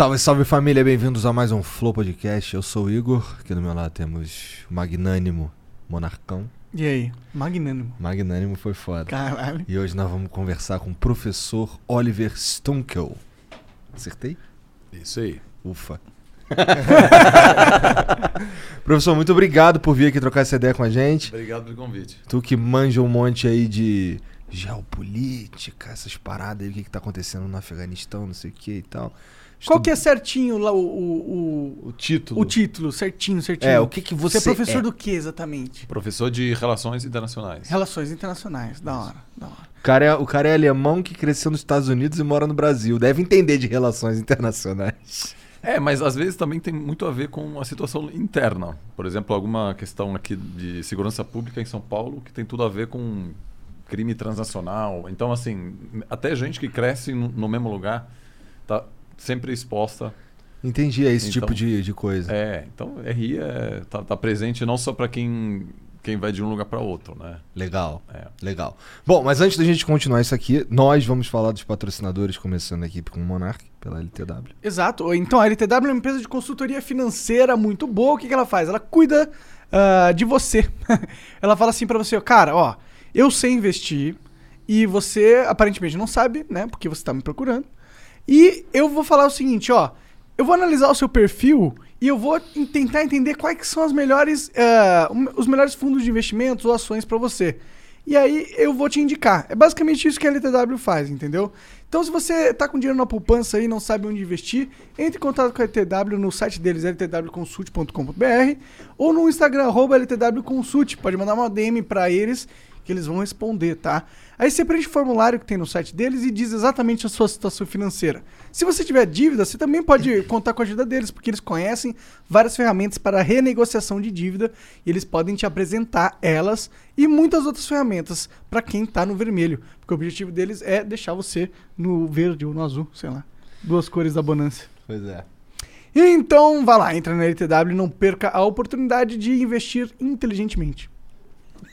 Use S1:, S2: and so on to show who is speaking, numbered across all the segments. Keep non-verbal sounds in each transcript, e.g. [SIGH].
S1: Salve, salve família, bem-vindos a mais um Flow Podcast. Eu sou o Igor, aqui do meu lado temos o magnânimo Monarcão.
S2: E aí? Magnânimo.
S1: Magnânimo foi foda.
S2: Caralho.
S1: E hoje nós vamos conversar com o professor Oliver Stunkel. Acertei?
S3: Isso aí.
S1: Ufa. [LAUGHS] Professor, muito obrigado por vir aqui trocar essa ideia com a gente.
S3: Obrigado pelo convite.
S1: Tu que manja um monte aí de geopolítica, essas paradas aí, o que, que tá acontecendo no Afeganistão, não sei o que e tal.
S2: Qual que é certinho lá o, o,
S1: o título?
S2: o, o título? Certinho, certinho.
S1: É, o que que você
S2: Você é professor
S1: é?
S2: do que exatamente?
S3: Professor de Relações Internacionais.
S2: Relações internacionais. Da hora, da hora.
S1: O cara, é, o cara é alemão que cresceu nos Estados Unidos e mora no Brasil. Deve entender de relações internacionais.
S3: É, mas às vezes também tem muito a ver com a situação interna. Por exemplo, alguma questão aqui de segurança pública em São Paulo que tem tudo a ver com crime transnacional. Então, assim, até gente que cresce no, no mesmo lugar tá sempre exposta.
S1: Entendi, é esse
S3: Então,
S1: tipo de, de coisa.
S3: É, então RI é, tá, tá presente não só para quem, quem vai de um lugar para outro, né?
S1: Legal,
S3: É.
S1: legal. Bom, mas antes da gente continuar isso aqui, nós vamos falar dos patrocinadores, começando aqui com o Monark, pela LTW.
S2: Exato. Então, a LTW é uma empresa de consultoria financeira muito boa. O que, que ela faz? Ela cuida ah, de você. [LAUGHS] ela fala assim pra você, ó, cara, ó, eu sei investir e você aparentemente não sabe, né? Porque você tá me procurando. E eu vou falar o seguinte, ó, eu vou analisar o seu perfil e eu vou en- tentar entender quais são as melhores, um- os melhores fundos de investimentos ou ações pra você. E aí eu vou te indicar. É basicamente isso que a LTW faz, entendeu? Então, se você tá com dinheiro na poupança e não sabe onde investir, entre em contato com a LTW no site deles, ltwconsult.com.br ou no Instagram, arroba ltwconsult. Pode mandar uma DM pra eles que eles vão responder, tá? Aí você preenche o formulário que tem no site deles e diz exatamente a sua situação financeira. Se você tiver dívida, você também pode [LAUGHS] contar com a ajuda deles, porque eles conhecem várias ferramentas para renegociação de dívida e eles podem te apresentar elas e muitas outras ferramentas para quem tá no vermelho, porque o objetivo deles é deixar você no verde ou no azul, sei lá. Duas cores da bonança.
S1: Pois é.
S2: Então, vá lá, entra na LTW e não perca a oportunidade de investir inteligentemente.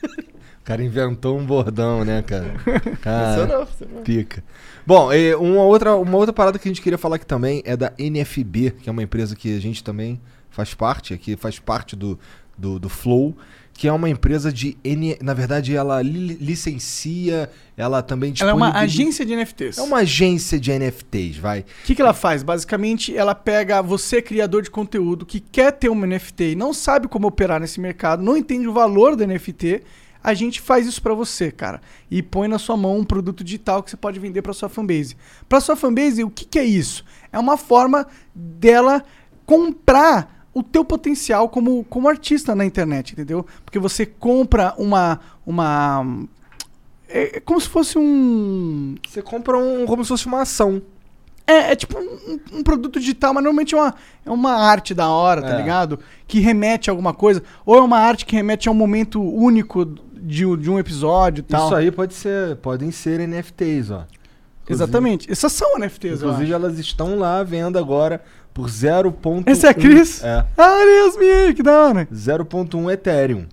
S2: [LAUGHS]
S1: O cara inventou um bordão, né, cara? [LAUGHS] Cara, pica. Bom, e uma outra, uma outra parada que a gente queria falar aqui também é da NFB, que é uma empresa que a gente também faz parte, aqui faz parte do, do, do Flow, que é uma empresa de N... Na verdade, ela li- licencia, ela também
S2: Ela é uma agência de NFTs.
S1: É uma agência de NFTs, vai.
S2: O que, que ela faz? Basicamente, ela pega você, criador de conteúdo, que quer ter um NFT e não sabe como operar nesse mercado, não entende o valor do NFT. A gente faz isso pra você, cara. E põe na sua mão um produto digital que você pode vender pra sua fanbase. Pra sua fanbase, o que, que é isso? É uma forma dela comprar o teu potencial como, como artista na internet, entendeu? Porque você compra uma. uma é é como se fosse um.
S1: Você compra um como se fosse uma ação.
S2: É, é tipo um, um produto digital, mas normalmente é uma, é uma arte da hora, tá
S1: É.
S2: ligado? Que remete a alguma coisa. Ou é uma arte que remete a um momento único de, um- de um episódio e tal.
S1: Isso aí pode ser, podem ser NFTs, ó.
S2: Exatamente. Essas são NFTs,
S1: Inclusive, elas estão lá à venda agora por 0.1.
S2: Essa é a Cris?
S1: É.
S2: Ah, Deus me, que da hora.
S1: 0.1 Ethereum.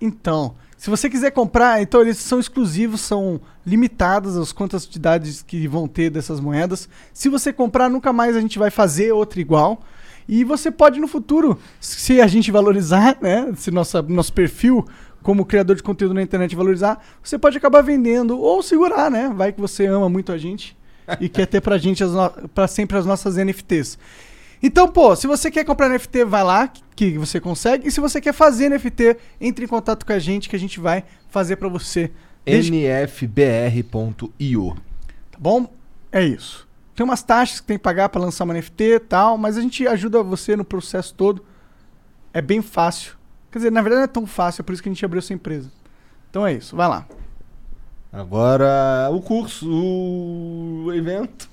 S2: Então, se você quiser comprar, então eles são exclusivos, são limitadas as quantidades que vão ter dessas moedas. Se você comprar, nunca mais a gente vai fazer outra igual. E você pode no futuro, se a gente valorizar, né, se nossa, nosso perfil como criador de conteúdo na internet valorizar, você pode acabar vendendo ou segurar, né? Vai que você ama muito a gente. e quer ter pra gente as no... pra sempre as nossas NFTs. Então, pô, se você quer comprar NFT, vai lá, que você consegue. E se você quer fazer NFT, entre em contato com a gente que a gente vai fazer para você.
S1: Desde... nfbr.io.
S2: Tá bom? É isso. Tem umas taxas que tem que pagar para lançar uma NFT e tal, mas a gente ajuda você no processo todo. É bem fácil. Quer dizer, na verdade não é tão fácil, é por isso que a gente abriu essa empresa. Então é isso, vai lá.
S1: Agora, o curso, o evento.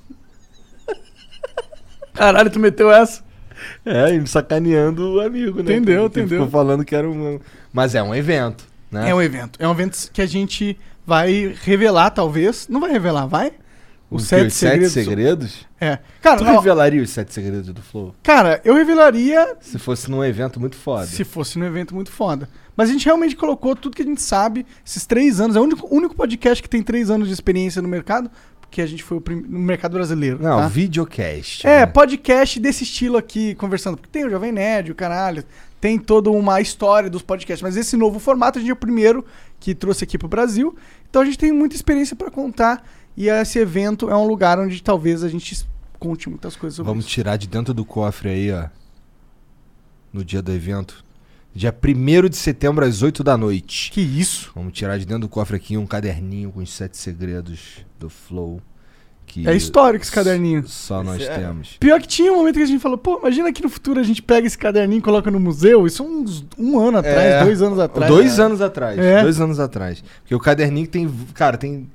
S2: Caralho, tu meteu essa?
S1: É, sacaneando o amigo, né?
S2: Entendeu,
S1: que,
S2: entendeu.
S1: Ficou falando que era um. Mas é um evento, né?
S2: É um evento. É um evento que a gente vai revelar, talvez. Não vai revelar, vai?
S1: Os, sete, segredos. sete segredos?
S2: É.
S1: Cara, tu revelaria os sete segredos do Flow?
S2: Cara, eu revelaria.
S1: Se fosse num evento muito foda.
S2: Se fosse num evento muito foda. Mas a gente realmente colocou tudo que a gente sabe, esses três anos. É o único, único podcast que tem três anos de experiência no mercado que a gente foi prim... no mercado brasileiro.
S1: Não,
S2: tá?
S1: videocast.
S2: É, né? podcast desse estilo aqui, conversando. Porque tem o Jovem Nerd, o caralho, tem toda uma história dos podcasts. Mas esse novo formato a gente é o primeiro que trouxe aqui pro Brasil. Então a gente tem muita experiência para contar. E esse evento é um lugar onde talvez a gente conte muitas coisas sobre
S1: Vamos
S2: isso.
S1: tirar de dentro do cofre aí, ó. No dia do evento. Dia 1 de setembro, às 8 da noite.
S2: Que isso?
S1: Vamos tirar de dentro do cofre aqui um caderninho com os sete segredos do Flow.
S2: Que é histórico esse caderninho.
S1: Só nós é. temos.
S2: Pior que tinha um momento que a gente falou, pô, imagina que no futuro a gente pega esse caderninho e coloca no museu. Isso uns um ano atrás, é. dois anos atrás.
S1: Dois né? anos atrás. É. Dois anos atrás. Porque o caderninho tem. Cara, tem.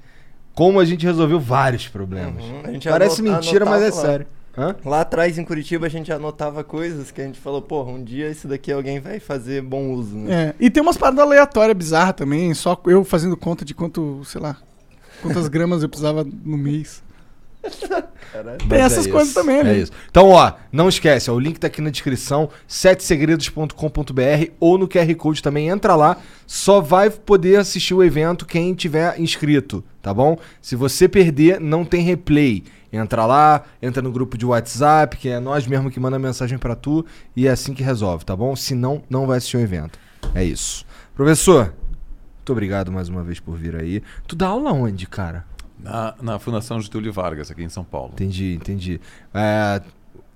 S1: Como a gente resolveu vários problemas. Uhum. Parece mentira, mas é lá. sério.
S4: Hã? Lá atrás, em Curitiba, a gente anotava coisas que a gente falou, porra, um dia isso daqui alguém vai fazer bom uso, né?
S2: É, e tem umas paradas aleatórias bizarras também, só eu fazendo conta de quanto, sei lá, quantas [LAUGHS] gramas eu precisava no mês. Tem essas é coisas também, né?
S1: É isso. Então, ó, não esquece, ó, o link tá aqui na descrição, setesegredos.com.br ou no QR Code também, entra lá. Só vai poder assistir o evento quem tiver inscrito, tá bom? Se você perder, não tem replay. Entra lá, entra no grupo de WhatsApp, que é nós mesmo que manda mensagem para tu e é assim que resolve, tá bom? Se não, não vai assistir o evento. É isso. Professor, muito obrigado mais uma vez por vir aí. Tu dá aula onde, cara?
S3: Na, na Fundação Getúlio Vargas, aqui em São Paulo.
S1: Entendi, entendi. É,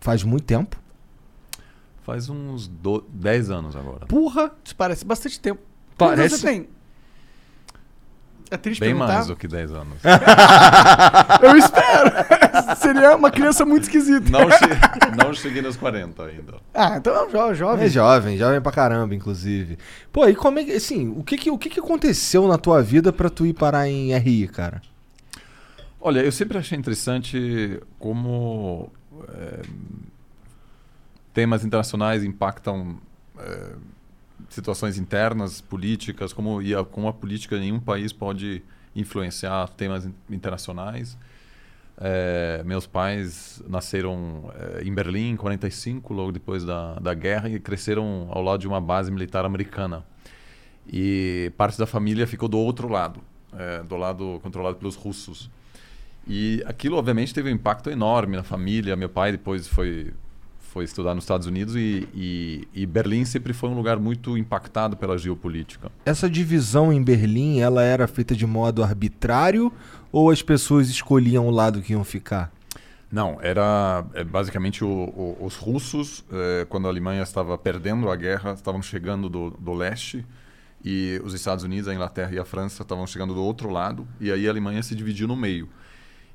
S1: faz muito tempo?
S3: Faz uns 10 anos agora.
S2: Porra! Isso parece bastante tempo.
S1: Parece. Você tem?
S2: É triste
S3: Bem
S2: perguntar.
S3: mais do que 10 anos. [LAUGHS]
S2: Eu espero. [LAUGHS] Seria uma criança muito esquisita.
S3: Não, che não cheguei nos 40 ainda.
S2: Ah, então é um jovem.
S1: É jovem, jovem pra caramba, inclusive. Pô, e como é que, assim, o que que, o que que aconteceu na tua vida pra tu ir parar em RI, cara?
S3: Olha, eu sempre achei interessante como é, temas internacionais impactam é, situações internas, políticas, como, e a, como a política em um país pode influenciar temas internacionais. É, meus pais nasceram é, em Berlim em 45, logo depois da, da guerra, e cresceram ao lado de uma base militar americana. E parte da família ficou do outro lado, é, do lado controlado pelos russos. E aquilo, obviamente, teve um impacto enorme na família. Meu pai depois foi foi estudar nos Estados Unidos e, e, e, Berlim sempre foi um lugar muito impactado pela geopolítica.
S1: Essa divisão em Berlim, ela era feita de modo arbitrário ou as pessoas escolhiam o lado que iam ficar?
S3: Não, era é, basicamente o, o, os russos, é, quando a Alemanha estava perdendo a guerra, estavam chegando do, do leste e os Estados Unidos, a Inglaterra e a França estavam chegando do outro lado e aí a Alemanha se dividiu no meio.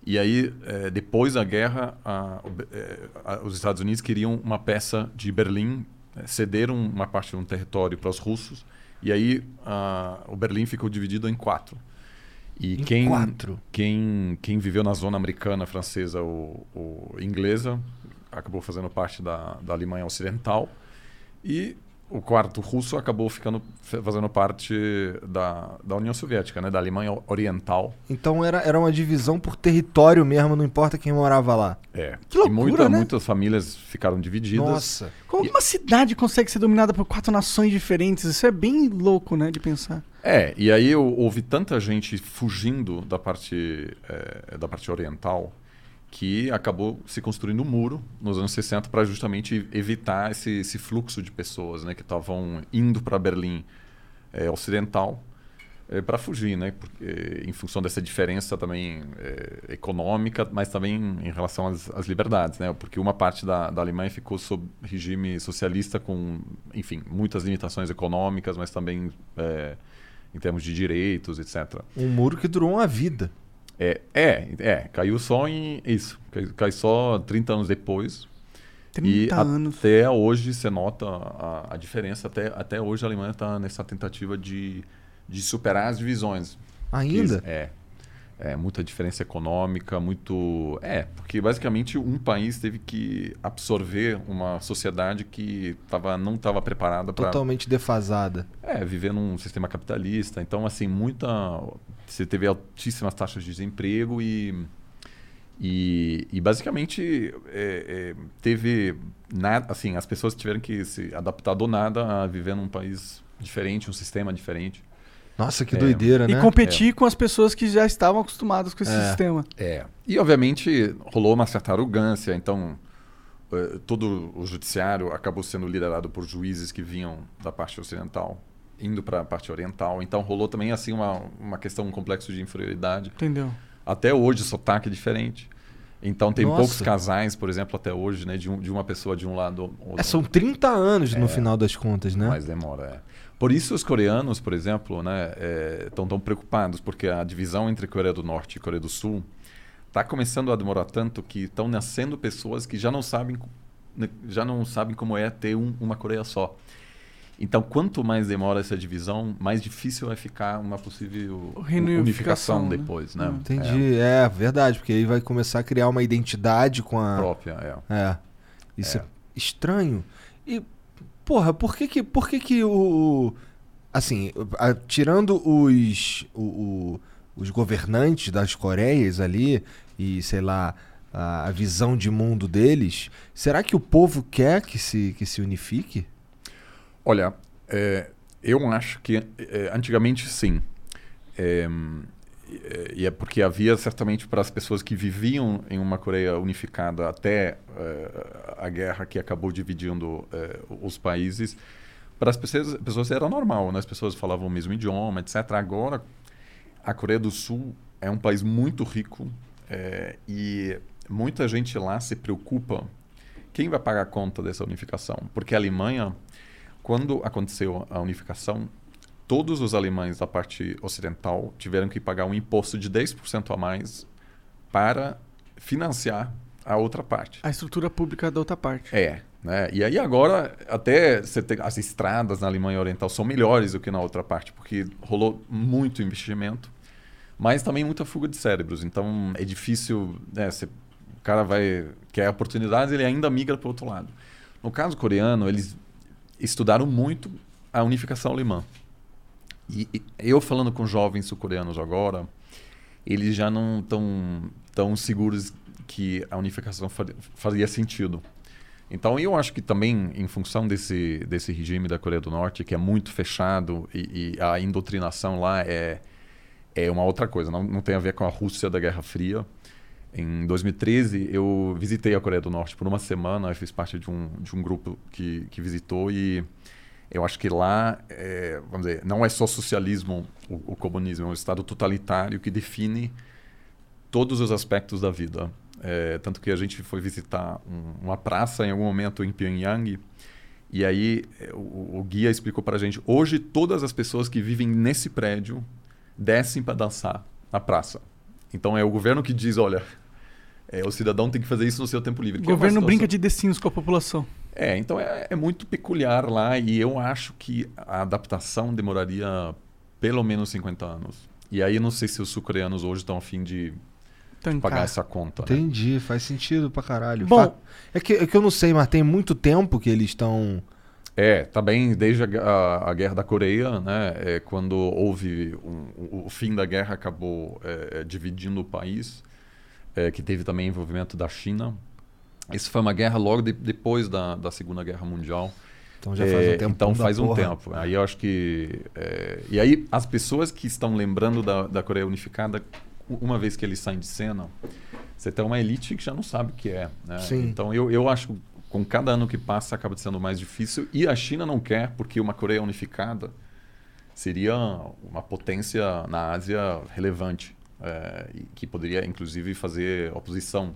S3: E aí, é, depois da guerra, a, é, a, os Estados Unidos queriam uma peça de Berlim, é, cederam uma parte de um território para os russos, e aí a, o Berlim ficou dividido em quatro. E
S1: em
S3: quem,
S1: quatro?
S3: Quem, quem viveu na zona americana, francesa ou, ou inglesa acabou fazendo parte da, da Alemanha Ocidental. E o quarto russo acabou ficando fazendo parte da, da União Soviética, né, da Alemanha Oriental.
S1: Então era, era uma divisão por território mesmo, não importa quem morava lá.
S3: É.
S2: Que loucura,
S3: e muita,
S2: né?
S3: muitas famílias ficaram divididas.
S1: Nossa.
S2: Como uma cidade consegue ser dominada por quatro nações diferentes? Isso é bem louco, né, de pensar.
S3: É, e aí eu ouvi tanta gente fugindo da parte, é, da parte oriental que acabou se construindo um muro nos anos 60 para justamente evitar esse, esse, fluxo de pessoas né, que estavam indo para Berlim é, Ocidental é, para fugir, né? Porque, em função dessa diferença também é, econômica, mas também em relação às, às, liberdades, né? Porque uma parte da, da Alemanha ficou sob regime socialista com, enfim, muitas limitações econômicas, mas também em termos de direitos, etc.
S1: Um muro que durou uma vida.
S3: É, é, é caiu só em isso, caiu, caiu só 30 anos depois. 30 e anos. até hoje você nota a, a diferença. Até, até hoje a Alemanha está nessa tentativa de de superar as divisões.
S1: Ainda?
S3: é. É muita diferença econômica, muito. É, porque basicamente um país teve que absorver uma sociedade que tava, não estava preparada
S1: para. Totalmente defasada.
S3: É, viver num sistema capitalista. Então, assim, muita. Você teve altíssimas taxas de desemprego e. E, e basicamente é, é, teve nada, assim, as pessoas tiveram que se adaptar do nada a viver num país diferente, um sistema diferente.
S1: Nossa, que é, doideira,
S2: né? E competir é. com as pessoas que já estavam acostumadas com esse é. sistema.
S3: É. E, obviamente, rolou uma certa arrogância. Então, uh, todo o judiciário acabou sendo liderado por juízes que vinham da parte ocidental, indo para a parte oriental. Então, rolou também, assim, uma, uma questão, um complexo de inferioridade.
S2: Entendeu?
S3: Até hoje, sotaque é diferente. Então tem Nossa. poucos casais, por exemplo, até hoje, né? De, um, de uma pessoa de um lado.
S1: É, são 30 anos no é. final das contas, né?
S3: Mas demora, é. Por isso os coreanos, por exemplo, né, estão é, tão preocupados, porque a divisão entre Coreia do Norte e Coreia do Sul está começando a demorar tanto que estão nascendo pessoas que já não sabem, né, já não sabem como é ter um, uma Coreia só. Então, quanto mais demora essa divisão, mais difícil vai ficar uma possível unificação né? depois, né?
S1: Entendi, é. é. verdade, porque aí vai começar a criar uma identidade com a
S3: própria, é.
S1: É. Isso é, é estranho. E Porra, por que que, por que, que o. Assim, a, tirando os, o, o, os governantes das Coreias ali e, sei lá, a, a, visão de mundo deles, será que o povo quer que se, que se unifique?
S3: Olha, é, eu acho que é, antigamente sim. É, é, e é porque havia certamente para as pessoas que viviam em uma Coreia unificada até uh, a guerra que acabou dividindo uh, os países, para as pessoas, pessoas era normal, né? as pessoas falavam o mesmo idioma, etc. Agora, a Coreia do Sul é um país muito rico e muita gente lá se preocupa quem vai pagar a conta dessa unificação, porque a Alemanha, quando aconteceu a unificação, todos os alemães da parte ocidental tiveram que pagar um imposto de 10% a mais para financiar a outra parte.
S2: A estrutura pública da outra parte.
S3: É. Né? E aí agora, até tem, as estradas na Alemanha Oriental são melhores do que na outra parte, porque rolou muito investimento, mas também muita fuga de cérebros. Então é difícil, né? Você, o cara vai quer oportunidades, ele ainda migra para o outro lado. No caso coreano, eles estudaram muito a unificação alemã. E, e eu falando com jovens sul-coreanos agora, eles já não estão tão seguros que a unificação faria sentido. Então, eu acho que também, em função desse, desse regime da Coreia do Norte, que é muito fechado e, e a indoutrinação lá é, é uma outra coisa, não, não tem a ver com a Rússia da Guerra Fria. Em 2013, eu visitei a Coreia do Norte por uma semana, eu fiz parte de um, de um grupo que, que visitou e eu acho que lá, é, vamos dizer, não é só socialismo o, comunismo, é um Estado totalitário que define todos os aspectos da vida. É, tanto que a gente foi visitar um, uma praça em algum momento em Pyongyang e aí é, o, o guia explicou para a gente: hoje todas as pessoas que vivem nesse prédio descem para dançar na praça. Então é o governo que diz: olha, é, o cidadão tem que fazer isso no seu tempo livre.
S2: O é governo é brinca de Sims com a população.
S3: É, então é, é, muito peculiar lá e eu acho que a adaptação demoraria pelo menos 50 anos. E aí não sei se os sul-coreanos hoje estão afim de, de pagar essa conta.
S1: Né? Entendi, né? faz sentido pra caralho. Bom, é que, é que eu não sei, mas tem muito tempo que eles estão.
S3: É, também desde a, a, a, Guerra da Coreia, né, é, quando houve um, o, fim da guerra acabou é, é, dividindo o país, é, que teve também envolvimento da China isso foi uma guerra logo de, depois da, da Segunda Guerra Mundial.
S1: Então já faz um é, tempo.
S3: Então faz um porra. tempo. Aí eu acho que. É, e aí as pessoas que estão lembrando da, da Coreia Unificada, uma vez que eles saem de cena, você tem uma elite que já não sabe o que é. Né?
S1: Sim.
S3: Então eu, eu acho que com cada ano que passa acaba sendo mais difícil. E a China não quer, porque uma Coreia Unificada seria uma potência na Ásia relevante, é, que poderia inclusive fazer oposição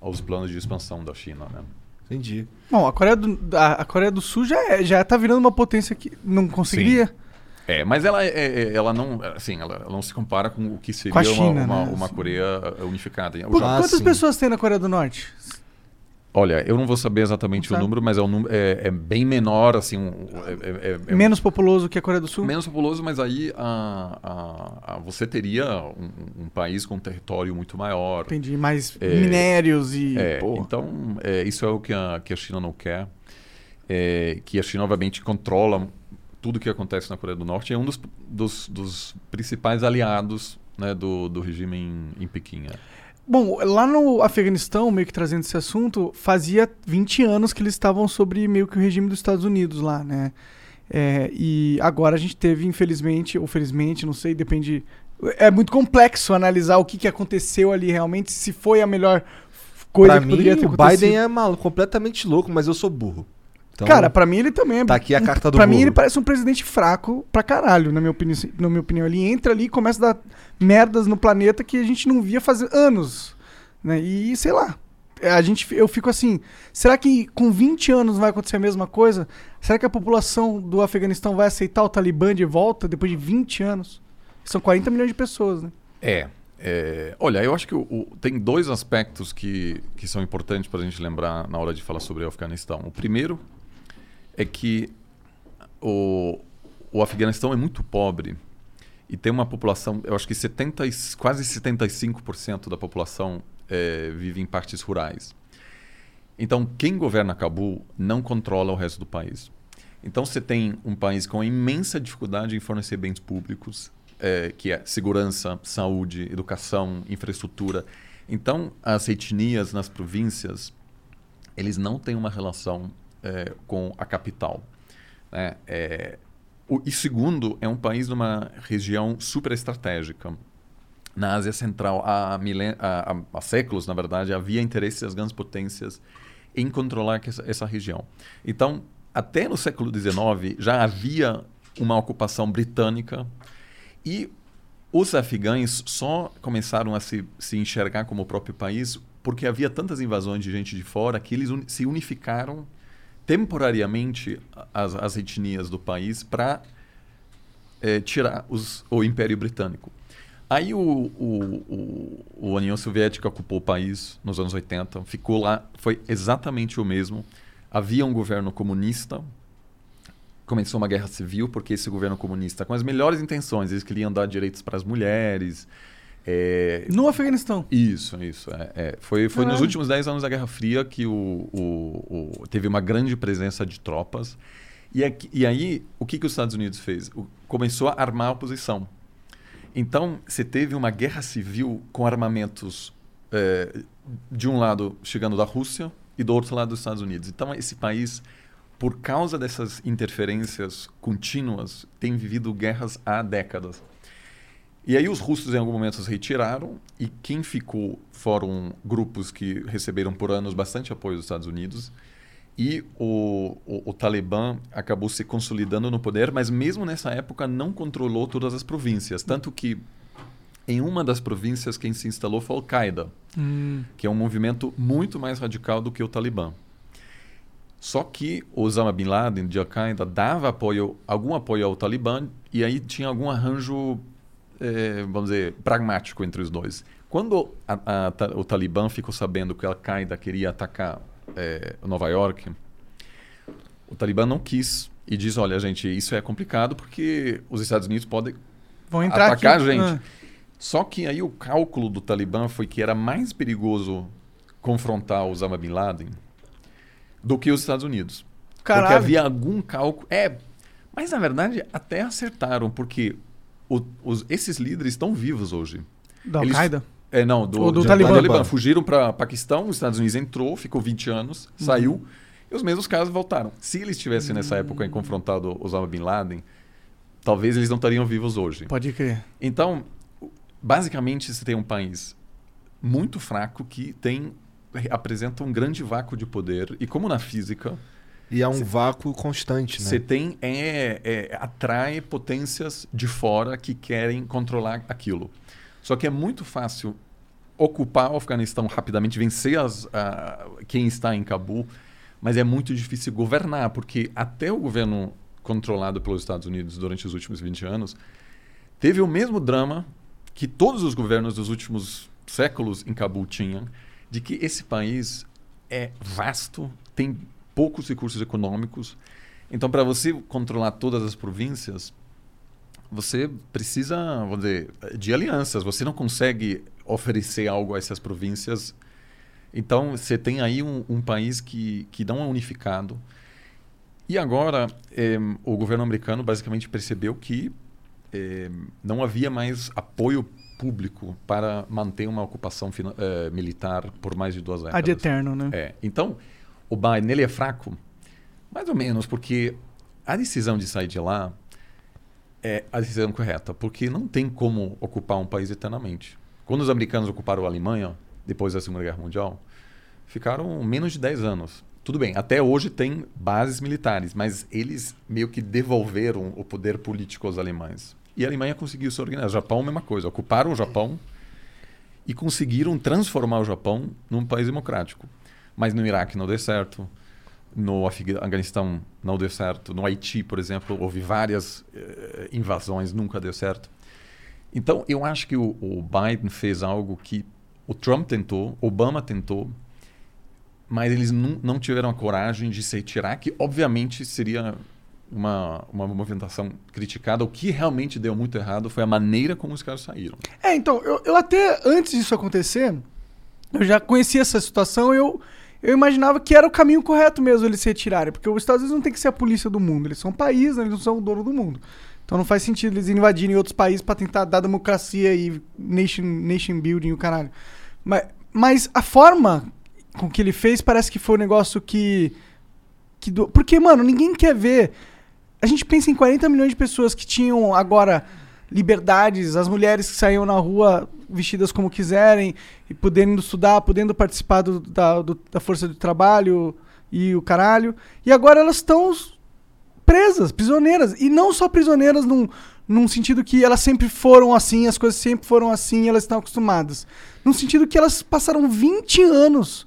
S3: aos planos de expansão da China. Né?
S1: Entendi.
S2: Bom, a Coreia do, a, a Coreia do Sul já, é, já tá virando uma potência que não conseguiria. Sim.
S3: É, mas ela, é, é, ela não, assim, ela, ela, não se compara com o que seria China, uma, uma, né? uma, Coreia unificada.
S2: Por, quantas sim. pessoas tem na Coreia do Norte?
S3: Olha, eu não vou saber exatamente o número, mas é, um, é, é, bem menor, assim.
S2: É, é, é menos populoso que a Coreia do Sul?
S3: Menos populoso, mas aí a, a, a você teria um, um, país com um território muito maior.
S2: Entendi, mais é, minérios e.
S3: então, isso é o que a, que a China não quer. que a China, obviamente, controla tudo o que acontece na Coreia do Norte. É um dos, dos, dos principais aliados né, do, do regime em, em Pequim.
S2: Bom, lá no Afeganistão, meio que trazendo esse assunto, fazia 20 anos que eles estavam sobre meio que o regime dos Estados Unidos lá, né? É, e agora a gente teve, infelizmente, ou felizmente, não sei, depende. É muito complexo analisar o que, que aconteceu ali realmente, se foi a melhor coisa
S1: pra
S2: que
S1: mim,
S2: poderia ter
S1: acontecido. O Biden é maluco, completamente louco, mas eu sou burro.
S2: Então, Cara, pra mim ele também é.
S1: Tá aqui a carta do
S2: Pra mim ele parece um presidente fraco pra caralho, na minha opinião. Na minha opinião. Ele entra ali e começa a dar merdas no planeta que a gente não via fazer anos. Né? E sei lá. A gente, eu fico assim, será que com 20 anos vai acontecer a mesma coisa? Será que a população do Afeganistão vai aceitar o Talibã de volta depois de 20 anos? São 40 milhões de pessoas, né?
S3: É. é olha, eu acho que o, o, tem dois aspectos que, que são importantes para a gente lembrar na hora de falar sobre o Afeganistão. O primeiro é que o, o Afeganistão é muito pobre e tem uma população, eu acho que 70, quase 75% da população é, vive em partes rurais. Então, quem governa Cabul não controla o resto do país. Então, você tem um país com imensa dificuldade em fornecer bens públicos, é, que é segurança, saúde, educação, infraestrutura. Então, as etnias nas províncias, eles não têm uma relação é, com a capital. Né? É, o, e segundo, é um país numa região super estratégica. Na Ásia Central, há, milen há, há, séculos, na verdade, havia interesse das grandes potências em controlar essa, essa região. Então, até no século XIX, já havia uma ocupação britânica e os afegães só começaram a se, se enxergar como o próprio país porque havia tantas invasões de gente de fora que eles un se unificaram temporariamente as, as etnias do país para é, tirar os, o Império Britânico. Aí o, o, o, o, União Soviética ocupou o país nos anos 80, ficou lá, foi exatamente o mesmo. Havia um governo comunista, começou uma guerra civil, porque esse governo comunista, com as melhores intenções, eles queriam dar direitos para as mulheres,
S2: é... No Afeganistão.
S3: Isso, isso. É, é. Foi, foi nos últimos 10 anos da Guerra Fria que o, o, o, teve uma grande presença de tropas. E, aqui, e aí, o que, que os Estados Unidos fez? O, começou a armar a oposição. Então, você teve uma guerra civil com armamentos é, de um lado chegando da Rússia e do outro lado dos Estados Unidos. Então, esse país, por causa dessas interferências contínuas, tem vivido guerras há décadas. E aí os russos em algum momento se retiraram e quem ficou foram grupos que receberam por anos bastante apoio dos Estados Unidos e o, o, o, Talibã acabou se consolidando no poder, mas mesmo nessa época não controlou todas as províncias, tanto que em uma das províncias quem se instalou foi Al-Qaeda, hum. que é um movimento muito mais radical do que o Talibã. Só que Osama Bin Laden de Al-Qaeda dava apoio, algum apoio ao Talibã e aí tinha algum arranjo é, vamos dizer, pragmático entre os dois. Quando a, a, o Talibã ficou sabendo que a Al-Qaeda queria atacar é, Nova York, o Talibã não quis e diz: olha, gente, isso é complicado porque os Estados Unidos podem atacar aqui. a gente. Ah. Só que aí o cálculo do Talibã foi que era mais perigoso confrontar Osama Bin Laden do que os Estados Unidos. Caralho. Porque havia algum cálculo. É, mas na verdade até acertaram, porque o, os, esses líderes estão vivos hoje.
S2: Da Al-Qaeda?
S3: É, não, do,
S2: do Talibã. Talibã.
S3: Fugiram para Paquistão, os Estados Unidos entrou, ficou 20 anos, uhum. saiu, e os mesmos casos voltaram. Se eles tivessem uhum. nessa época confrontado Osama Bin Laden, talvez eles não estariam vivos hoje.
S2: Pode crer.
S3: Então, basicamente, você tem um país muito fraco que tem apresenta um grande vácuo de poder e como na física
S1: E é um cê, vácuo constante, né?
S3: Você tem é, é, atrai potências de fora que querem controlar aquilo. Só que é muito fácil ocupar o Afeganistão rapidamente, vencer as, uh, quem está em Cabul, mas é muito difícil governar, porque até o governo controlado pelos Estados Unidos durante os últimos 20 anos teve o mesmo drama que todos os governos dos últimos séculos em Cabul tinham, de que esse país é vasto, tem poucos recursos econômicos. Então, para você controlar todas as províncias, você precisa, vamos dizer, de alianças. Você não consegue oferecer algo a essas províncias. Então, você tem aí um, um país que, que não é unificado. E agora, eh, o governo americano basicamente percebeu que eh, não havia mais apoio público para manter uma ocupação eh, militar por mais de duas décadas.
S2: Ad eterno, né?
S3: É. Então, o Biden ele é fraco, mais ou menos, porque a decisão de sair de lá é a decisão correta, porque não tem como ocupar um país eternamente. Quando os americanos ocuparam a Alemanha, depois da Segunda Guerra Mundial, ficaram menos de 10 anos. Tudo bem, até hoje tem bases militares, mas eles meio que devolveram o poder político aos alemães. E a Alemanha conseguiu se organizar. O Japão, mesma coisa. Ocuparam o Japão e conseguiram transformar o Japão num país democrático. Mas no Iraque não deu certo, no Afeganistão não deu certo, no Haiti, por exemplo, houve várias eh, invasões, nunca deu certo. Então, eu acho que o, o Biden fez algo que o Trump tentou, Obama tentou, mas eles não tiveram a coragem de se retirar, que obviamente seria uma, uma movimentação criticada. O que realmente deu muito errado foi a maneira como os caras saíram.
S2: É, então, eu, eu até, antes disso acontecer, eu já conhecia essa situação eu eu imaginava que era o caminho correto mesmo eles se retirarem, porque os Estados Unidos não tem que ser a polícia do mundo, eles são um país, né? eles não são o dono do mundo. Então não faz sentido eles invadirem outros países para tentar dar democracia e nation, nation building o caralho. Mas, mas a forma com que ele fez parece que foi um negócio que. que do... Porque, mano, ninguém quer ver. A gente pensa em 40 milhões de pessoas que tinham agora liberdades, as mulheres que saíam na rua vestidas como quiserem, e podendo estudar, podendo participar do, da, do, da força de trabalho e o caralho. E agora elas estão presas, prisioneiras. E não só prisioneiras num, num sentido que elas sempre foram assim, as coisas sempre foram assim elas estão acostumadas. Num sentido que elas passaram 20 anos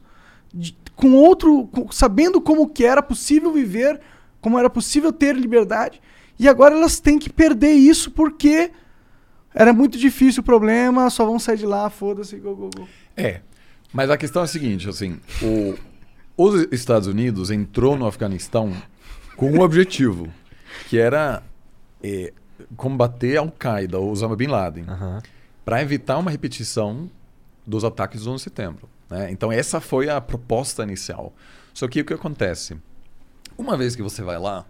S2: de, com outro. Com, sabendo como que era possível viver, como era possível ter liberdade. E agora elas têm que perder isso porque era muito difícil o problema, só vão sair de lá, foda-se, go, go, go.
S3: É. Mas a questão é a seguinte, assim, o, os Estados Unidos entrou no Afeganistão com um objetivo, que era é, combater a Al-Qaeda, Osama Bin Laden, uhum. para evitar uma repetição dos ataques do 11 de setembro. Né? Então essa foi a proposta inicial. Só que o que acontece? Uma vez que você vai lá,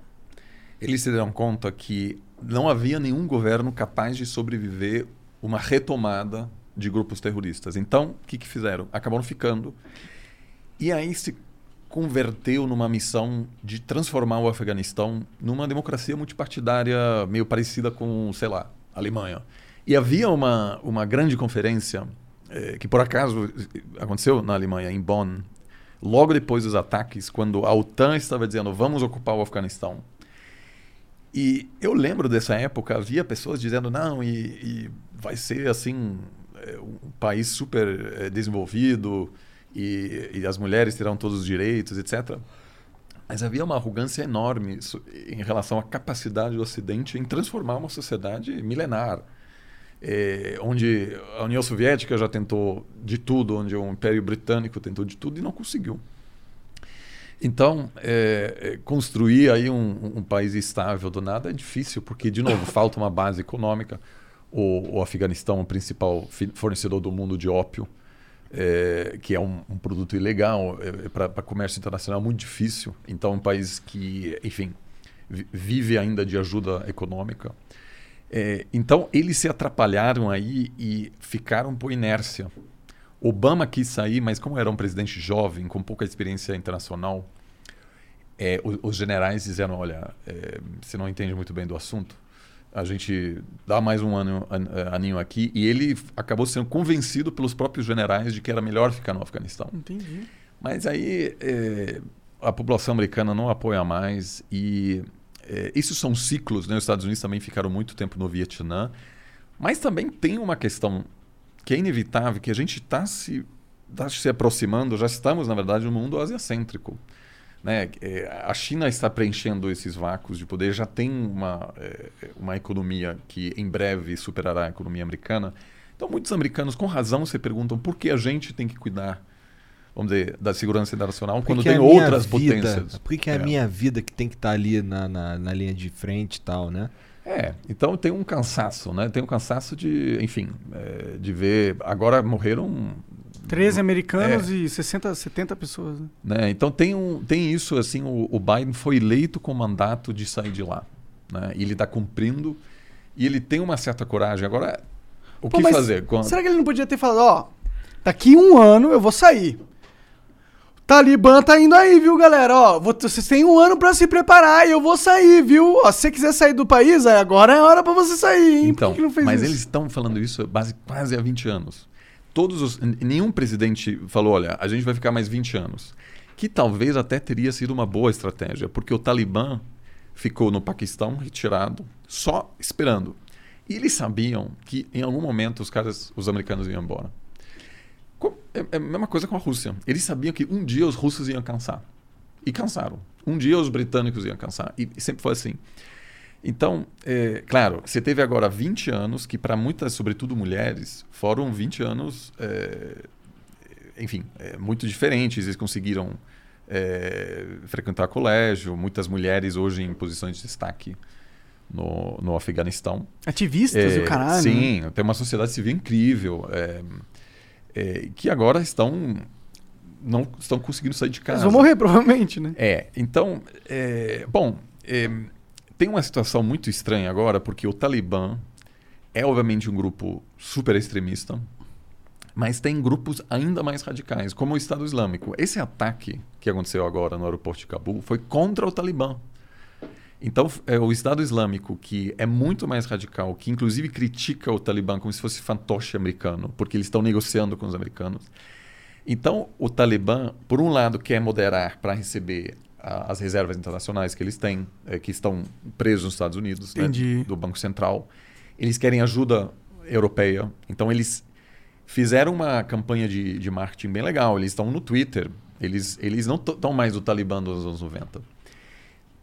S3: eles se deram conta que não havia nenhum governo capaz de sobreviver uma retomada de grupos terroristas. Então, o que, que fizeram? Acabaram ficando. E aí se converteu numa missão de transformar o Afeganistão numa democracia multipartidária meio parecida com, sei lá, a Alemanha. E havia uma, uma grande conferência eh, que, por acaso, aconteceu na Alemanha, em Bonn, logo depois dos ataques, quando a OTAN estava dizendo vamos ocupar o Afeganistão. E eu lembro dessa época, havia pessoas dizendo, não, e, e vai ser assim, é, um país super é, desenvolvido, e, e, as mulheres terão todos os direitos, etc. Mas havia uma arrogância enorme em relação à capacidade do Ocidente em transformar uma sociedade milenar. É, onde a União Soviética já tentou de tudo, onde o Império Britânico tentou de tudo e não conseguiu. Então, é, é, construir aí um, um, país estável do nada é difícil, porque, de novo, falta uma base econômica. O, o Afeganistão é o principal fornecedor do mundo de ópio, é, que é um, um, produto ilegal, é, é para comércio internacional muito difícil. Então, um país que, enfim, vive ainda de ajuda econômica. É, então, eles se atrapalharam aí e ficaram por inércia. Obama quis sair, mas como era um presidente jovem, com pouca experiência internacional, é, os, os, generais disseram: olha, é, você não entende muito bem do assunto, a gente dá mais um ano, an, é, aninho aqui. E ele acabou sendo convencido pelos próprios generais de que era melhor ficar no Afeganistão.
S2: Entendi.
S3: Mas aí é, a população americana não apoia mais e é, esses são ciclos. Né? Os Estados Unidos também ficaram muito tempo no Vietnã, mas também tem uma questão que é inevitável, que a gente está se, tá se aproximando, já estamos, na verdade, no mundo asiacêntrico. Né? É, a China está preenchendo esses vácuos de poder, já tem uma, é, uma economia que em breve superará a economia americana. Então, muitos americanos, com razão, se perguntam por que a gente tem que cuidar vamos dizer, da segurança internacional, quando tem outras vida, potências.
S1: Por que é, é a minha vida que tem que estar tá ali na, na, na, linha de frente e tal, né?
S3: É, então tem um cansaço, né? Tem um cansaço de, enfim, é, de ver. Agora morreram.
S2: 13 americanos é. e 60, 70 pessoas. Né?
S3: né? Então tem, um, tem isso, assim, o, o Biden foi eleito com o mandato de sair de lá. Né? E ele está cumprindo e ele tem uma certa coragem. Agora, o Pô, que fazer?
S2: Quando... Será que ele não podia ter falado, ó, daqui um ano eu vou sair. Talibã tá indo aí, viu, galera? Ó, vocês têm um ano para se preparar e eu vou sair, viu? Ó, se você quiser sair do país, agora é a hora para você sair, hein?
S3: Então, mas isso? eles estão falando isso base, quase há 20 anos. Todos os, nenhum presidente falou, olha, a gente vai ficar mais 20 anos. Que talvez até teria sido uma boa estratégia, porque o Talibã ficou no Paquistão retirado, só esperando. E eles sabiam que em algum momento os caras, os americanos iam embora. É, é a mesma coisa com a Rússia. Eles sabiam que um dia os russos iam cansar. E cansaram. Um dia os britânicos iam cansar. E, sempre foi assim. Então, é, claro, você teve agora 20 anos que, para muitas, sobretudo mulheres, foram 20 anos, é, enfim, é, muito diferentes. Eles conseguiram é, frequentar colégio. Muitas mulheres hoje em posições de destaque no, no Afeganistão.
S2: Ativistas e o caralho.
S3: Sim, né? tem uma sociedade civil incrível. É, que agora estão não estão conseguindo sair de casa.
S2: Eles vão morrer, provavelmente, né?
S3: É. Então, é, bom, é, tem uma situação muito estranha agora, porque o Talibã é, obviamente, um grupo super extremista, mas tem grupos ainda mais radicais, como o Estado Islâmico. Esse ataque que aconteceu agora no aeroporto de Cabul foi contra o Talibã. Então, é, o Estado Islâmico, que é muito mais radical, que inclusive critica o Talibã como se fosse fantoche americano, porque eles estão negociando com os americanos. Então, o Talibã, por um lado, quer moderar para receber a, as reservas internacionais que eles têm, é, que estão presos nos Estados Unidos, né, do Banco Central. Eles querem ajuda europeia. Então, eles fizeram uma campanha de, de marketing bem legal. Eles estão no Twitter. Eles, eles não estão mais o Talibã dos anos 90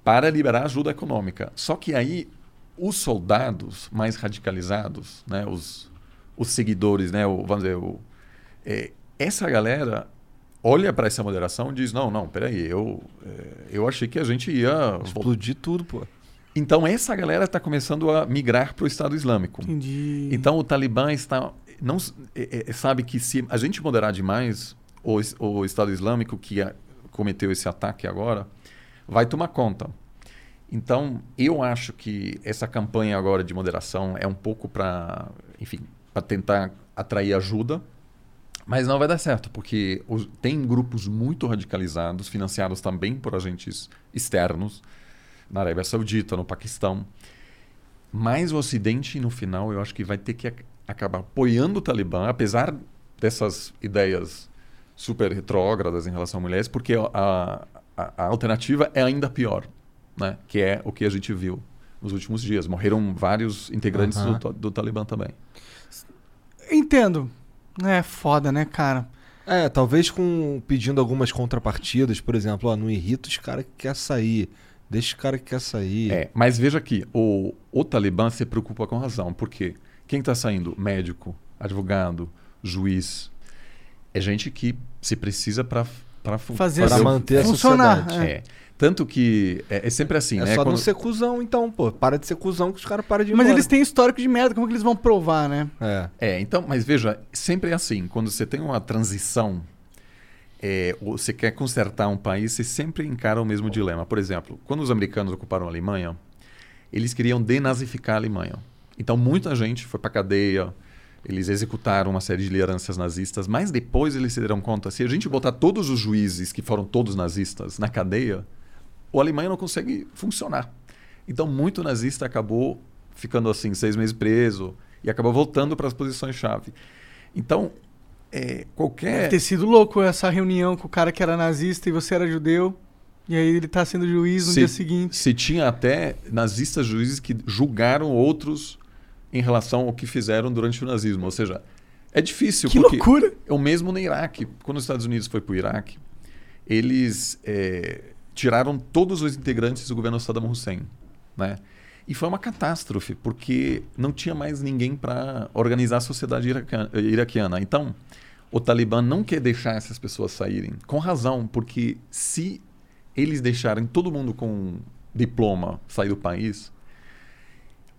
S3: para liberar ajuda econômica. Só que aí os soldados mais radicalizados, né, os, os seguidores, né, o, vamos dizer, o, é, essa galera olha para essa moderação e diz: não, não, peraí, eu, é, eu achei que a gente ia.
S1: Explodir tudo, pô.
S3: Então essa galera está começando a migrar para o Estado Islâmico.
S2: Entendi.
S3: Então o Talibã está não é, é, sabe que se a gente moderar demais o, o Estado Islâmico que a, cometeu esse ataque agora vai tomar conta. Então, eu acho que essa campanha agora de moderação é um pouco para, enfim, para tentar atrair ajuda, mas não vai dar certo, porque os, tem grupos muito radicalizados, financiados também por agentes externos, na Arábia Saudita, no Paquistão. Mas o Ocidente, no final, eu acho que vai ter que acabar apoiando o Talibã, apesar dessas ideias super retrógradas em relação a mulheres, porque a, a, a alternativa é ainda pior, né? que é o que a gente viu nos últimos dias. Morreram vários integrantes uhum. do, do Talibã também.
S2: Entendo. É foda, né, cara?
S1: É, talvez com pedindo algumas contrapartidas, por exemplo, ó, não irrita os caras que quer sair. Deixa o cara que quer sair.
S3: É, mas veja aqui, o, o Talibã se preocupa com razão. porque Quem está saindo? Médico, advogado, juiz. É gente que se precisa para
S2: para fazer pra manter a funcionar.
S3: É. é. Tanto que é, é, sempre assim,
S1: é
S3: né?
S1: só Quando... não ser cuzão, então, pô. Para de ser cuzão que os caras param de ir
S2: Mas
S1: embora.
S2: eles têm histórico de merda, como que eles vão provar, né?
S3: É. É, então, mas veja, sempre é assim. Quando você tem uma transição, é, você quer consertar um país, você sempre encara o mesmo dilema. Por exemplo, quando os americanos ocuparam a Alemanha, eles queriam denazificar a Alemanha. Então, muita gente foi para cadeia, eles executaram uma série de lideranças nazistas, mas depois eles se deram conta: se a gente botar todos os juízes que foram todos nazistas na cadeia, o Alemanha não consegue funcionar. Então, muito nazista acabou ficando assim, seis meses preso e acabou voltando para as posições-chave. Então, é, qualquer.
S2: Deve ter sido louco essa reunião com o cara que era nazista e você era judeu. E aí ele tá sendo juiz no
S3: se,
S2: dia seguinte.
S3: Se tinha até nazistas juízes que julgaram outros em relação ao que fizeram durante o nazismo. Ou seja, é difícil
S2: Que
S3: porque
S2: loucura!
S3: é o mesmo no Iraque. Quando os Estados Unidos foi para o Iraque, eles é, tiraram todos os integrantes do governo Saddam Hussein, né? E foi uma catástrofe, porque não tinha mais ninguém para organizar a sociedade iraquiana, iraquiana. Então, o Talibã não quer deixar essas pessoas saírem, com razão, porque se eles deixarem todo mundo com diploma sair do país,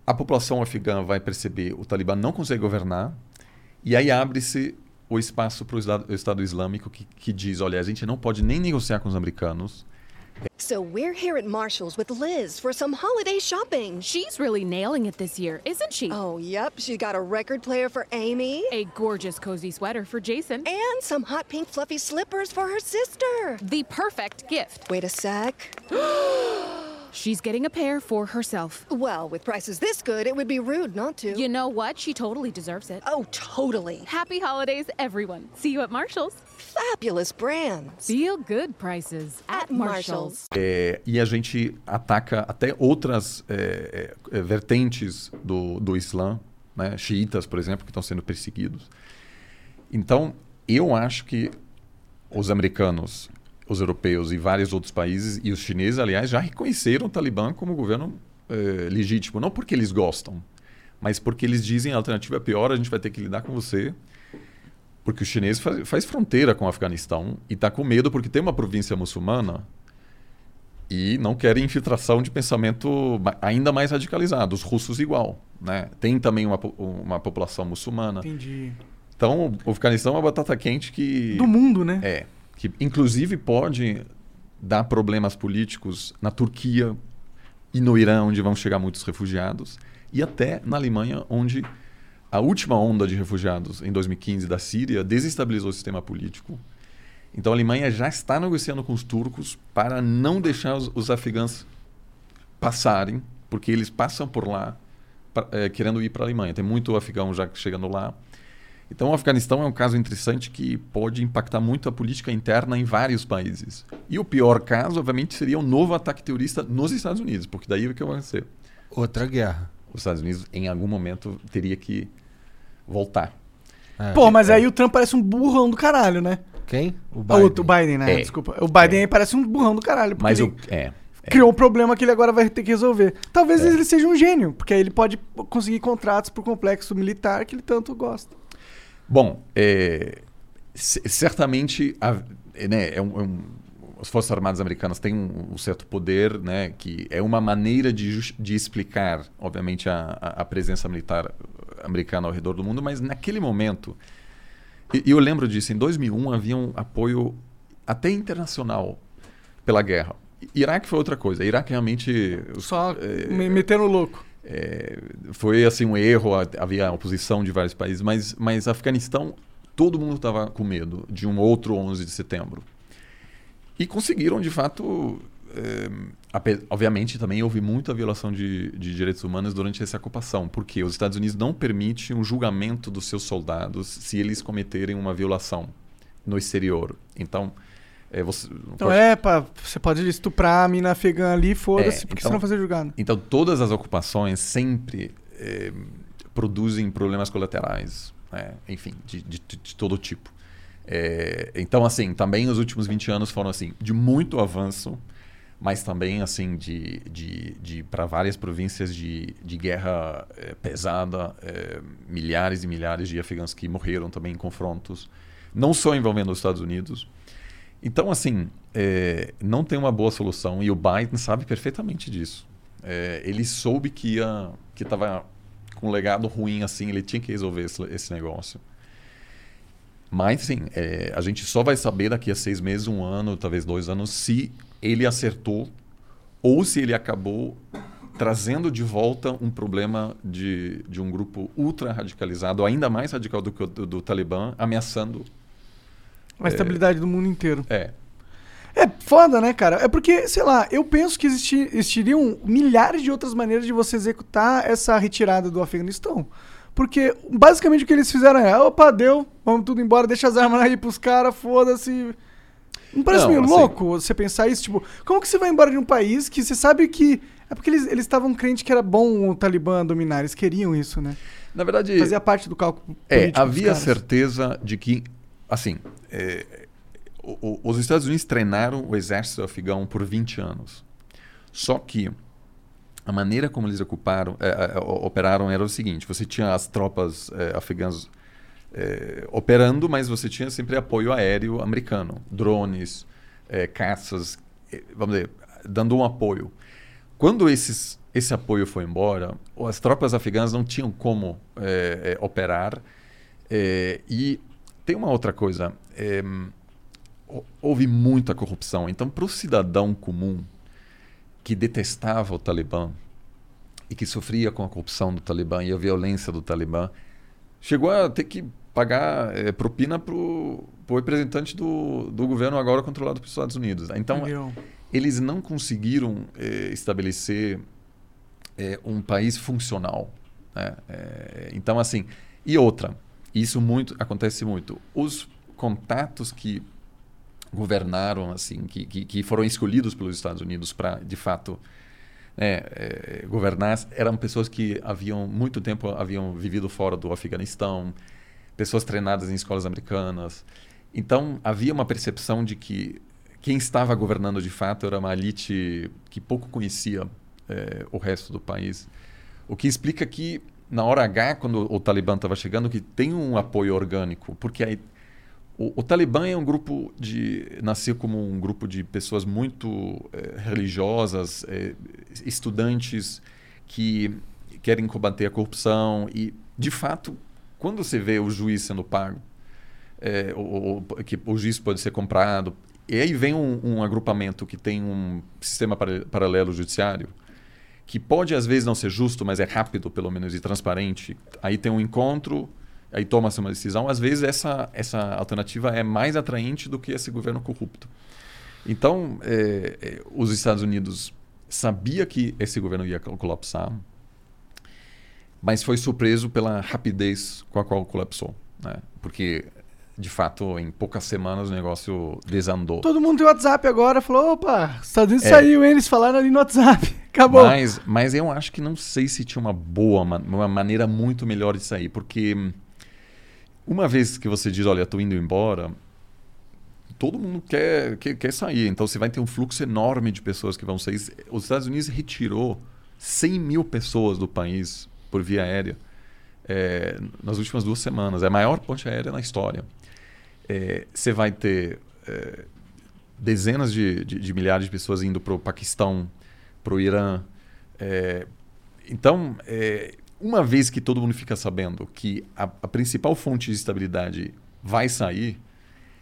S3: a população afegã vai perceber o Talibã não consegue governar, e aí abre-se o espaço para o Estado Islâmico que, que diz: olha, a gente não pode nem negociar com os americanos.
S5: So we're here at Marshall's with Liz for some holiday shopping.
S6: She's really nailing it this year, isn't she?
S5: Oh, yep. She got a record player for Amy.
S6: A gorgeous cozy sweater for Jason.
S5: And some hot pink fluffy slippers for her sister.
S6: The perfect gift.
S5: Wait a sec. [GASPS] [GASPS]
S6: She's getting a pair for herself.
S5: Well, with prices this good, it would be rude not to.
S6: You know what? She totally deserves it.
S5: Oh, totally.
S6: Happy holidays, everyone. See you at Marshall's.
S5: Fabulous brands.
S6: Feel good prices at. Marshall's.
S3: É, e a gente ataca até outras é, é, vertentes do, do Islã, né? xiitas, por exemplo, que estão sendo perseguidos. Então, eu acho que os americanos, os europeus e vários outros países, e os chineses, aliás, já reconheceram o Talibã como governo é, legítimo. Não porque eles gostam, mas porque eles dizem a alternativa é pior, a gente vai ter que lidar com você. Porque o chinês faz, faz fronteira com o Afeganistão e está com medo porque tem uma província muçulmana e não querem infiltração de pensamento ainda mais radicalizado. Os russos igual, né? Tem também uma, uma população muçulmana.
S2: Entendi.
S3: Então, o Afeganistão é uma batata quente que...
S2: Do mundo, né?
S3: É, que inclusive pode dar problemas políticos na Turquia e no Irã, onde vão chegar muitos refugiados, e até na Alemanha, onde a última onda de refugiados em 2015 da Síria desestabilizou o sistema político. Então a Alemanha já está negociando com os turcos para não deixar os, os afegãos passarem, porque eles passam por lá pra- eh, querendo ir para a Alemanha. Tem muito afegão já chegando lá. Então, o Afeganistão é um caso interessante que pode impactar muito a política interna em vários países. E o pior caso, obviamente, seria um novo ataque terrorista nos Estados Unidos, porque daí o que vai acontecer?
S1: Outra guerra.
S3: Os Estados Unidos, em algum momento, teria que voltar.
S1: É.
S2: Pô, mas aí o Trump parece um burrão do caralho, né?
S1: Quem? O
S2: Ah,
S1: Biden.
S2: O, o Biden, né?
S3: É.
S2: Desculpa. O Biden
S3: É.
S2: aí parece um burrão do caralho. porque
S3: Mas
S2: ele
S3: o. É. é.
S2: criou um problema que ele agora vai ter que resolver. Talvez
S3: É.
S2: ele seja um gênio, porque aí ele pode conseguir contratos pro complexo militar que ele tanto gosta.
S3: Bom, é, certamente a- né, é um- é um- as Forças Armadas Americanas têm um, um certo poder, né, que é uma maneira de, de explicar, obviamente, a, a- a presença militar americana ao redor do mundo, mas naquele momento, e, eu lembro disso, em 2001 havia um apoio até internacional pela guerra. Iraque foi outra coisa. Iraque realmente
S2: Só
S3: É,
S2: me metendo louco.
S3: É, foi assim um erro, havia oposição de vários países, mas, mas Afeganistão, todo mundo estava com medo de um outro 11 de setembro. E conseguiram, de fato, é, obviamente também houve muita violação de, de direitos humanos durante essa ocupação, porque os Estados Unidos não permitem um julgamento dos seus soldados se eles cometerem uma violação no exterior. Então, é, você
S2: Então
S3: pode-
S2: é, pá, você pode estuprar a mina afegã ali, foda-se,
S3: É,
S2: porque
S3: então-
S2: você não vai ser julgado.
S3: Então, todas as ocupações sempre eh, produzem problemas colaterais, né? enfim, de, de, de todo tipo. Eh, então, assim, também os últimos 20 anos foram assim de muito avanço, mas também assim de, de, de para várias províncias de, de guerra eh, pesada, eh, milhares e milhares de afegãos que morreram também em confrontos, não só envolvendo os Estados Unidos. Então, assim, é, não tem uma boa solução e o Biden sabe perfeitamente disso. É, ele soube que ia, que estava com um legado ruim assim, ele tinha que resolver esse, esse negócio. Mas, sim, é, a gente só vai saber daqui a seis meses, um ano, talvez dois anos, se ele acertou ou se ele acabou trazendo de volta um problema de, de um grupo ultra radicalizado, ainda mais radical do que o do, do Talibã, ameaçando.
S2: A estabilidade do mundo inteiro.
S3: É,
S2: É foda, né, cara? É porque, sei lá, eu penso que existi- existiriam milhares de outras maneiras de você executar essa retirada do Afeganistão. Porque basicamente o que eles fizeram é, opa, deu, vamos tudo embora, deixa as armas aí pros caras, foda-se. Não parece
S3: Não,
S2: meio
S3: assim-
S2: louco você pensar isso? Tipo, como que você vai embora de um país que você sabe que. É porque eles estavam crentes que era bom o Talibã dominar, eles queriam isso, né?
S3: Na verdade,
S2: Fazia parte do cálculo
S3: É, havia certeza de que, assim, é, o- o- os Estados Unidos treinaram o exército afegão por 20 anos. Só que a maneira como eles ocuparam, é, é, o- operaram era o seguinte: você tinha as tropas é, afegãs é, operando, mas você tinha sempre apoio aéreo americano, drones, é, caças, é, vamos dizer, dando um apoio. Quando esses, esse apoio foi embora, as tropas afegãs não tinham como é, é, operar. é, e tem uma outra coisa: é, hou- houve muita corrupção. Então, para o cidadão comum que detestava o Talibã e que sofria com a corrupção do Talibã e a violência do Talibã, chegou a ter que pagar é, propina para o representante do, do governo agora controlado pelos Estados Unidos. Então,
S2: Entendeu?
S3: eles não conseguiram eh, estabelecer eh, um país funcional. né? Eh, então, assim, e outra, isso muito acontece muito. Os contatos que governaram, assim, que, que, que foram escolhidos pelos Estados Unidos para, de fato, né, eh, governar, eram pessoas que haviam muito tempo haviam vivido fora do Afeganistão, pessoas treinadas em escolas americanas. Então, havia uma percepção de que quem estava governando de fato era uma elite que pouco conhecia eh, o resto do país. O que explica que, na hora H, quando o Talibã estava chegando, que tem um apoio orgânico, porque aí, o, o Talibã é um grupo de. nasceu como um grupo de pessoas muito eh, religiosas, eh, estudantes que querem combater a corrupção e, de fato, quando você vê o juiz sendo pago, é, o, o- que o juiz pode ser comprado. E aí vem um, um agrupamento que tem um sistema para- paralelo judiciário, que pode às vezes não ser justo, mas é rápido, pelo menos, e transparente. Aí tem um encontro, aí toma-se uma decisão. Às vezes essa, essa alternativa é mais atraente do que esse governo corrupto. Então, é, é, os Estados Unidos sabia que esse governo ia col- colapsar, mas foi surpreso pela rapidez com a qual colapsou. Né? Porque, de fato, em poucas semanas o negócio desandou.
S2: Todo mundo tem WhatsApp agora, falou, opa, Estados Unidos
S3: É.
S2: saiu, eles falaram ali no WhatsApp. [LAUGHS] Acabou.
S3: Mas, mas eu acho que não sei se tinha uma boa, ma- uma maneira muito melhor de sair, porque hum, uma vez que você diz, olha, estou indo embora, todo mundo quer, quer, quer sair. Então você vai ter um fluxo enorme de pessoas que vão sair. Os Estados Unidos retirou 100 mil pessoas do país por via aérea é, nas últimas duas semanas. É a maior ponte aérea na história. É, você vai ter é, dezenas de, de, de milhares de pessoas indo para o Paquistão, para o Irã. É, então, é, uma vez que todo mundo fica sabendo que a, a principal fonte de estabilidade vai sair,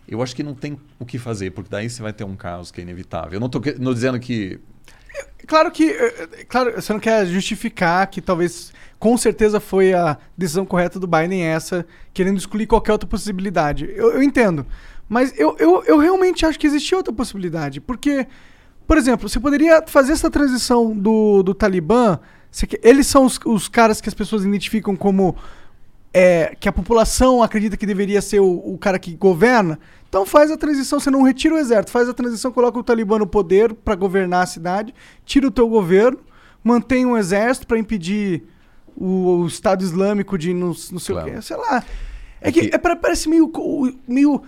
S3: eu acho que não tem o que fazer, porque daí você vai ter um caos que é inevitável. Eu não estou dizendo que
S2: Claro que. eh, eh, Claro, você não quer justificar que talvez. Com certeza foi a decisão correta do Biden essa, querendo excluir qualquer outra possibilidade. Eu, eu entendo. Mas eu, eu, eu realmente acho que existia outra possibilidade. Porque, por exemplo, você poderia fazer essa transição do, do Talibã. Eles são os, os caras que as pessoas identificam como é, que a população acredita que deveria ser o, o cara que governa, então faz a transição, você não retira o exército, faz a transição, coloca o Talibã no poder para governar a cidade, tira o teu governo, mantém um exército para impedir o, o Estado Islâmico de não, não sei
S3: Claro.
S2: o quê, sei lá. É,
S3: É
S2: que,
S3: que-
S2: é, parece meio, meio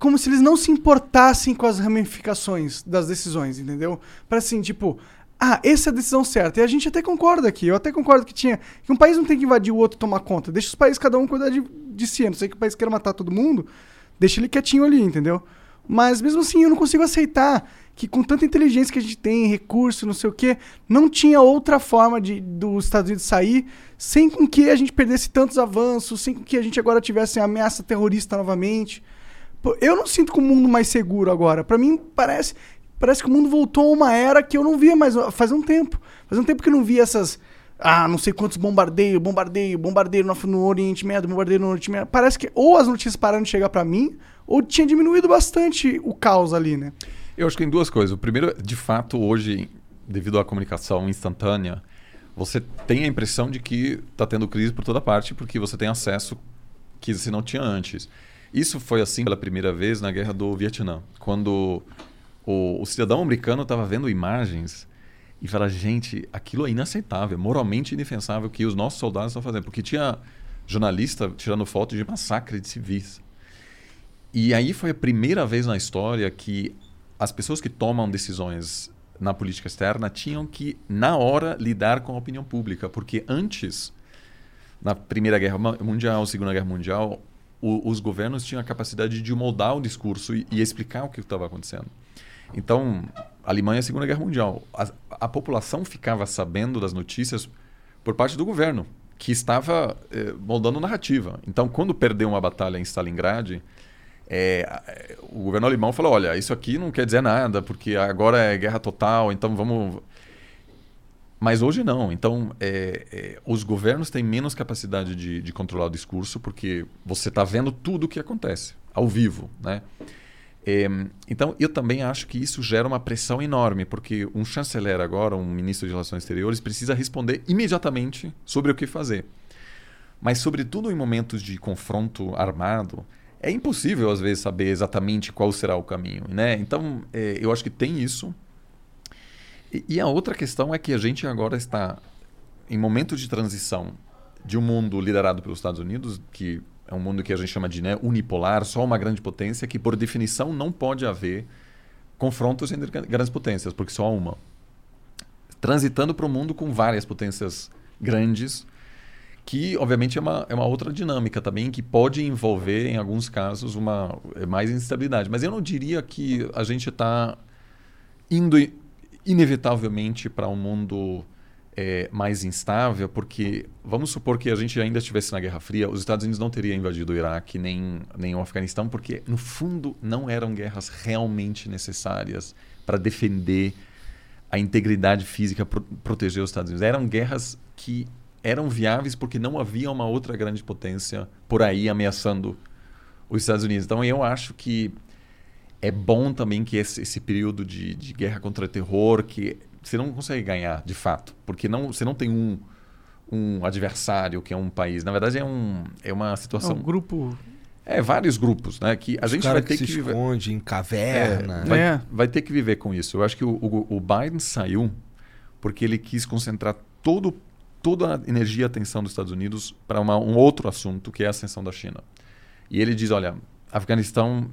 S2: como se eles não se importassem com as ramificações das decisões, entendeu? Parece assim, tipo, ah, essa é a decisão certa. E a gente até concorda aqui. Eu até concordo que tinha. Que um país não tem que invadir o outro e tomar conta. Deixa os países cada um cuidar de, de si. A não sei que o país queira matar todo mundo. Deixa ele quietinho ali, entendeu? Mas mesmo assim, eu não consigo aceitar que com tanta inteligência que a gente tem, recurso, não sei o quê, não tinha outra forma de dos Estados Unidos sair sem com que a gente perdesse tantos avanços, sem com que a gente agora tivesse ameaça terrorista novamente. Eu não sinto com o mundo mais seguro agora. Pra mim, parece, parece que o mundo voltou a uma era que eu não via mais faz um tempo. Faz um tempo que eu não via essas. Ah, não sei quantos bombardeios, bombardeio, bombardeio no, no Oriente Médio, bombardeio no Oriente Médio. Parece que ou as notícias pararam de chegar pra mim, ou tinha diminuído bastante o caos ali, né?
S3: Eu acho que tem duas coisas. O primeiro, de fato, hoje, devido à comunicação instantânea, você tem a impressão de que está tendo crise por toda parte, porque você tem acesso que você não tinha antes. Isso foi assim pela primeira vez na guerra do Vietnã, quando o, o cidadão americano estava vendo imagens e fala, gente, aquilo é inaceitável, moralmente indefensável que os nossos soldados estão fazendo, porque tinha jornalista tirando foto de massacre de civis. E aí foi a primeira vez na história que as pessoas que tomam decisões na política externa tinham que, na hora, lidar com a opinião pública. Porque antes, na Primeira Guerra Mundial, Segunda Guerra Mundial, o, os governos tinham a capacidade de moldar o discurso e, e explicar o que estava acontecendo. Então, Alemanha, Segunda Guerra Mundial, a, a, população ficava sabendo das notícias por parte do governo, que estava eh, moldando narrativa. Então, quando perdeu uma batalha em Stalingrad, é, o governo alemão falou: olha, isso aqui não quer dizer nada, porque agora é guerra total, então vamos. Mas hoje não. Então, é, é, os governos têm menos capacidade de, de controlar o discurso, porque você está vendo tudo o que acontece, ao vivo. Né? É, então, eu também acho que isso gera uma pressão enorme, porque um chanceler agora, um ministro de Relações Exteriores, precisa responder imediatamente sobre o que fazer. Mas, sobretudo em momentos de confronto armado, é impossível às vezes saber exatamente qual será o caminho, né? Então é, eu acho que tem isso. E, e, a outra questão é que a gente agora está em momento de transição de um mundo liderado pelos Estados Unidos, que é um mundo que a gente chama de né, unipolar, só uma grande potência, que por definição não pode haver confrontos entre grandes potências, porque só uma. Transitando para um mundo com várias potências grandes que obviamente é uma, é uma outra dinâmica também que pode envolver em alguns casos uma é mais instabilidade mas eu não diria que a gente está indo inevitavelmente para um mundo é, mais instável porque vamos supor que a gente ainda estivesse na Guerra Fria os Estados Unidos não teriam invadido o Iraque nem nem o Afeganistão porque no fundo não eram guerras realmente necessárias para defender a integridade física pro, proteger os Estados Unidos eram guerras que eram viáveis porque não havia uma outra grande potência por aí ameaçando os Estados Unidos. Então eu acho que é bom também que esse, esse período de, de, guerra contra terror, que você não consegue ganhar de fato, porque não, você não tem um, um adversário que é um país. Na verdade é, um, é uma situação... É
S2: um grupo...
S3: É, vários grupos, né? Que a
S1: Os
S3: gente vai
S1: que
S3: ter
S1: se
S3: que...
S1: esconde em caverna.
S3: É, vai,
S2: É.
S3: vai ter que viver com isso. Eu acho que o, o, o Biden saiu porque ele quis concentrar todo toda a energia e atenção dos Estados Unidos para um outro assunto, que é a ascensão da China. E ele diz, olha, Afeganistão,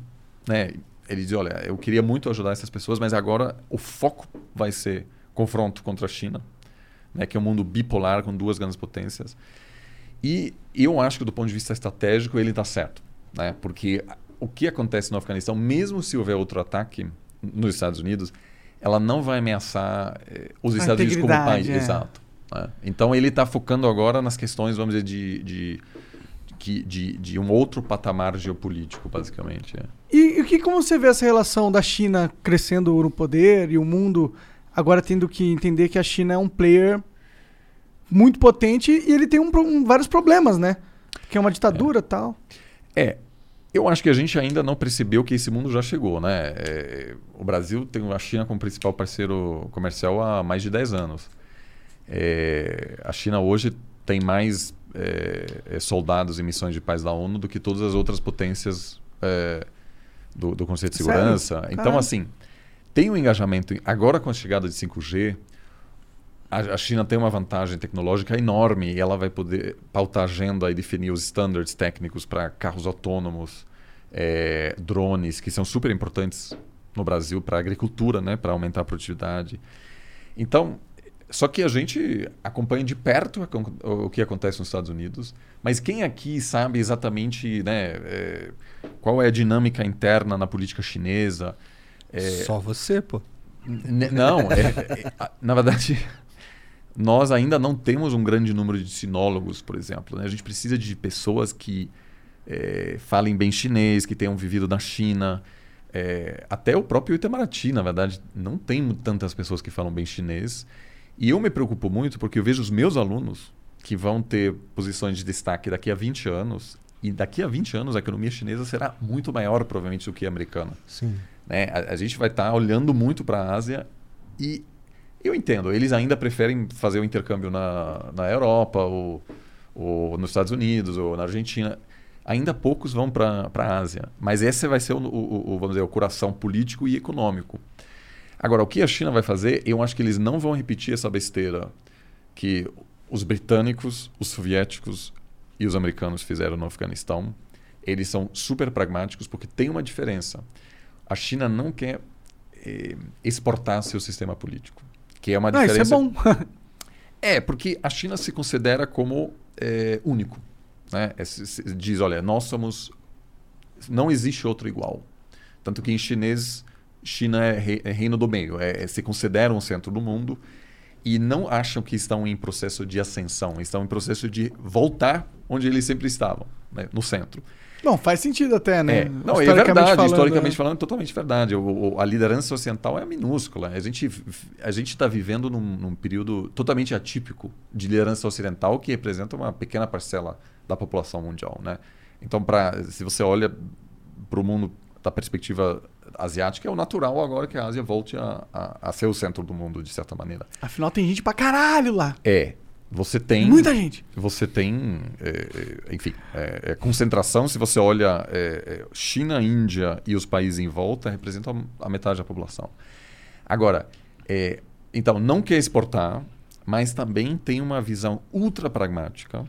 S3: né, ele diz, olha, eu queria muito ajudar essas pessoas, mas agora o foco vai ser confronto contra a China, né, que é um mundo bipolar com duas grandes potências. E eu acho que do ponto de vista estratégico ele está certo, né, porque o que acontece no Afeganistão, mesmo se houver outro ataque nos Estados Unidos, ela não vai ameaçar eh, os Estados Unidos como país,
S2: é.
S3: exato. né? Então ele está focando agora nas questões, vamos dizer, de, de, de, de, de um outro patamar geopolítico, basicamente. é.
S2: E, e o que como você vê essa relação da China crescendo no poder e o mundo agora tendo que entender que a China é um player muito potente e ele tem um um- vários problemas, né? Que é uma ditadura e tal.
S3: É, eu acho que a gente ainda não percebeu que esse mundo já chegou, né? É, o Brasil tem a China como principal parceiro comercial há mais de 10 anos. É, a China hoje tem mais é, é, soldados em missões de paz da ONU do que todas as outras potências é, do, do Conselho de
S2: Sério?
S3: Segurança. Então,
S2: Caralho.
S3: assim, tem um engajamento. Agora, com a chegada de 5G, a, China tem uma vantagem tecnológica enorme e ela vai poder pautar a agenda e definir os standards técnicos para carros autônomos, eh, drones, que são super importantes no Brasil para a agricultura, né, para aumentar a produtividade. Então, só que a gente acompanha de perto o que acontece nos Estados Unidos, mas quem aqui sabe exatamente né, eh, qual é a dinâmica interna na política chinesa? Eh,
S1: Só você, pô.
S3: N- Não, é- é- a- na verdade, nós ainda não temos um grande número de sinólogos, por exemplo. né? A gente precisa de pessoas que eh, falem bem chinês, que tenham vivido na China. Eh, até o próprio Itamaraty, na verdade, não tem tantas pessoas que falam bem chinês. E eu me preocupo muito porque eu vejo os meus alunos que vão ter posições de destaque daqui a 20 anos. E daqui a 20 anos a economia chinesa será muito maior, provavelmente, do que a americana
S1: Sim.
S3: Né? A, a gente vai estar olhando muito para a Ásia e eu entendo, eles ainda preferem fazer o intercâmbio na, na Europa ou, ou nos Estados Unidos ou na Argentina. ainda poucos vão para a Ásia. Mas esse vai ser o, o, o, vamos dizer, o coração político e econômico. Agora, o que a China vai fazer, eu acho que eles não vão repetir essa besteira que os britânicos, os soviéticos e os americanos fizeram no Afeganistão. Eles são super pragmáticos porque tem uma diferença. A China não quer eh, exportar seu sistema político, que é uma
S2: Ah,
S3: diferença.
S2: isso é bom. [LAUGHS]
S3: É, porque a China se considera como é, único. Né? É, se- se- diz, olha, nós somos... Não existe outro igual. Tanto que em chinês, China é, rei- é reino do meio. É, é- se consideram o centro do mundo e não acham que estão em processo de ascensão. Estão em processo de voltar onde eles sempre estavam, né? no centro.
S2: Bom, faz sentido até, né?
S3: É, não, é verdade,
S2: falando,
S3: historicamente
S2: é.
S3: falando, é totalmente verdade. O- o- a liderança ocidental é minúscula. A gente a gente está vivendo num, num período totalmente atípico de liderança ocidental que representa uma pequena parcela da população mundial, né? Então, para se você olha para o mundo da perspectiva asiática, é o natural agora que a Ásia volte a, a, a ser o centro do mundo de certa maneira.
S2: Afinal, tem gente pra caralho lá.
S3: É, você tem
S2: Muita gente.
S3: você tem, é, é, enfim, é, é concentração. Se você olha é, China, Índia e os países em volta, representam a metade da população. Agora, então, não quer exportar, mas também tem uma visão ultra pragmática.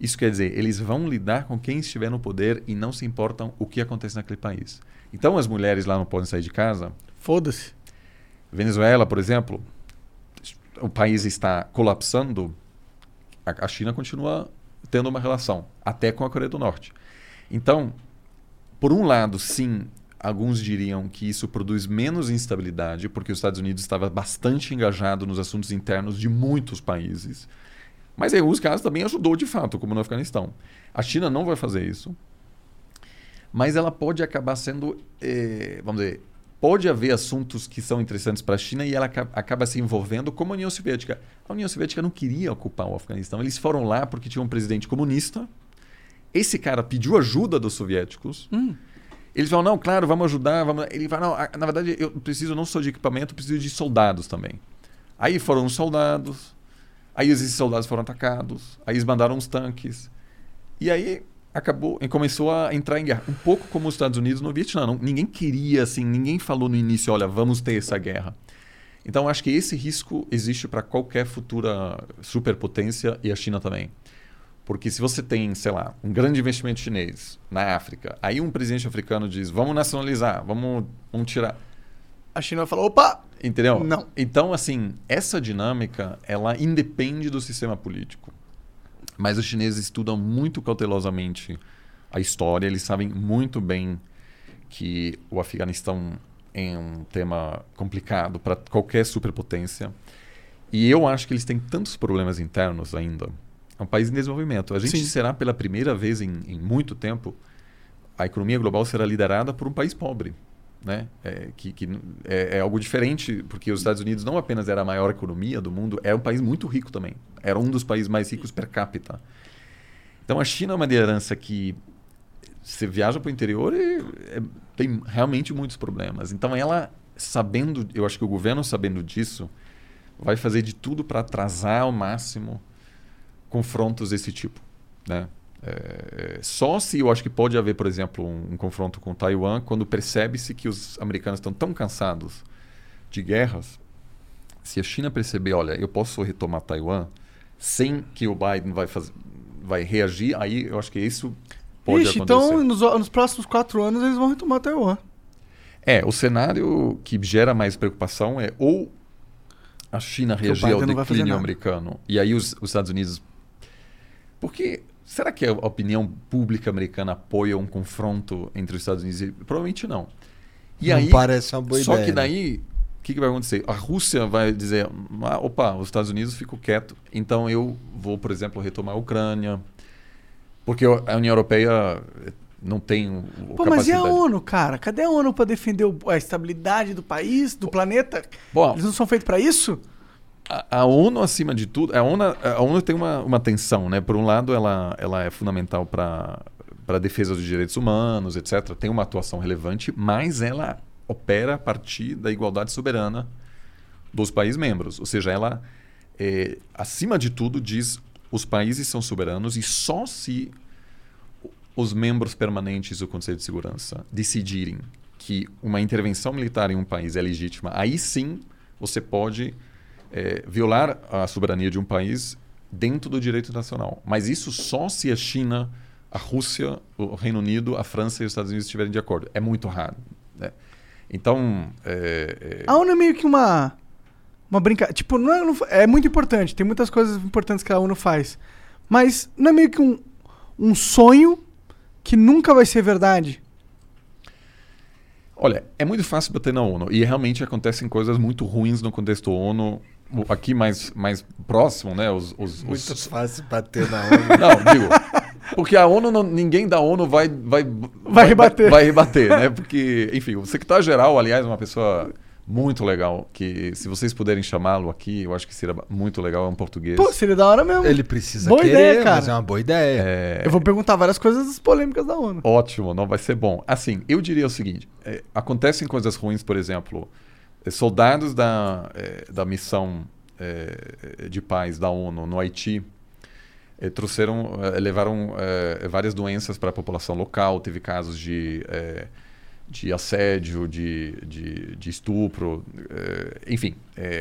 S3: Isso quer dizer, eles vão lidar com quem estiver no poder e não se importam o que acontece naquele país. Então, as mulheres lá não podem sair de casa.
S2: Foda-se.
S3: Venezuela, por exemplo, o país está colapsando, a, China continua tendo uma relação, até com a Coreia do Norte. Então, por um lado, sim, alguns diriam que isso produz menos instabilidade, porque os Estados Unidos estava bastante engajado nos assuntos internos de muitos países. Mas em alguns casos também ajudou de fato, como no Afeganistão. A China não vai fazer isso, mas ela pode acabar sendo, eh, vamos dizer, pode haver assuntos que são interessantes para a China e ela aca- acaba se envolvendo como a União Soviética. A União Soviética não queria ocupar o Afeganistão. Eles foram lá porque tinha um presidente comunista. Esse cara pediu ajuda dos soviéticos. Eles falam, não, claro, vamos ajudar. Vamos... Ele fala, não, na verdade, eu preciso não só de equipamento, eu preciso de soldados também. Aí foram os soldados. Aí esses soldados foram atacados. Aí eles mandaram uns tanques. E aí acabou e começou a entrar em guerra. Um pouco como os Estados Unidos no Vietnã. Não- ninguém queria, assim, ninguém falou no início, olha, vamos ter essa guerra. Então acho que esse risco existe para qualquer futura superpotência e a China também. Porque se você tem, sei lá, um grande investimento chinês na África, aí um presidente africano diz, vamos nacionalizar, vamos, vamos tirar.
S2: A China vai falar, opa!
S3: Entendeu?
S2: Não.
S3: Então, assim, essa dinâmica, ela independe do sistema político. Mas os chineses estudam muito cautelosamente a história, eles sabem muito bem que o Afeganistão é um tema complicado para qualquer superpotência. E eu acho que eles têm tantos problemas internos ainda. É um país em desenvolvimento. A gente
S2: Sim.
S3: será pela primeira vez em, em muito tempo, a economia global será liderada por um país pobre. Né? É, que, que é, é algo diferente, porque os Estados Unidos não apenas era a maior economia do mundo, era um país muito rico também. Era um dos países mais ricos per capita. Então a China é uma liderança que você viaja para o interior e é, tem realmente muitos problemas. Então ela sabendo, eu acho que o governo sabendo disso, vai fazer de tudo para atrasar ao máximo confrontos desse tipo, né? É, só se eu acho que pode haver, por exemplo, um, um confronto com Taiwan quando percebe-se que os americanos estão tão cansados de guerras. Se a China perceber, olha, eu posso retomar Taiwan sem que o Biden vai, fazer, vai reagir, aí eu acho que isso pode
S2: Ixi,
S3: acontecer.
S2: então nos, nos próximos quatro anos eles vão retomar Taiwan.
S3: É, o cenário que gera mais preocupação é ou a China
S2: o
S3: reagir ao declínio americano e aí os, os Estados Unidos. Porque será que a opinião pública americana apoia um confronto entre os Estados Unidos e. Provavelmente não. E
S1: Não
S3: aí,
S1: parece uma boa
S3: só
S1: ideia,
S3: que
S1: né?
S3: daí, o que, que vai acontecer? A Rússia vai dizer: ah, opa, os Estados Unidos ficam quietos, então eu vou, por exemplo, retomar a Ucrânia. Porque a União Europeia não tem o, o
S2: Pô, mas e a. ONU, cara? Cadê a ONU pra defender a estabilidade do país, do planeta?
S3: Bom,
S2: Eles não são feitos pra isso?
S3: A, ONU, acima de tudo, a ONU, a ONU tem uma, uma tensão, né? Por um lado, ela, ela é fundamental para a defesa dos direitos humanos, etc. Tem uma atuação relevante, mas ela opera a partir da igualdade soberana dos países membros. Ou seja, ela, é, acima de tudo, diz os países são soberanos e só se os membros permanentes do Conselho de Segurança decidirem que uma intervenção militar em um país é legítima, aí sim você pode é, violar a soberania de um país dentro do direito nacional. Mas isso só se a China, a Rússia, o Reino Unido, a França e os Estados Unidos estiverem de acordo. É muito raro. Né? Então. É,
S2: é... A ONU é meio que uma. Uma brincadeira. Tipo, não é, não, é muito importante. Tem muitas coisas importantes que a ONU faz. Mas não é meio que um, um sonho que nunca vai ser verdade?
S3: Olha, é muito fácil bater na ONU. E realmente acontecem coisas muito ruins no contexto ONU aqui mais, mais próximo, né? Os, os,
S1: Muito
S3: os...
S1: fácil bater na [LAUGHS] ONU.
S3: Não, digo. Porque a ONU, não, ninguém da ONU vai, vai,
S2: vai, rebater.
S3: Vai, vai rebater, né? Porque, enfim, o secretário-geral, aliás, é uma pessoa muito legal, que se vocês puderem chamá-lo aqui, eu acho que seria muito legal, é um português.
S2: Pô, seria da hora mesmo.
S1: Ele precisa
S2: boa
S1: querer,
S2: ideia, cara.
S1: mas é uma boa ideia.
S3: É...
S2: Eu vou perguntar várias coisas polêmicas da ONU.
S3: Ótimo, não vai ser bom. Assim, eu diria o seguinte, é, acontecem coisas ruins, por exemplo, soldados da, é, da missão é, de paz da ONU no Haiti é, trouxeram, é, levaram várias doenças para a população local. Teve casos de, de assédio, de, de, de estupro, enfim.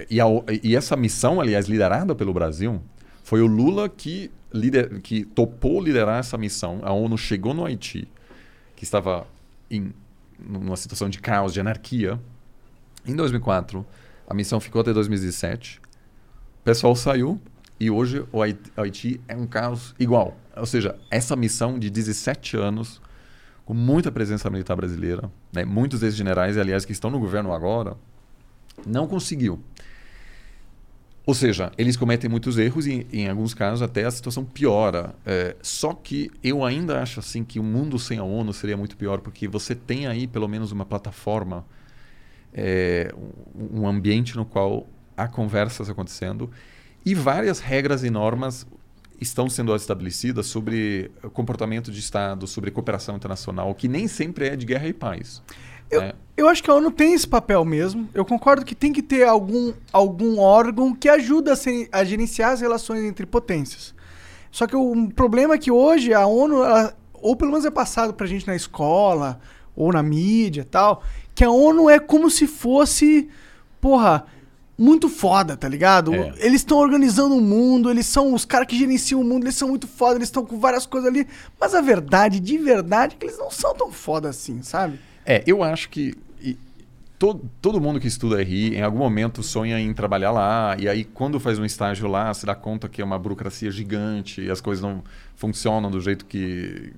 S3: E, a, e, essa missão, aliás, liderada pelo Brasil, foi o Lula que, lider, que topou liderar essa missão. A ONU chegou no Haiti, que estava em numa situação de caos, de anarquia, em 2004. A missão ficou até 2017 pessoal saiu e hoje o Haiti é um caos igual. Ou seja, essa missão de 17 anos, com muita presença militar brasileira, né, muitos desses generais, aliás, que estão no governo agora, não conseguiu. Ou seja, eles cometem muitos erros e, em alguns casos, até a situação piora. É, só que eu ainda acho assim que o um mundo sem a ONU seria muito pior, porque você tem aí pelo menos uma plataforma, é, um ambiente no qual há conversas acontecendo e várias regras e normas estão sendo estabelecidas sobre comportamento de Estado, sobre cooperação internacional, que nem sempre é de guerra e paz.
S2: Eu, né? eu acho que a ONU tem esse papel mesmo. Eu concordo que tem que ter algum, algum órgão que ajuda a, ser, a gerenciar as relações entre potências. Só que o problema é que hoje a ONU, ela, ou pelo menos é passado pra gente na escola, ou na mídia tal, que a ONU é como se fosse, porra, muito foda, tá ligado? É. Eles estão organizando o mundo, eles são os caras que gerenciam o mundo, eles são muito foda, eles estão com várias coisas ali. Mas a verdade, de verdade, é que eles não são tão foda assim, sabe?
S3: É, eu acho que todo, todo mundo que estuda RI, em algum momento sonha em trabalhar lá, e aí quando faz um estágio lá, se dá conta que é uma burocracia gigante e as coisas não funcionam do jeito que,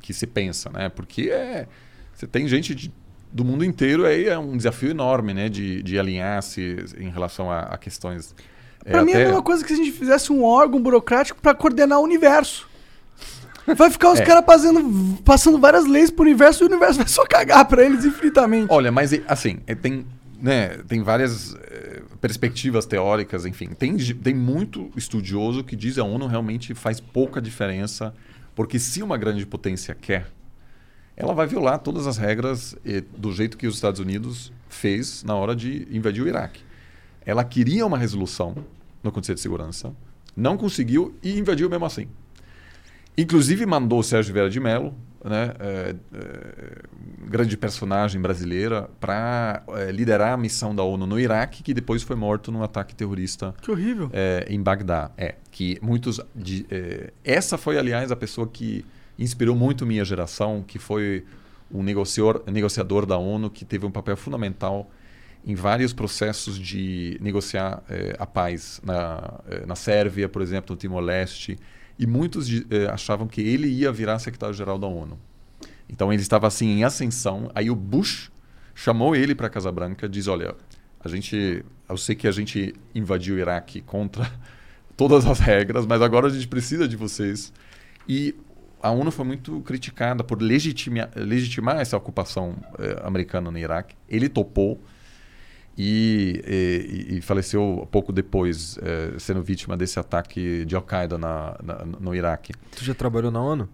S3: que se pensa, né? Porque é, você tem gente de do mundo inteiro aí é um desafio enorme, né? De, de alinhar-se em relação a, a questões.
S2: É, pra é, mim até... é a mesma coisa que se a gente fizesse um órgão burocrático para coordenar o universo. Vai ficar os é. caras passando, passando várias leis pro universo e o universo [LAUGHS] vai só cagar para eles infinitamente.
S3: Olha, mas assim, é, tem, né, tem várias é, perspectivas teóricas, enfim. Tem, tem muito estudioso que diz que a ONU realmente faz pouca diferença, porque se uma grande potência quer ela vai violar todas as regras eh, do jeito que os Estados Unidos fez na hora de invadir o Iraque. Ela queria uma resolução no Conselho de Segurança, não conseguiu e invadiu mesmo assim. Inclusive mandou o Sérgio Vieira de Mello, né, é, é, grande personagem brasileira, para é, liderar a missão da ONU no Iraque, que depois foi morto num ataque terrorista.
S2: Que horrível.
S3: em Bagdá. É, que muitos. De, essa foi, aliás, a pessoa que inspirou muito minha geração, que foi um negociador, negociador da ONU que teve um papel fundamental em vários processos de negociar eh, a paz na, eh, na Sérvia, por exemplo, no Timor-Leste, e muitos eh, achavam que ele ia virar secretário-geral da ONU. Então ele estava assim em ascensão. Aí o Bush chamou ele para a Casa Branca, diz: olha, a gente, eu sei que a gente invadiu o Iraque contra [LAUGHS] todas as regras, mas agora a gente precisa de vocês. E a ONU foi muito criticada por legitimar, legitimar essa ocupação eh, americana no Iraque. Ele topou e, e, e faleceu pouco depois, eh, sendo vítima desse ataque de Al-Qaeda na, na, no Iraque.
S1: Tu já trabalhou na ONU?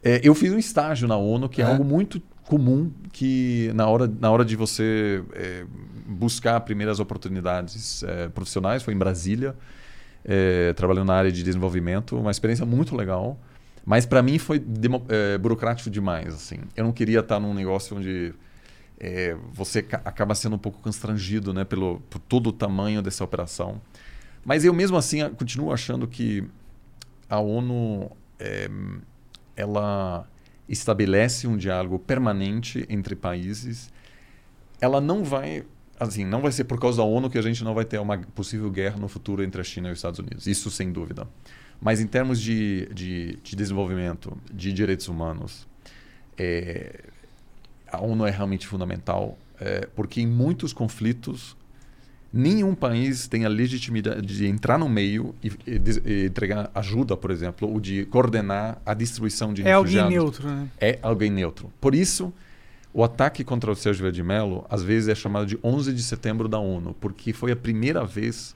S3: É, eu fiz um estágio na ONU, que é, é algo muito comum que na hora, na hora de você é, buscar primeiras oportunidades é, profissionais, foi em Brasília, é, trabalhando na área de desenvolvimento, uma experiência muito legal. Mas para mim foi demo, é, burocrático demais. Assim. Eu não queria estar num negócio onde é, você acaba sendo um pouco constrangido né, pelo, por todo o tamanho dessa operação. Mas eu mesmo assim continuo achando que a ONU é, ela estabelece um diálogo permanente entre países. Ela não vai assim, não vai ser por causa da ONU que a gente não vai ter uma possível guerra no futuro entre a China e os Estados Unidos. Isso sem dúvida. Mas em termos de, de, de desenvolvimento, de direitos humanos, é, a ONU é realmente fundamental, é, porque em muitos conflitos nenhum país tem a legitimidade de entrar no meio e, e, e, entregar ajuda, por exemplo, ou de coordenar a distribuição de
S2: é
S3: refugiados.
S2: É alguém neutro, né?
S3: É alguém neutro. Por isso, o ataque contra o Sérgio Verde Mello, às vezes, é chamado de 11 de setembro da ONU, porque foi a primeira vez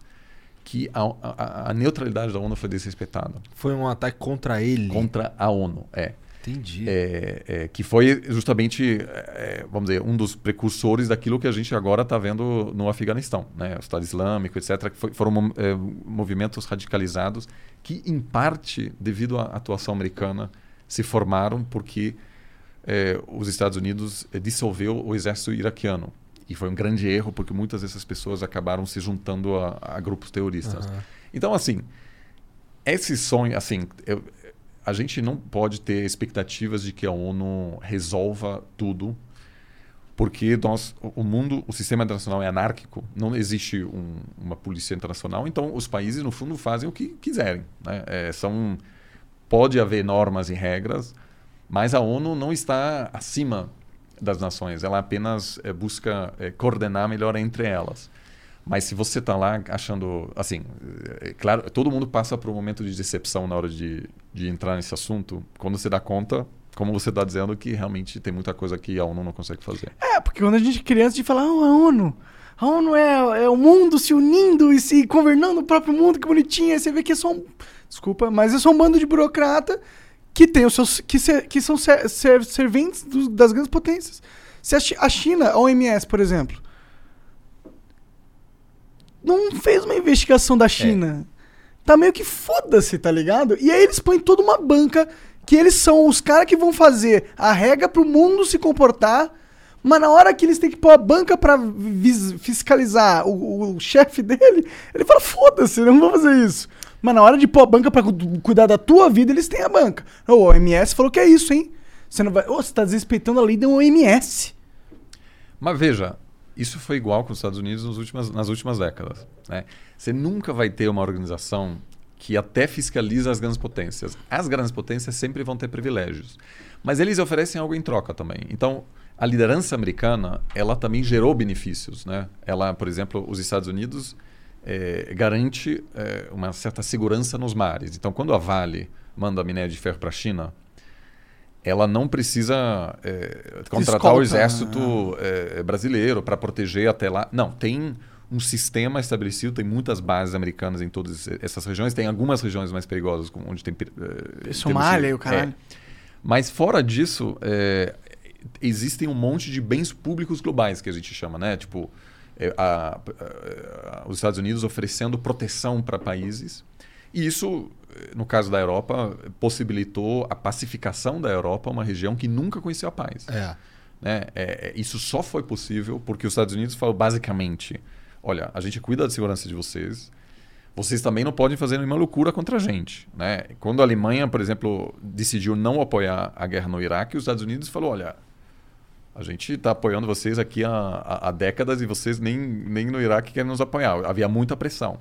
S3: que a, a, a, neutralidade da ONU foi desrespeitada.
S1: Foi um ataque contra ele?
S3: Contra a ONU, é.
S1: Entendi.
S3: É, é, que foi justamente, é, vamos dizer, um dos precursores daquilo que a gente agora está vendo no Afeganistão, né? o Estado Islâmico, etc., que foi, foram é, movimentos radicalizados que, em parte, devido à atuação americana, se formaram porque é, os Estados Unidos dissolveu o exército iraquiano. E foi um grande erro, porque muitas dessas pessoas acabaram se juntando a, a grupos terroristas. Uhum. Então, assim, esse sonho, assim, eu, a gente não pode ter expectativas de que a ONU resolva tudo, porque nós, o mundo, o sistema internacional é anárquico, não existe um, uma polícia internacional, então os países, no fundo, fazem o que quiserem. Né? É, são, pode haver normas e regras, mas a ONU não está acima das nações, ela apenas é, busca é, coordenar melhor entre elas. Mas se você está lá achando, assim, é, claro, todo mundo passa por um momento de decepção na hora de, de entrar nesse assunto, quando você dá conta, como você está dizendo, que realmente tem muita coisa que a ONU não consegue fazer.
S2: É, porque quando a gente é criança, a gente fala, oh, a ONU, a ONU é, é o mundo se unindo e se governando o próprio mundo, que bonitinho. Aí você vê que é só um, desculpa, mas é só um bando de burocrata que tem os seus que, ser, que são ser, ser, serventes do, das grandes potências. Se a, China, a OMS, por exemplo, não fez uma investigação da China, é. tá meio que foda-se, tá ligado? E aí eles põem toda uma banca que eles são os caras que vão fazer a regra pro mundo se comportar. Mas na hora que eles têm que pôr a banca pra fiscalizar o, o chefe [LAUGHS] dele, ele fala: foda-se, não vou fazer isso. Mas na hora de pôr a banca pra cuidar da tua vida, eles têm a banca. O OMS falou que é isso, hein? Você não vai. Oh, você tá desrespeitando a lei da OMS.
S3: Mas veja, isso foi igual com os Estados Unidos nas últimas, nas últimas décadas. Né? Você nunca vai ter uma organização que até fiscaliza as grandes potências. As grandes potências sempre vão ter privilégios. Mas eles oferecem algo em troca também. Então, a liderança americana, ela também gerou benefícios. Né? Ela, por exemplo, os Estados Unidos é, garante é, uma certa segurança nos mares. Então, quando a Vale manda minério de ferro para a China, ela não precisa é, contratar Escolta, o exército é, brasileiro para proteger até lá. Não, tem um sistema estabelecido, tem muitas bases americanas em todas essas regiões, tem algumas regiões mais perigosas, onde tem...
S2: Somália e o caralho.
S3: É. Mas fora disso, existem um monte de bens públicos globais, que a gente chama, né? Tipo, a, a, os Estados Unidos oferecendo proteção para países. E isso, no caso da Europa, possibilitou a pacificação da Europa, uma região que nunca conheceu a paz.
S1: É.
S3: Né? É, isso só foi possível porque os Estados Unidos falou basicamente: olha, a gente cuida da segurança de vocês, vocês também não podem fazer nenhuma loucura contra a gente. Né? Quando a Alemanha, por exemplo, decidiu não apoiar a guerra no Iraque, os Estados Unidos falou: olha, a gente está apoiando vocês aqui há, há, décadas e vocês nem, nem no Iraque querem nos apoiar. Havia muita pressão.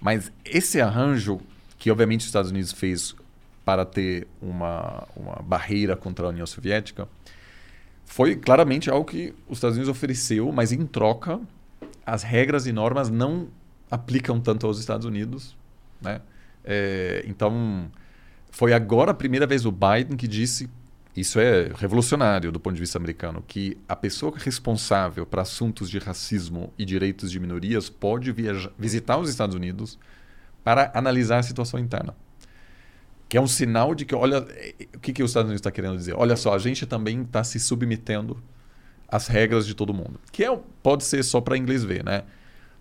S3: Mas esse arranjo, que obviamente os Estados Unidos fez para ter uma, uma barreira contra a União Soviética, foi claramente algo que os Estados Unidos ofereceu, mas em troca, as regras e normas não aplicam tanto aos Estados Unidos. Né? É, então, foi agora a primeira vez o Biden que disse isso é revolucionário do ponto de vista americano, que a pessoa responsável para assuntos de racismo e direitos de minorias pode viajar, visitar os Estados Unidos para analisar a situação interna. Que é um sinal de que, olha, o que, que os Estados Unidos está querendo dizer? Olha só, a gente também está se submetendo às regras de todo mundo. Que é, pode ser só para inglês ver, né?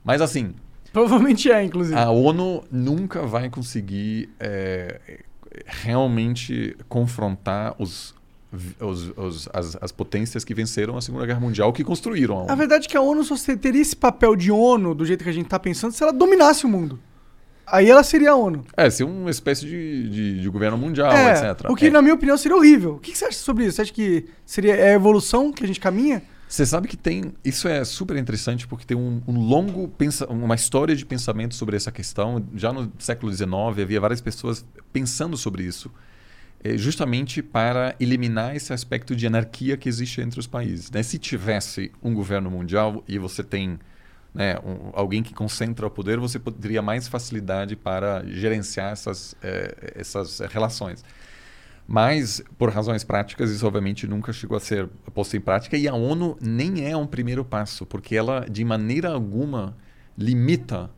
S3: Mas assim.
S2: Provavelmente é, inclusive.
S3: A ONU nunca vai conseguir é, realmente confrontar os, os, os, as, as, potências que venceram a Segunda Guerra Mundial, que construíram a ONU.
S2: A verdade é que a ONU só teria esse papel de ONU, do jeito que a gente está pensando, se ela dominasse o mundo. Aí ela seria a ONU.
S3: É, ser uma espécie de, de, de governo mundial,
S2: é,
S3: etc.
S2: O que,
S3: é.
S2: na minha opinião, seria horrível. O que você acha sobre isso? Você acha que seria é a evolução que a gente caminha?
S3: Você sabe que tem. Isso é super interessante porque tem um, um, longo. Pensa, uma história de pensamento sobre essa questão. Já no século XIX havia várias pessoas pensando sobre isso, justamente para eliminar esse aspecto de anarquia que existe entre os países. Né? Se tivesse um governo mundial e você tem né, um, alguém que concentra o poder, você teria mais facilidade para gerenciar essas, é, essas relações. Mas, por razões práticas, isso obviamente nunca chegou a ser posto em prática. E a ONU nem é um primeiro passo, porque ela, de maneira alguma, limita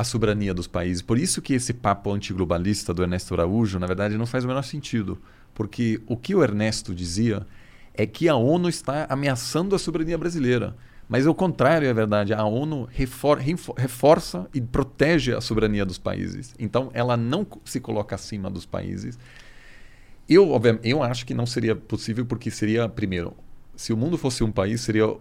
S3: a soberania dos países. Por isso que esse papo antiglobalista do Ernesto Araújo, na verdade, não faz o menor sentido. Porque o que o Ernesto dizia é que a ONU está ameaçando a soberania brasileira. Mas o contrário é verdade. A ONU refor reforça e protege a soberania dos países. Então, ela não se coloca acima dos países eu, eu acho que não seria possível porque seria, primeiro, se o mundo fosse um país, seria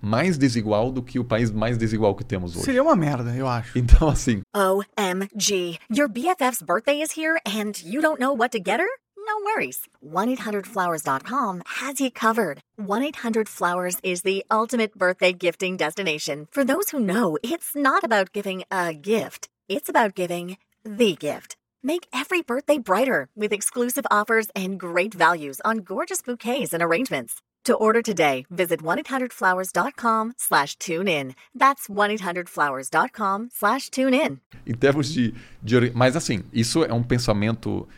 S3: mais desigual do que o país mais desigual que temos hoje.
S2: Seria uma merda, eu acho. [LAUGHS]
S3: Então, assim.
S7: OMG. Your BFF's birthday is here and you don't know what to get her? No worries. 1-800-Flowers.com has you covered. 1-800-Flowers is the ultimate birthday gifting destination. For those who know, it's not about giving a gift. It's about giving the gift. Make every birthday brighter with exclusive offers and great values on gorgeous bouquets and arrangements. To order today, visit 1-800-Flowers.com slash tune in. That's 1-800-Flowers.com slash tune in.
S3: Em termos de, de... Mas assim, isso é um pensamento...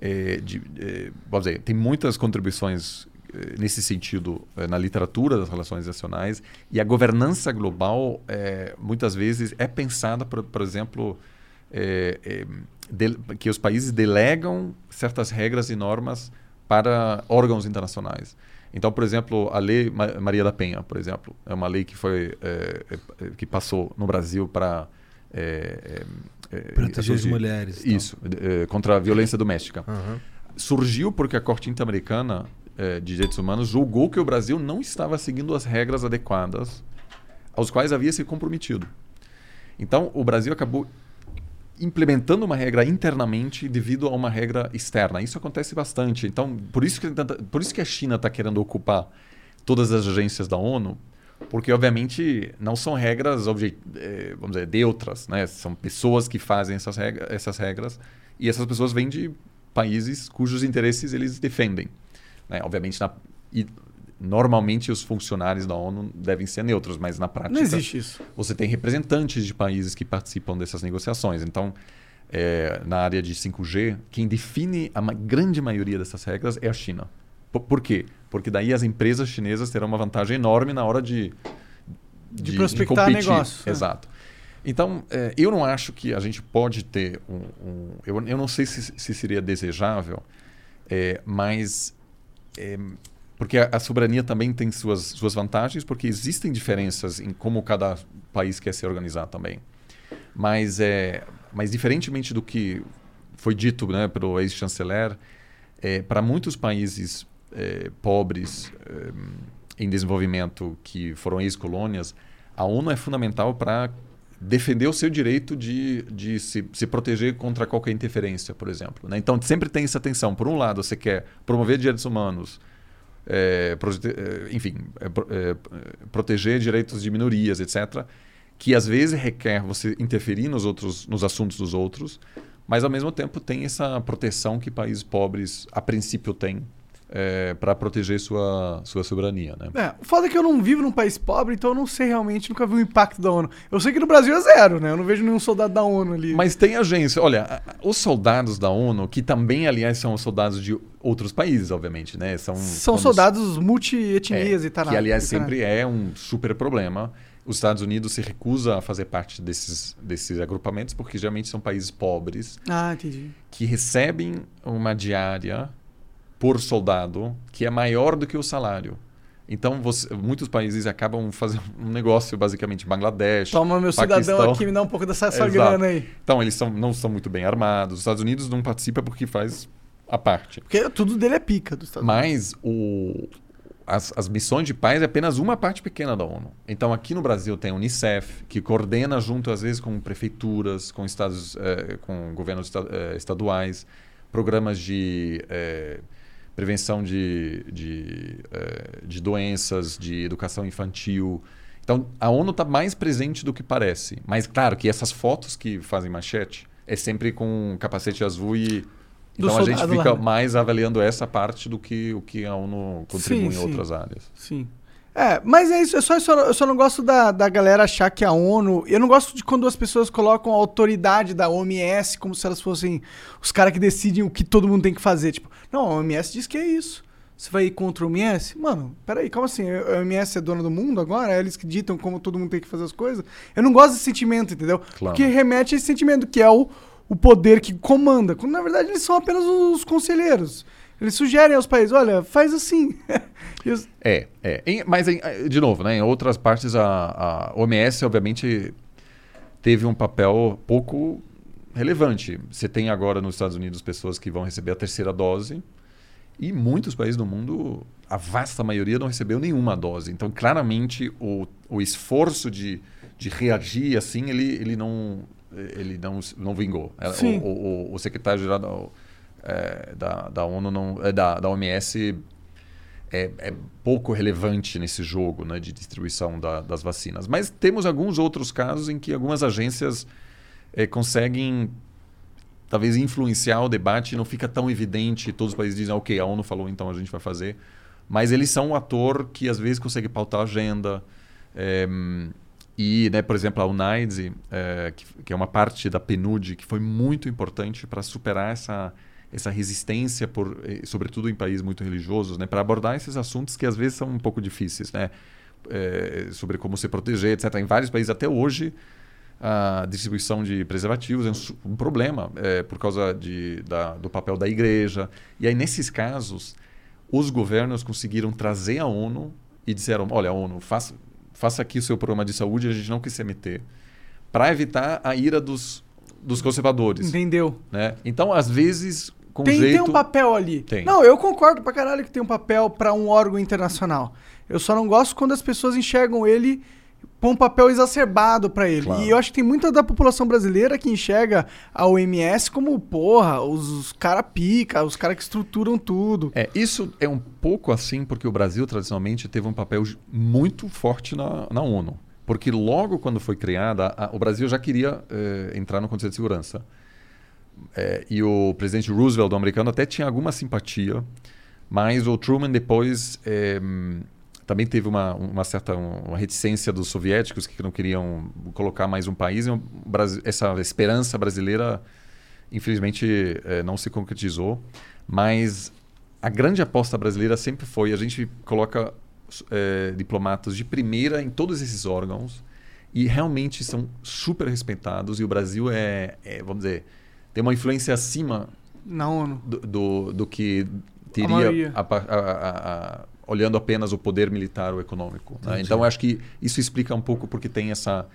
S3: É, de, é, vamos dizer, tem muitas contribuições é, nesse sentido é, na literatura das relações nacionais e a governança global é, muitas vezes é pensada, por, por exemplo, é, de, que os países delegam certas regras e normas para órgãos internacionais. Então, por exemplo, a lei Maria da Penha, por exemplo, é uma lei que foi é, é, que passou no Brasil para é,
S1: é, proteger as mulheres.
S3: Isso, é, contra a violência doméstica. Uhum. Surgiu porque a Corte Interamericana de Direitos Humanos julgou que o Brasil não estava seguindo as regras adequadas aos quais havia se comprometido. Então, o Brasil acabou implementando uma regra internamente devido a uma regra externa. Isso acontece bastante. Então, por isso que, por isso que a China está querendo ocupar todas as agências da ONU, porque obviamente não são regras eh, vamos dizer, neutras, né? São pessoas que fazem essas, regras, essas regras e essas pessoas vêm de países cujos interesses eles defendem. Né? Obviamente, na, e normalmente os funcionários da ONU devem ser neutros, mas na prática.
S2: Não existe isso.
S3: Você tem representantes de países que participam dessas negociações. Então, é, na área de 5G, quem define a grande maioria dessas regras é a China. Por, por quê? Porque daí as empresas chinesas terão uma vantagem enorme na hora de.
S2: De, de prospectar
S3: de
S2: negócio.
S3: É. Exato. Então, é, eu não acho que a gente pode ter um. um eu, eu não sei se, se seria desejável, é, mas é, porque a, a, soberania também tem suas, suas vantagens, porque existem diferenças em como cada país quer se organizar também. Mas, é, mas diferentemente do que foi dito né, pelo ex-chanceler, é, para muitos países é, pobres é, em desenvolvimento que foram ex-colônias, a ONU é fundamental para defender o seu direito de, de se, se proteger contra qualquer interferência, por exemplo. Né? Então, sempre tem essa tensão. Por um lado, você quer promover direitos humanos, é, é, enfim, é, é, proteger direitos de minorias, etc., que às vezes requer você interferir nos outros, nos assuntos dos outros, mas ao mesmo tempo tem essa proteção que países pobres a princípio têm é, para proteger sua, sua soberania. Né?
S2: É, o foda é que eu não vivo num país pobre, então eu não sei realmente, nunca vi o impacto da ONU. Eu sei que no Brasil é zero, né? Eu não vejo nenhum soldado da ONU ali.
S3: Mas tem agência. Olha, os soldados da ONU, que também, aliás, são soldados de outros países, obviamente, né?
S2: São, são soldados multi-etnias
S3: é,
S2: e tal.
S3: Que, aliás, sempre é um super problema. Os Estados Unidos se recusa a fazer parte desses, desses agrupamentos porque geralmente são países pobres
S2: ah,
S3: que recebem uma diária por soldado que é maior do que o salário. Então, você- muitos países acabam fazendo um negócio, basicamente, Bangladesh.
S2: Toma, meu cidadão
S3: Paquistão.
S2: aqui, me dá um pouco dessa sua grana aí.
S3: Então, eles são, não são muito bem armados. Os Estados Unidos não participa porque faz a parte.
S2: Porque tudo dele é pica dos Estados
S3: Mas o, as, as missões de paz é apenas uma parte pequena da ONU. Então, aqui no Brasil tem a Unicef, que coordena junto, às vezes, com prefeituras, com estados, eh, com governos eh, estaduais, programas de eh, prevenção de, de, eh, de doenças, de educação infantil. Então, a ONU está mais presente do que parece. Mas, claro, que essas fotos que fazem manchete é sempre com capacete azul e...
S2: Do
S3: Então, a gente fica
S2: lá, né?
S3: mais avaliando essa parte do que o que a ONU contribui
S2: Sim,
S3: em
S2: sim.
S3: outras áreas.
S2: Sim. É, mas é isso. Eu só, eu só, eu só não gosto da, da galera achar que a ONU. Eu não gosto de quando as pessoas colocam a autoridade da OMS como se elas fossem os caras que decidem o que todo mundo tem que fazer. Tipo, não, a OMS diz que é isso. Você vai ir contra a OMS? Mano, peraí, como assim? A OMS é dona do mundo agora? É eles que ditam como todo mundo tem que fazer as coisas? Eu não gosto desse sentimento, entendeu?
S3: Claro.
S2: Porque remete a esse sentimento que é o, o poder que comanda. Quando na verdade eles são apenas os conselheiros. Eles sugerem aos países, olha, faz assim. [LAUGHS] Os-
S3: É, é. Em- mas, em- de novo, né, em outras partes, a, a OMS, obviamente, teve um papel pouco relevante. Você tem agora nos Estados Unidos pessoas que vão receber a terceira dose e muitos países do mundo, a vasta maioria, não recebeu nenhuma dose. Então, claramente, o, o esforço de, de reagir assim, ele, ele não ele não, não vingou. Ela-
S2: Sim.
S3: O, o, o secretário-geral eh, da, da ONU, não, eh, da, da OMS, é, é pouco relevante nesse jogo né, de distribuição da- das vacinas. Mas temos alguns outros casos em que algumas agências eh, conseguem talvez influenciar o debate não fica tão evidente. Todos os países dizem, ok, a ONU falou, então a gente vai fazer. Mas eles são um ator que às vezes consegue pautar a agenda. Eh, e, né, por exemplo, a UNAIDS, eh, que, que é uma parte da PNUD, que foi muito importante para superar essa, essa resistência, por, eh, sobretudo em países muito religiosos, né, para abordar esses assuntos que às vezes são um pouco difíceis, né, eh, sobre como se proteger, etc. Em vários países, até hoje, a distribuição de preservativos é um, um problema eh, por causa de, da, do papel da igreja. E aí, nesses casos, os governos conseguiram trazer a ONU e disseram: olha, ONU, faça, faça aqui o seu programa de saúde, a gente não quis se meter, para evitar a ira dos, dos conservadores.
S2: Entendeu?
S3: Né? Então, às vezes, com
S2: Tem,
S3: jeito.
S2: tem um papel ali.
S3: Tem.
S2: Não, eu concordo pra caralho que tem um papel pra um órgão internacional. Eu só não gosto quando as pessoas enxergam ele com um papel exacerbado pra ele.
S3: Claro.
S2: E eu acho que tem muita da população brasileira que enxerga a OMS como, porra, os, os cara pica, os caras que estruturam tudo.
S3: É, isso é um pouco assim porque o Brasil tradicionalmente teve um papel muito forte na, na ONU. Porque logo quando foi criada, a- o Brasil já queria eh, entrar no Conselho de Segurança. Eh, e o presidente Roosevelt, o americano, até tinha alguma simpatia, mas o Truman depois eh, também teve uma, uma certa uma reticência dos soviéticos que não queriam colocar mais um país. Brasil- essa esperança brasileira, infelizmente, eh, não se concretizou. Mas a grande aposta brasileira sempre foi a gente coloca eh, diplomatas de primeira em todos esses órgãos e realmente são super respeitados e o Brasil é, é, vamos dizer tem uma influência acima
S2: Na ONU.
S3: do, do, do que teria a a- a- a- olhando apenas o poder militar ou econômico né? então acho que isso explica um pouco porque tem essa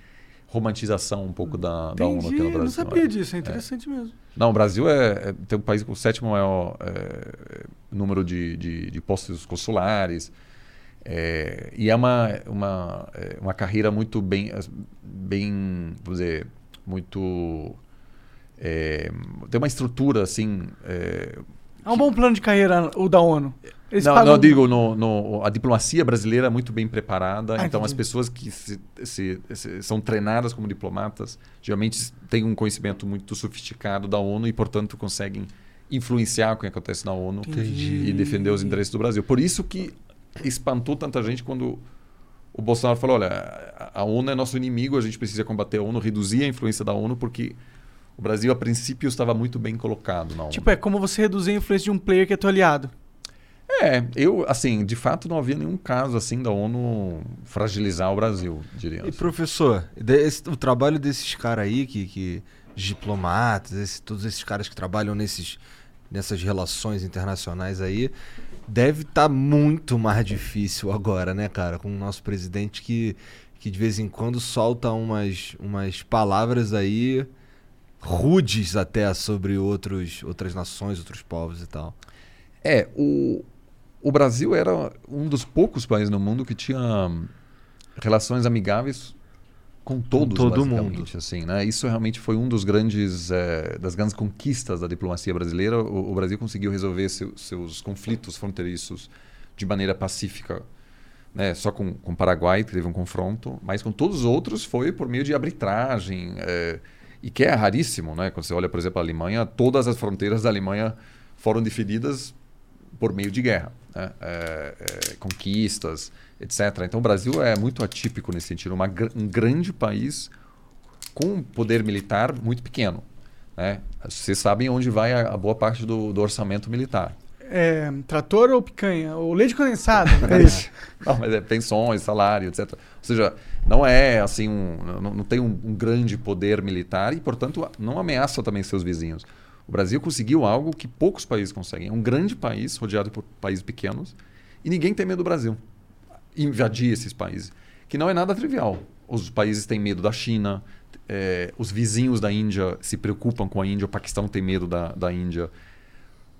S3: romantização um pouco da, da ONU aqui no Brasil
S2: não sabia
S3: né?
S2: disso, é interessante mesmo.
S3: Não, o Brasil é, é- tem um país com o sétimo maior é, número de, de, de postos consulares. É, e é uma, uma, é, uma carreira muito bem, bem vamos dizer, muito... é, tem uma estrutura, assim... é,
S2: É um bom plano de carreira o da ONU. Eles
S3: não,
S2: pagam-
S3: não, eu digo, no, no- a diplomacia brasileira é muito bem preparada.
S2: Ah,
S3: então,
S2: entendi.
S3: as pessoas que se- se- se- são treinadas como diplomatas, geralmente têm um conhecimento muito sofisticado da ONU e, portanto, conseguem influenciar o que acontece na ONU
S2: Entendi.
S3: e defender os interesses do Brasil. Por isso que espantou tanta gente quando o Bolsonaro falou, olha, a ONU é nosso inimigo, a gente precisa combater a ONU, reduzir a influência da ONU, porque o Brasil, a princípio, estava muito bem colocado na ONU.
S2: Tipo, é como você reduzir a influência de um player que é teu aliado.
S3: É, eu, assim, de fato não havia nenhum caso assim da ONU fragilizar o Brasil, diria.
S1: E professor, desse- o trabalho desses caras aí, que, que diplomatas, esse- todos esses caras que trabalham nesses, nessas relações internacionais aí, Deve estar muito mais difícil [LAUGHS] agora, né, cara? Com o nosso presidente que, que de vez em quando solta umas, umas palavras aí rudes até sobre outros, outras nações, outros povos e tal.
S3: É, o, o Brasil era um dos poucos países no mundo que tinha hum, relações amigáveis com todos,
S1: todo
S3: basicamente,
S1: mundo.
S3: assim, né? Isso realmente foi um dos grandes eh, das grandes conquistas da diplomacia brasileira. O, o Brasil conseguiu resolver seu- seus conflitos fronteiriços de maneira pacífica, né? Só com com o Paraguai que teve um confronto, mas com todos os outros foi por meio de arbitragem eh, e que é raríssimo, né? Quando você olha, por exemplo, a Alemanha, todas as fronteiras da Alemanha foram definidas por meio de guerra, né? É, é, conquistas, etc. Então o Brasil é muito atípico nesse sentido, uma um grande país com um poder militar muito pequeno. Né? Vocês sabem onde vai a, a boa parte do, do orçamento militar.
S2: É, trator ou picanha? Ou leite condensado? É isso. [LAUGHS]
S3: Não, mas é pensões, salário, etc. Ou seja, não é assim um, não, não tem um, um grande poder militar e, portanto, não ameaça também seus vizinhos. O Brasil conseguiu algo que poucos países conseguem. É um grande país rodeado por países pequenos e ninguém tem medo do Brasil. Invadir esses países, que não é nada trivial. Os países têm medo da China, eh, os vizinhos da Índia se preocupam com a Índia, o Paquistão tem medo da, da Índia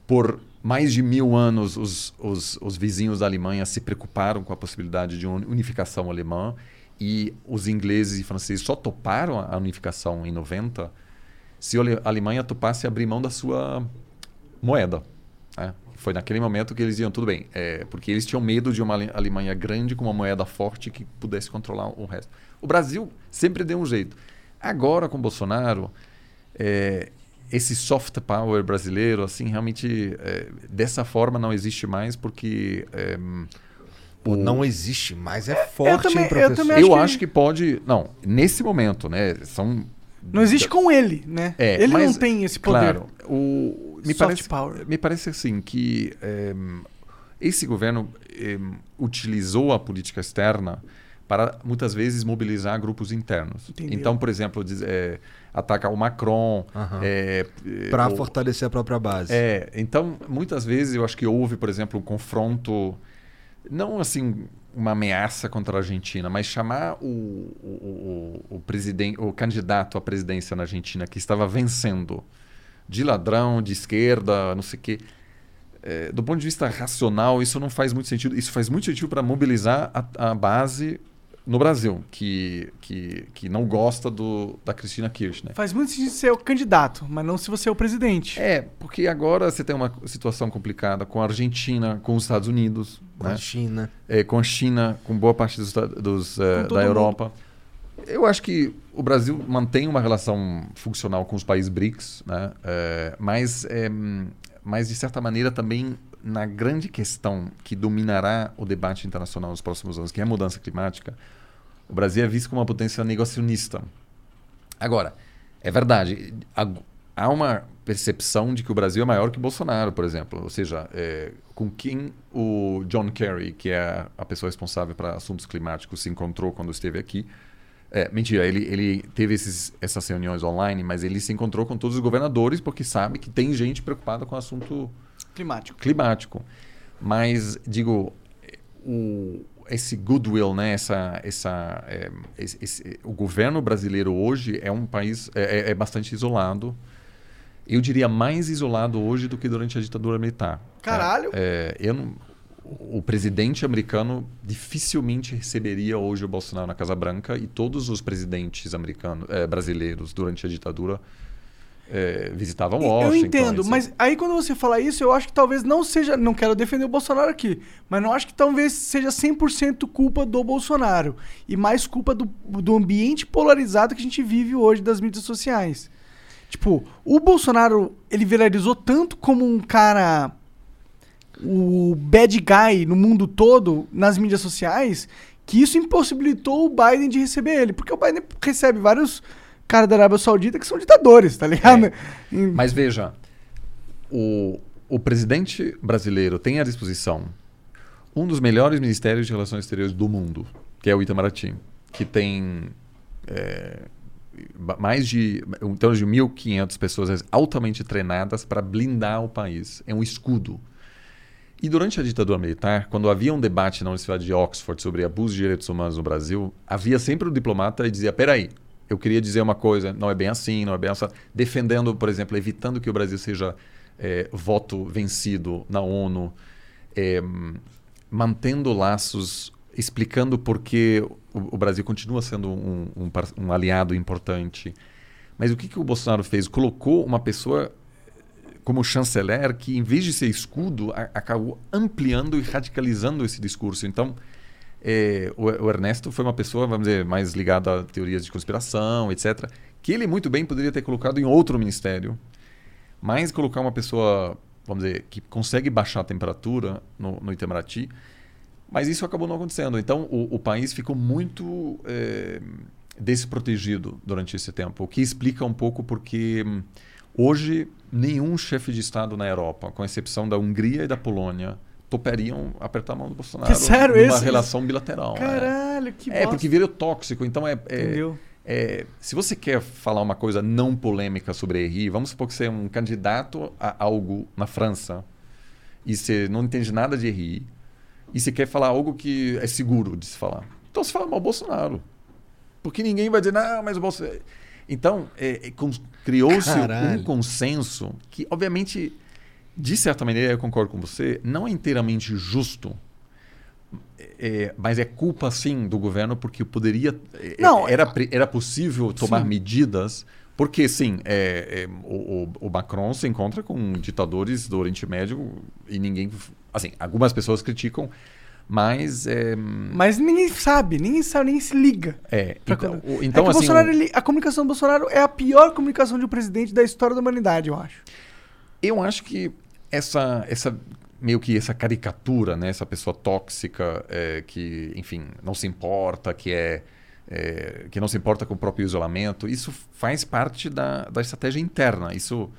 S3: por mais de mil anos, os, os, os vizinhos da Alemanha se preocuparam com a possibilidade de unificação alemã e os ingleses e franceses só toparam a unificação em 90 se a Ale- a Alemanha topasse abrir mão da sua moeda. né? Foi naquele momento que eles diziam, tudo bem, é, porque eles tinham medo de uma Ale- Alemanha grande com uma moeda forte que pudesse controlar o resto. O Brasil sempre deu um jeito. Agora, com Bolsonaro, é, esse soft power brasileiro, assim, realmente, é, dessa forma não existe mais, porque... é,
S1: Pô,
S3: o-
S1: não existe mais, é forte,
S2: também-
S1: hein,
S2: eu
S1: professor?
S2: também
S3: eu
S2: acho
S3: acho
S2: que-
S3: que... pode... Não, nesse momento, né? São...
S2: Não existe com ele, né?
S3: É,
S2: ele
S3: mas,
S2: não tem esse poder.
S3: Claro, o, me,
S2: Soft
S3: parece,
S2: power.
S3: me parece assim que eh, esse governo eh, utilizou a política externa para muitas vezes mobilizar grupos internos.
S2: Entendeu.
S3: Então, por exemplo, diz, eh, atacar o Macron. Eh,
S1: Pra
S3: o-
S1: fortalecer a própria base.
S3: é, então muitas vezes eu acho que houve, por exemplo, um confronto, não assim uma ameaça contra a Argentina, mas chamar o, o, o, o presidente, o candidato à presidência na Argentina que estava vencendo de ladrão, de esquerda, não sei o quê. É, do ponto de vista racional, isso não faz muito sentido. Isso faz muito sentido para mobilizar a, a base no Brasil, que, que, que não gosta do, da Cristina Kirchner.
S2: Faz muito sentido ser o candidato, mas não se você é o presidente.
S3: É, porque agora você tem uma situação complicada com a Argentina, com os Estados Unidos,
S1: Com a
S3: né?
S1: China.
S3: É, com a China, com boa parte dos, dos, eh, da
S2: mundo.
S3: Europa. Eu acho que o Brasil mantém uma relação funcional com os países BRICS, né? É, mas, é, mas, de certa maneira, também na grande questão que dominará o debate internacional nos próximos anos, que é a mudança climática, o Brasil é visto como uma potência negacionista. Agora, é verdade, há- uma percepção de que o Brasil é maior que Bolsonaro, por exemplo. Ou seja, é, com quem o John Kerry, que é a pessoa responsável para assuntos climáticos, se encontrou quando esteve aqui. É, mentira, ele, ele teve esses, essas reuniões online, mas ele se encontrou com todos os governadores porque sabe que tem gente preocupada com o assunto
S2: Climático.
S3: climático. Mas, digo, o, esse goodwill, né? essa, essa, é, esse- esse- o governo brasileiro hoje é um país é, é- é bastante isolado. Eu diria mais isolado hoje do que durante a ditadura militar.
S2: Caralho!
S3: É, eu não- o presidente americano dificilmente receberia hoje o Bolsonaro na Casa Branca e todos os presidentes americanos, é, brasileiros durante a ditadura é, visitavam Washington.
S2: eu entendo,
S3: etc.
S2: mas aí quando você fala isso, eu acho que talvez não seja. Não quero defender o Bolsonaro aqui, mas não acho que talvez seja 100% culpa do Bolsonaro. E mais culpa do, do ambiente polarizado que a gente vive hoje das mídias sociais. Tipo, o Bolsonaro, ele viralizou tanto como um cara. O bad guy no mundo todo, nas mídias sociais, que isso impossibilitou o Biden de receber ele. Porque o Biden recebe vários caras da Arábia Saudita que são ditadores, tá ligado?
S3: É. Mas veja, o, o presidente brasileiro tem à disposição um dos melhores ministérios de relações exteriores do mundo, que é o Itamaraty, que tem é, mais de, em torno de 1.500 pessoas altamente treinadas para blindar o país. É um escudo. E durante a ditadura militar, quando havia um debate na Universidade de Oxford sobre abuso de direitos humanos no Brasil, havia sempre o um diplomata e dizia: peraí, eu queria dizer uma coisa, não é bem assim, não é bem assim. Defendendo, por exemplo, evitando que o Brasil seja é, voto vencido na ONU, é, mantendo laços, explicando por que o, o Brasil continua sendo um, um, um, aliado importante. Mas o que, que o Bolsonaro fez? Colocou uma pessoa como chanceler que, em vez de ser escudo, a, acabou ampliando e radicalizando esse discurso. Então, é, o, o, Ernesto foi uma pessoa, vamos dizer, mais ligada a teorias de conspiração, etc., que ele muito bem poderia ter colocado em outro ministério, mas colocar uma pessoa, vamos dizer, que consegue baixar a temperatura no, no Itamaraty, mas isso acabou não acontecendo. Então, o, o país ficou muito é, desprotegido durante esse tempo, o que explica um pouco porque hum, hoje nenhum chefe de Estado na Europa, com exceção da Hungria e da Polônia, toperiam apertar a mão do Bolsonaro
S2: que sério,
S3: numa
S2: esse?
S3: relação bilateral.
S2: Né? Caralho,
S3: é.
S2: que
S3: É, porque vira tóxico. Então, é, é, é, se você quer falar uma coisa não polêmica sobre RI, vamos supor que você é um candidato a algo na França e você não entende nada de RI e você quer falar algo que é seguro de se falar. Então, você fala mal Bolsonaro. Porque ninguém vai dizer, não, mas o Bolsonaro... Então, é, é criou-se um consenso que, obviamente, de certa maneira, eu concordo com você, não é inteiramente justo. É, mas é culpa sim do governo porque poderia é, não, era, era possível tomar sim. medidas porque sim é, é, o, o, Macron se encontra com ditadores do Oriente Médio e ninguém assim algumas pessoas criticam mas é...
S2: mas ninguém sabe ninguém sabe ninguém se liga
S3: é então, o, então
S2: é
S3: assim,
S2: Bolsonaro, ele, a comunicação do Bolsonaro é a pior comunicação de um presidente da história da humanidade eu acho
S3: eu acho que essa, essa meio que essa caricatura, né? Essa pessoa tóxica é, que, enfim, não se importa, que é, é, que não se importa com o próprio isolamento. Isso faz parte da, da estratégia interna. Isso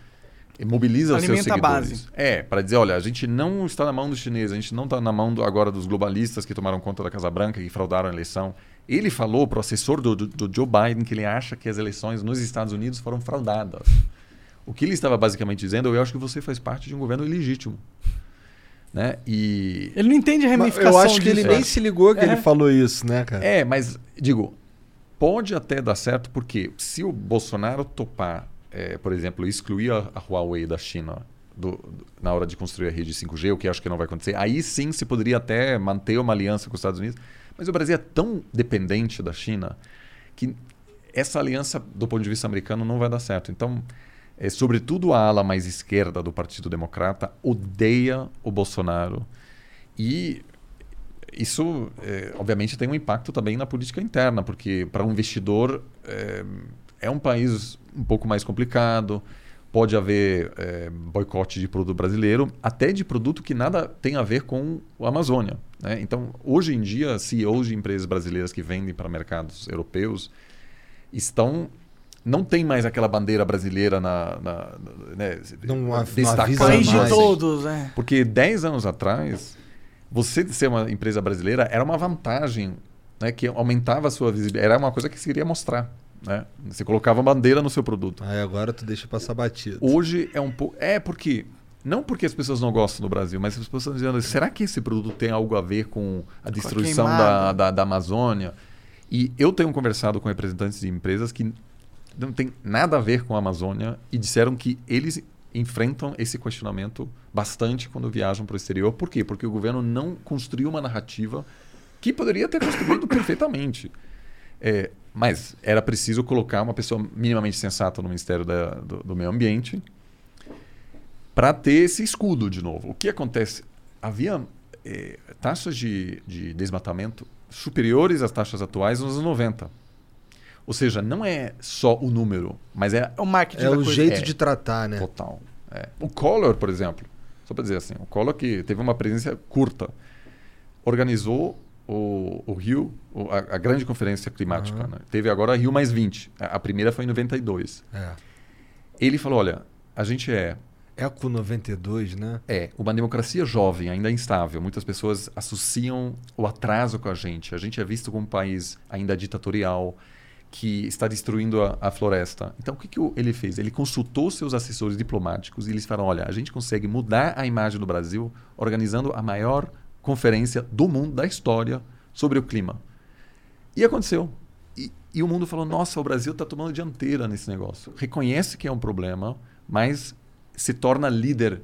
S3: mobiliza Alimenta os seus seguidores.
S2: A base.
S3: É, para dizer, olha, a gente não está na mão dos chineses, a gente não está na mão do, agora dos globalistas que tomaram conta da Casa Branca, que fraudaram a eleição. Ele falou para o assessor do, do, do Joe Biden que ele acha que as eleições nos Estados Unidos foram fraudadas. O que ele estava basicamente dizendo, eu acho que você faz parte de um governo ilegítimo. Né? E...
S2: Ele não entende a ramificação
S1: Eu acho que
S2: disso,
S1: ele nem se ligou que
S2: é.
S1: ele falou isso, né, cara?
S3: É, mas, digo, pode até dar certo, porque se o Bolsonaro topar, é, por exemplo, excluir a, a Huawei da China do, do, na hora de construir a rede 5G, o que acho que não vai acontecer, aí sim se poderia até manter uma aliança com os Estados Unidos. Mas o Brasil é tão dependente da China que essa aliança, do ponto de vista americano, não vai dar certo. Então, é, sobretudo a ala mais esquerda do Partido Democrata, odeia o Bolsonaro. E isso, é, obviamente, tem um impacto também na política interna, porque para um investidor é, é, um país um pouco mais complicado. Pode haver é, boicote de produto brasileiro, até de produto que nada tem a ver com a Amazônia. Né? Então, hoje em dia, CEOs de empresas brasileiras que vendem para mercados europeus estão não tem mais aquela bandeira brasileira na, na né,
S1: não,
S2: destacando país de todos, é.
S3: Porque 10 anos atrás, você ser uma empresa brasileira era uma vantagem né, que aumentava a sua visibilidade. Era uma coisa que você queria mostrar. Né? Você colocava bandeira no seu produto.
S1: Aí agora tu deixa passar batido.
S3: Hoje é um pouco. É porque. Não porque as pessoas não gostam do Brasil, mas as pessoas estão dizendo: será que esse produto tem algo a ver com a destruição a da, da, da Amazônia? E eu tenho conversado com representantes de empresas que não tem nada a ver com a Amazônia e disseram que eles enfrentam esse questionamento bastante quando viajam para o exterior. Por quê? Porque o governo não construiu uma narrativa que poderia ter construído [COUGHS] perfeitamente. É, mas era preciso colocar uma pessoa minimamente sensata no Ministério da, do, do Meio Ambiente para ter esse escudo de novo. O que acontece? Havia é, taxas de, de desmatamento superiores às taxas atuais nos anos 90. Ou seja, não é só o número, mas é
S2: o marketing.
S1: É o
S2: coisa.
S1: jeito
S3: é,
S1: de tratar, né?
S3: Total. É. O Collor, por exemplo, só para dizer assim, o Collor que teve uma presença curta, organizou o, o Rio, a, a, grande conferência climática. Uhum. Né? Teve agora Rio mais 20. A, a primeira foi em 92.
S1: É.
S3: Ele falou, olha, a gente é
S1: Eco 92, né?
S3: É, uma democracia jovem, ainda instável. Muitas pessoas associam o atraso com a gente. A gente é visto como um país ainda ditatorial que está destruindo a, a floresta. Então, o que, que ele fez? Ele consultou seus assessores diplomáticos e eles falaram: olha, a gente consegue mudar a imagem do Brasil organizando a maior conferência do mundo, da história, sobre o clima. E aconteceu. E, e o mundo falou: nossa, o Brasil está tomando dianteira nesse negócio. Reconhece que é um problema, mas se torna líder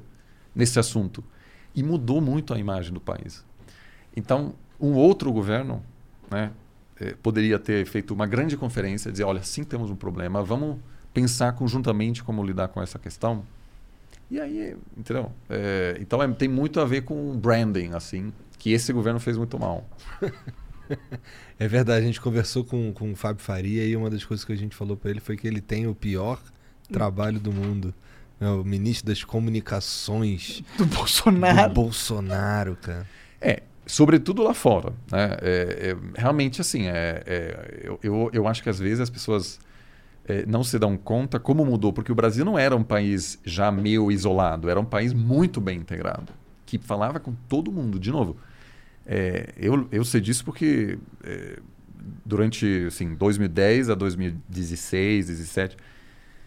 S3: nesse assunto. E mudou muito a imagem do país. Então, um outro governo né, eh, poderia ter feito uma grande conferência, dizer: olha, sim, temos um problema, vamos pensar conjuntamente como lidar com essa questão. E aí, entendeu? Eh, então, é- tem muito a ver com branding, assim, que esse governo fez muito mal. [LAUGHS]
S1: É verdade, a gente conversou com, com o Fábio Faria e uma das coisas que a gente falou pra ele foi que ele tem o pior trabalho do mundo. É o ministro das comunicações
S2: Do Bolsonaro.
S1: do Bolsonaro, cara.
S3: É, sobretudo lá fora. Né? É, é, realmente, assim, é, é, eu, eu, eu acho que às vezes as pessoas é, não se dão conta como mudou, porque o Brasil não era um país já meio isolado, era um país muito bem integrado, que falava com todo mundo. De novo, é, eu, eu sei disso porque é, durante assim, 2010 a 2016, 2017,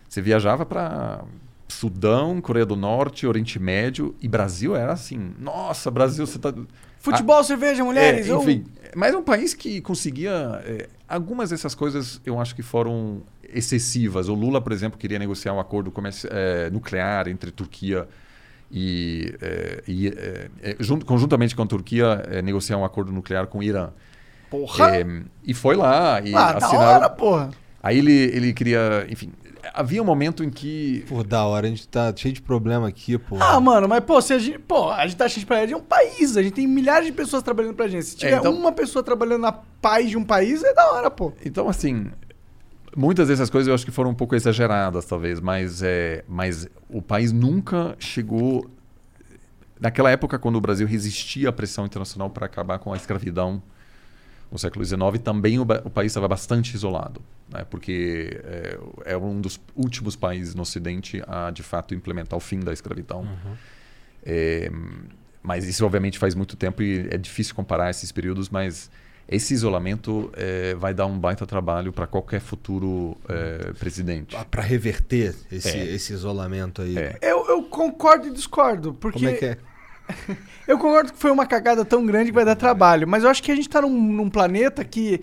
S3: você viajava para Sudão, Coreia do Norte, Oriente Médio e Brasil era assim, nossa, Brasil, você tá
S2: Futebol, cerveja, mulheres.
S3: é, enfim, mas é um país que conseguia. é, algumas dessas coisas eu acho que foram excessivas. O Lula, por exemplo, queria negociar um acordo é, nuclear entre Turquia e. é, e, é, é, junto- conjuntamente com a Turquia, negociar um acordo nuclear com o Irã.
S2: Porra!
S3: E foi lá e
S2: ah, da
S3: assinaram.
S2: hora, porra.
S3: Aí ele, ele queria. Enfim, havia um momento em que.
S1: Pô, da hora, a gente tá cheio de problema aqui, pô.
S2: Ah, mano, mas pô, se a gente. Pô, a gente tá cheio de praia, é um país. A gente tem milhares de pessoas trabalhando pra gente. Se tiver
S3: então-
S2: uma pessoa trabalhando na paz de um país, é da hora, pô.
S3: Então, assim, muitas dessas coisas eu acho que foram um pouco exageradas, talvez, mas, é, mas o país nunca chegou. Naquela época, quando o Brasil resistia à pressão internacional para acabar com a escravidão no século XIX, também o, o país estava bastante isolado, né? porque é, é um dos últimos países no Ocidente a, de fato, implementar o fim da escravidão. É, mas isso, obviamente, faz muito tempo e é difícil comparar esses períodos, mas esse isolamento é, vai dar um baita trabalho para qualquer futuro é, presidente.
S1: Pra reverter esse,
S3: É.
S1: esse isolamento aí.
S3: É.
S2: Eu, eu concordo e discordo, porque. [LAUGHS] Eu concordo que foi uma cagada tão grande que vai dar trabalho, mas eu acho que a gente tá num, num planeta que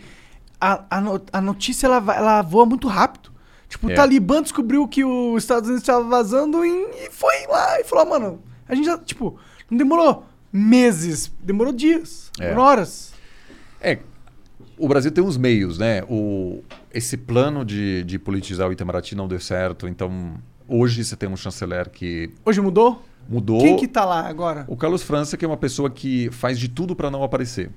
S2: a, a, no- a notícia ela, ela voa muito rápido. Tipo, o
S3: É.
S2: Talibã descobriu que os Estados Unidos estavam vazando e, e foi lá e falou, "Ah, mano, a gente já, tipo, não demorou meses, demorou dias,
S3: É.
S2: demorou horas.
S3: É, o Brasil tem uns meios, né? O, esse plano de, de politizar o Itamaraty não deu certo, então hoje você tem um chanceler que
S2: Hoje mudou?
S3: Mudou.
S2: Quem que tá lá agora?
S3: O Carlos França, que é uma pessoa que faz de tudo para não aparecer.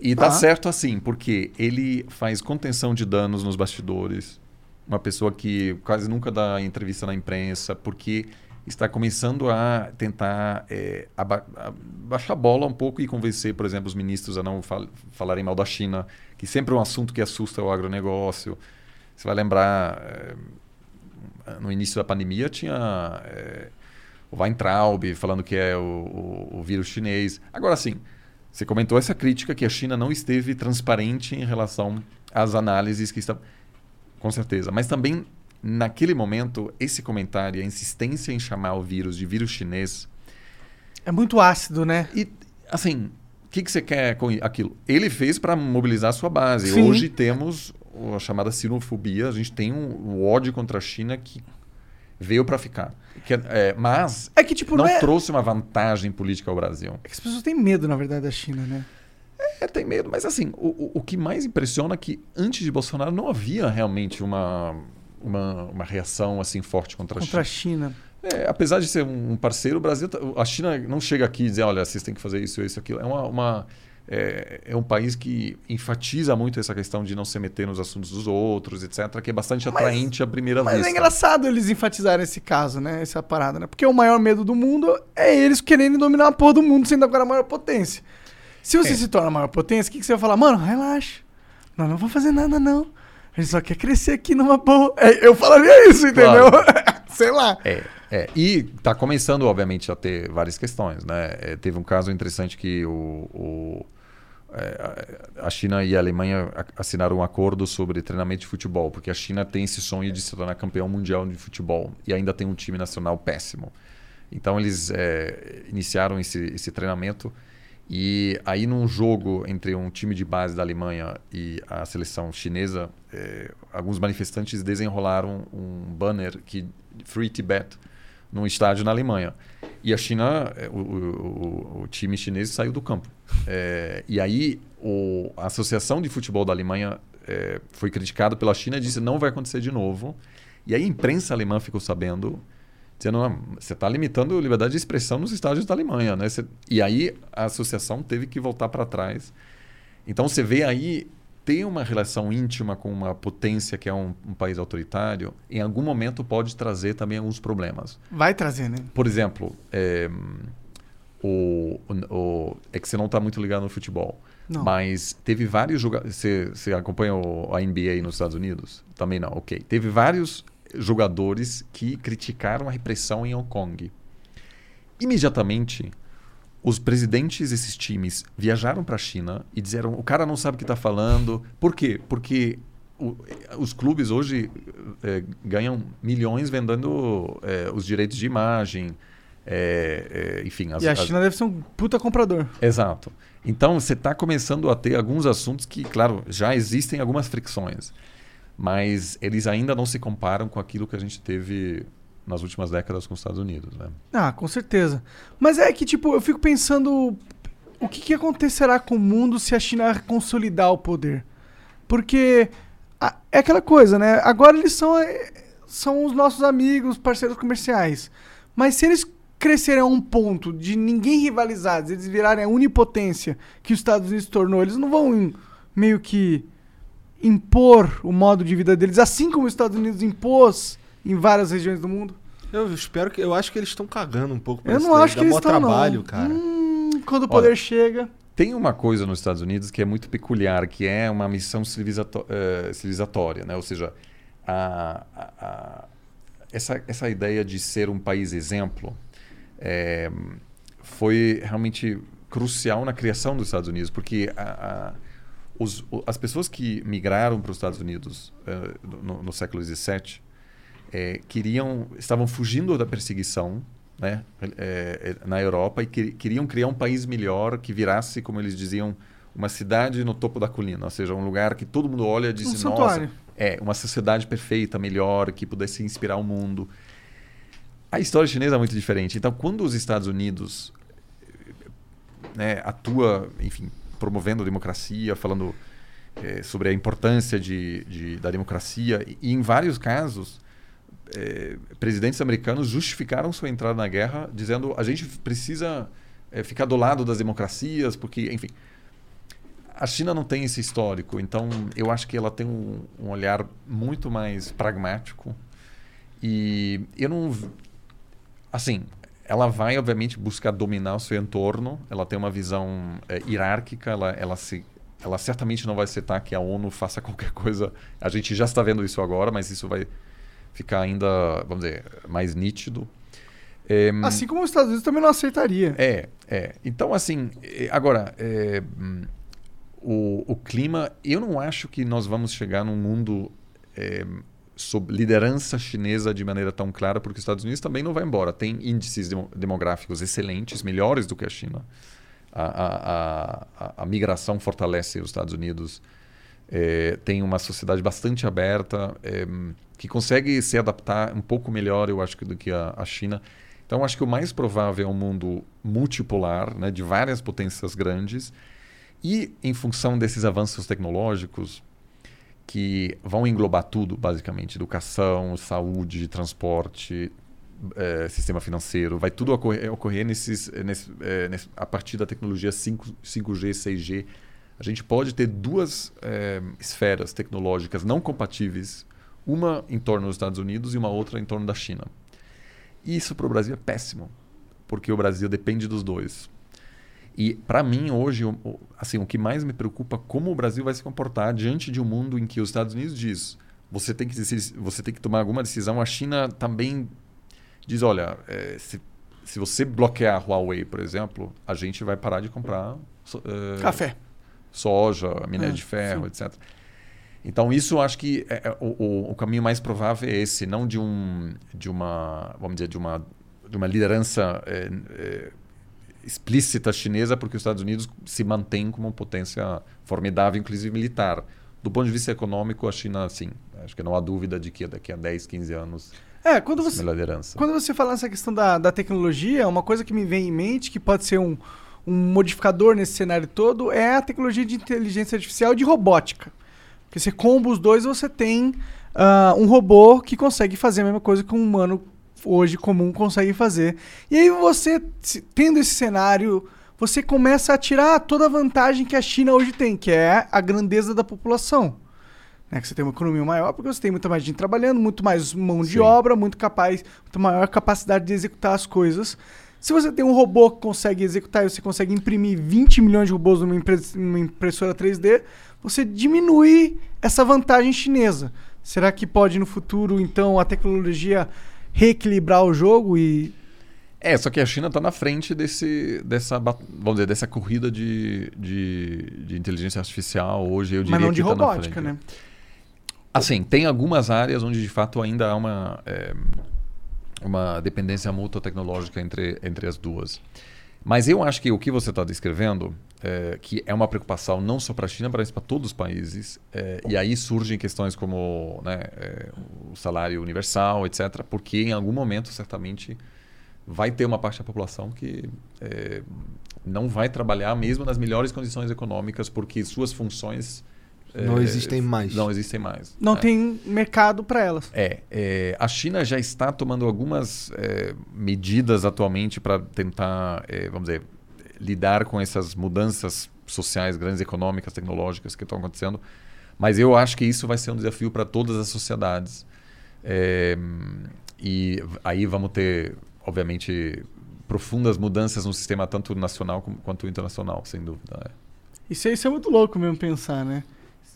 S3: E tá
S2: Ah.
S3: certo assim, porque ele faz contenção de danos nos bastidores. Uma pessoa que quase nunca dá entrevista na imprensa, porque está começando a tentar é, aba- a- baixar a bola um pouco e convencer, por exemplo, os ministros a não fal- falarem mal da China, que sempre é um assunto que assusta o agronegócio. Você vai lembrar, é, no início da pandemia tinha é, o Weintraub falando que é o, o- o vírus chinês. Agora sim, você comentou essa crítica que a China não esteve transparente em relação às análises que está com certeza, mas também naquele momento esse comentário, a insistência em chamar o vírus de vírus chinês
S2: É muito ácido, né?
S3: e assim, o que, que você quer com aquilo? Ele fez para mobilizar a sua base.
S2: Sim.
S3: Hoje temos a chamada sinofobia, a gente tem um, um ódio contra a China que veio para ficar. Que, é, mas
S2: É que, tipo,
S3: não
S2: não é...
S3: trouxe uma vantagem política ao Brasil.
S2: é que as pessoas têm medo, na verdade, da China, né?
S3: É, tem medo, mas assim, o, o, que mais impressiona é que antes de Bolsonaro não havia realmente uma, uma, uma reação assim forte contra,
S2: Contra
S3: a
S2: a
S3: China.
S2: China.
S3: É, apesar de ser um parceiro, o Brasil, tá- a China não chega aqui e dizer, olha, vocês têm que fazer isso, isso, aquilo. É uma, uma- é, é um país que enfatiza muito essa questão de não se meter nos assuntos dos outros, etc., que é bastante
S2: Mas-
S3: atraente à primeira
S2: Mas
S3: vista.
S2: é engraçado eles enfatizarem esse caso, né? Essa parada, né? Porque o maior medo do mundo é eles querendo dominar a porra do mundo, sendo agora a maior potência. Se você
S3: É.
S2: se torna a maior potência, o que, que você vai falar? Mano, relaxa. Nós não vamos fazer nada, não. A gente só quer crescer aqui numa boa. É, eu falaria isso, entendeu? [LAUGHS] Sei lá.
S3: É, é. E está começando, obviamente, a ter várias questões. Né? É, teve um caso interessante que o, o, é, a China e a Alemanha assinaram um acordo sobre treinamento de futebol, porque a China tem esse sonho de se tornar campeão mundial de futebol e ainda tem um time nacional péssimo. Então eles é, iniciaram esse, esse treinamento e aí num jogo entre um time de base da Alemanha e a seleção chinesa, é, alguns manifestantes desenrolaram um banner que Free Tibet num estádio na Alemanha. E a China, é, o, o, o time chinês saiu do campo. É, e aí o, a Associação de Futebol da Alemanha é, foi criticada pela China e disse não vai acontecer de novo. E aí a imprensa alemã ficou sabendo dizendo você está limitando a liberdade de expressão nos estádios da Alemanha, né? E aí a associação teve que voltar para trás. Então você vê aí ter uma relação íntima com uma potência que é um, um, país autoritário, em algum momento pode trazer também alguns problemas.
S2: Vai trazer, né?
S3: Por exemplo, é, o, o, é que você não está muito ligado no futebol. Não. Mas teve vários jogadores. Você, você acompanha o, a NBA nos Estados Unidos? Também não, ok. Teve vários jogadores que criticaram a repressão em Hong Kong. Imediatamente, os presidentes desses times viajaram para a China e disseram: o cara não sabe o que está falando. Por quê? Porque o, os clubes hoje é, ganham milhões vendendo é, os direitos de imagem. É, enfim.
S2: As, e a China as... deve ser um puta comprador.
S3: Exato. Então você está começando a ter alguns assuntos que, claro, já existem algumas fricções mas eles ainda não se comparam com aquilo que a gente teve nas últimas décadas com os Estados Unidos, né?
S2: Ah, com certeza. Mas é que, tipo, eu fico pensando o que, que acontecerá com o mundo se a China consolidar o poder? Porque a, é aquela coisa, né? Agora eles são, é, são os nossos amigos, parceiros comerciais. Mas se eles crescerem a um ponto de ninguém rivalizar, eles virarem a unipotência que os Estados Unidos tornou, eles não vão meio que impor o modo de vida deles, assim como os Estados Unidos impôs em várias regiões do mundo?
S1: Eu espero que. Eu acho que eles estão cagando um pouco
S2: pra Eu não acho que eles estão trabalho, não. cara. Hum, quando o poder Olha, chega.
S3: Tem uma coisa nos Estados Unidos que é muito peculiar, que é uma missão uh, civilizatória, né? Ou seja, a, a, a, essa, essa ideia de ser um país exemplo é, foi realmente crucial na criação dos Estados Unidos, porque a, os, as pessoas que migraram para os Estados Unidos uh, no, no, século XVII é, queriam, estavam fugindo da perseguição né, é, na Europa e que, queriam criar um país melhor que virasse, como eles diziam, uma cidade no topo da colina, ou seja, um lugar que todo mundo olha e diz, um nossa, é uma sociedade perfeita, melhor, que pudesse inspirar o mundo. A história chinesa é muito diferente. Então, quando os Estados Unidos né, atua, enfim, promovendo a democracia, falando é, sobre a importância de, de, da democracia. E, em vários casos, é, presidentes americanos justificaram sua entrada na guerra dizendo a gente precisa é, ficar do lado das democracias, porque, enfim. A China não tem esse histórico, então eu acho que ela tem um, um olhar muito mais pragmático. E eu não. Assim, ela vai, obviamente, buscar dominar o seu entorno. Ela tem uma visão é, hierárquica. Ela, ela, se, ela certamente não vai aceitar que a ONU faça [LAUGHS] qualquer coisa. A gente já está vendo isso agora, mas isso vai ficar ainda, vamos dizer, mais nítido.
S2: É, assim como os Estados Unidos também não aceitaria.
S3: É, é. Então, assim, é, agora, é, o, o clima, eu não acho que nós vamos chegar num mundo é, sob liderança chinesa de maneira tão clara, porque os Estados Unidos também não vai embora. Tem índices demográficos excelentes, melhores do que a China. A, a, a, a migração fortalece os Estados Unidos. É, tem uma sociedade bastante aberta, é, que consegue se adaptar um pouco melhor, eu acho, do que a, a China. Então, acho que o mais provável é um mundo multipolar, né, de várias potências grandes. E, em função desses avanços tecnológicos, que vão englobar tudo, basicamente: educação, saúde, transporte, é, sistema financeiro. Vai tudo ocorrer, ocorrer nesses, nesse, é, nesse, a partir da tecnologia 5, 5G, 6G. A gente pode ter duas é, esferas tecnológicas não compatíveis, uma em torno dos Estados Unidos e uma outra em torno da China. Isso para o Brasil é péssimo, porque o Brasil depende dos dois. E para mim hoje, assim, o que mais me preocupa é como o Brasil vai se comportar diante de um mundo em que os Estados Unidos diz, você tem que você tem que tomar alguma decisão. A China também diz, olha, é, se, se você bloquear a Huawei, por exemplo, a gente vai parar de comprar
S2: uh, café.
S3: Soja, minério
S2: É,
S3: de ferro, etc. Então isso acho que é- é o, o- caminho mais provável é esse, não de um de uma vamos dizer de uma de uma liderança é, é, explícita chinesa, porque os Estados Unidos se mantém como uma potência formidável, inclusive militar. Do ponto de vista econômico, a China, sim, acho que não há dúvida de que daqui a 10, 15 anos
S2: É, quando você,
S3: liderança.
S2: Quando você fala nessa questão da, da tecnologia, uma coisa que me vem em mente, que pode ser um, um modificador nesse cenário todo, é a tecnologia de inteligência artificial e de robótica. Porque você comba os dois, você tem ah, um robô que consegue fazer a mesma coisa que um humano hoje comum consegue fazer. E aí você, tendo esse cenário, você começa a tirar toda a vantagem que a China hoje tem, que é a grandeza da população né, que você tem uma economia maior, porque você tem muita mais gente trabalhando, muito mais mão de
S3: Sim.
S2: obra, muito capaz, muito maior capacidade de executar as coisas. Se você tem um robô que consegue executar e você consegue imprimir 20 milhões de robôs numa, impre- numa impressora 3D, você diminui essa vantagem chinesa. Será que pode no futuro, então, a tecnologia reequilibrar o jogo e.
S3: É, só que a China está na frente desse, dessa, vamos dizer, dessa corrida de, de, de inteligência artificial hoje, eu diria
S2: Mas não de
S3: tá
S2: robótica, né?
S3: Assim, tem algumas áreas onde de fato ainda há uma, é, uma dependência mútua tecnológica entre, entre as duas. Mas eu acho que o que você está descrevendo, é, que é uma preocupação não só para a China, mas para todos os países, é, e aí surgem questões como né, é, o salário universal, etc., porque em algum momento, certamente, vai ter uma parte da população que é, não vai trabalhar mesmo nas melhores condições econômicas, porque suas funções
S1: Não
S3: é,
S1: existem mais.
S3: Não existem mais.
S2: Não
S3: né?
S2: tem mercado para elas.
S3: É, é, a China já está tomando algumas é, medidas atualmente para tentar, é, vamos dizer, lidar com essas mudanças sociais, grandes econômicas, tecnológicas que estão acontecendo. Mas eu acho que isso vai ser um desafio para todas as sociedades. É, e aí vamos ter, obviamente, profundas mudanças no sistema tanto nacional quanto internacional, sem dúvida. é.
S2: Isso, é- isso é muito louco mesmo pensar, né?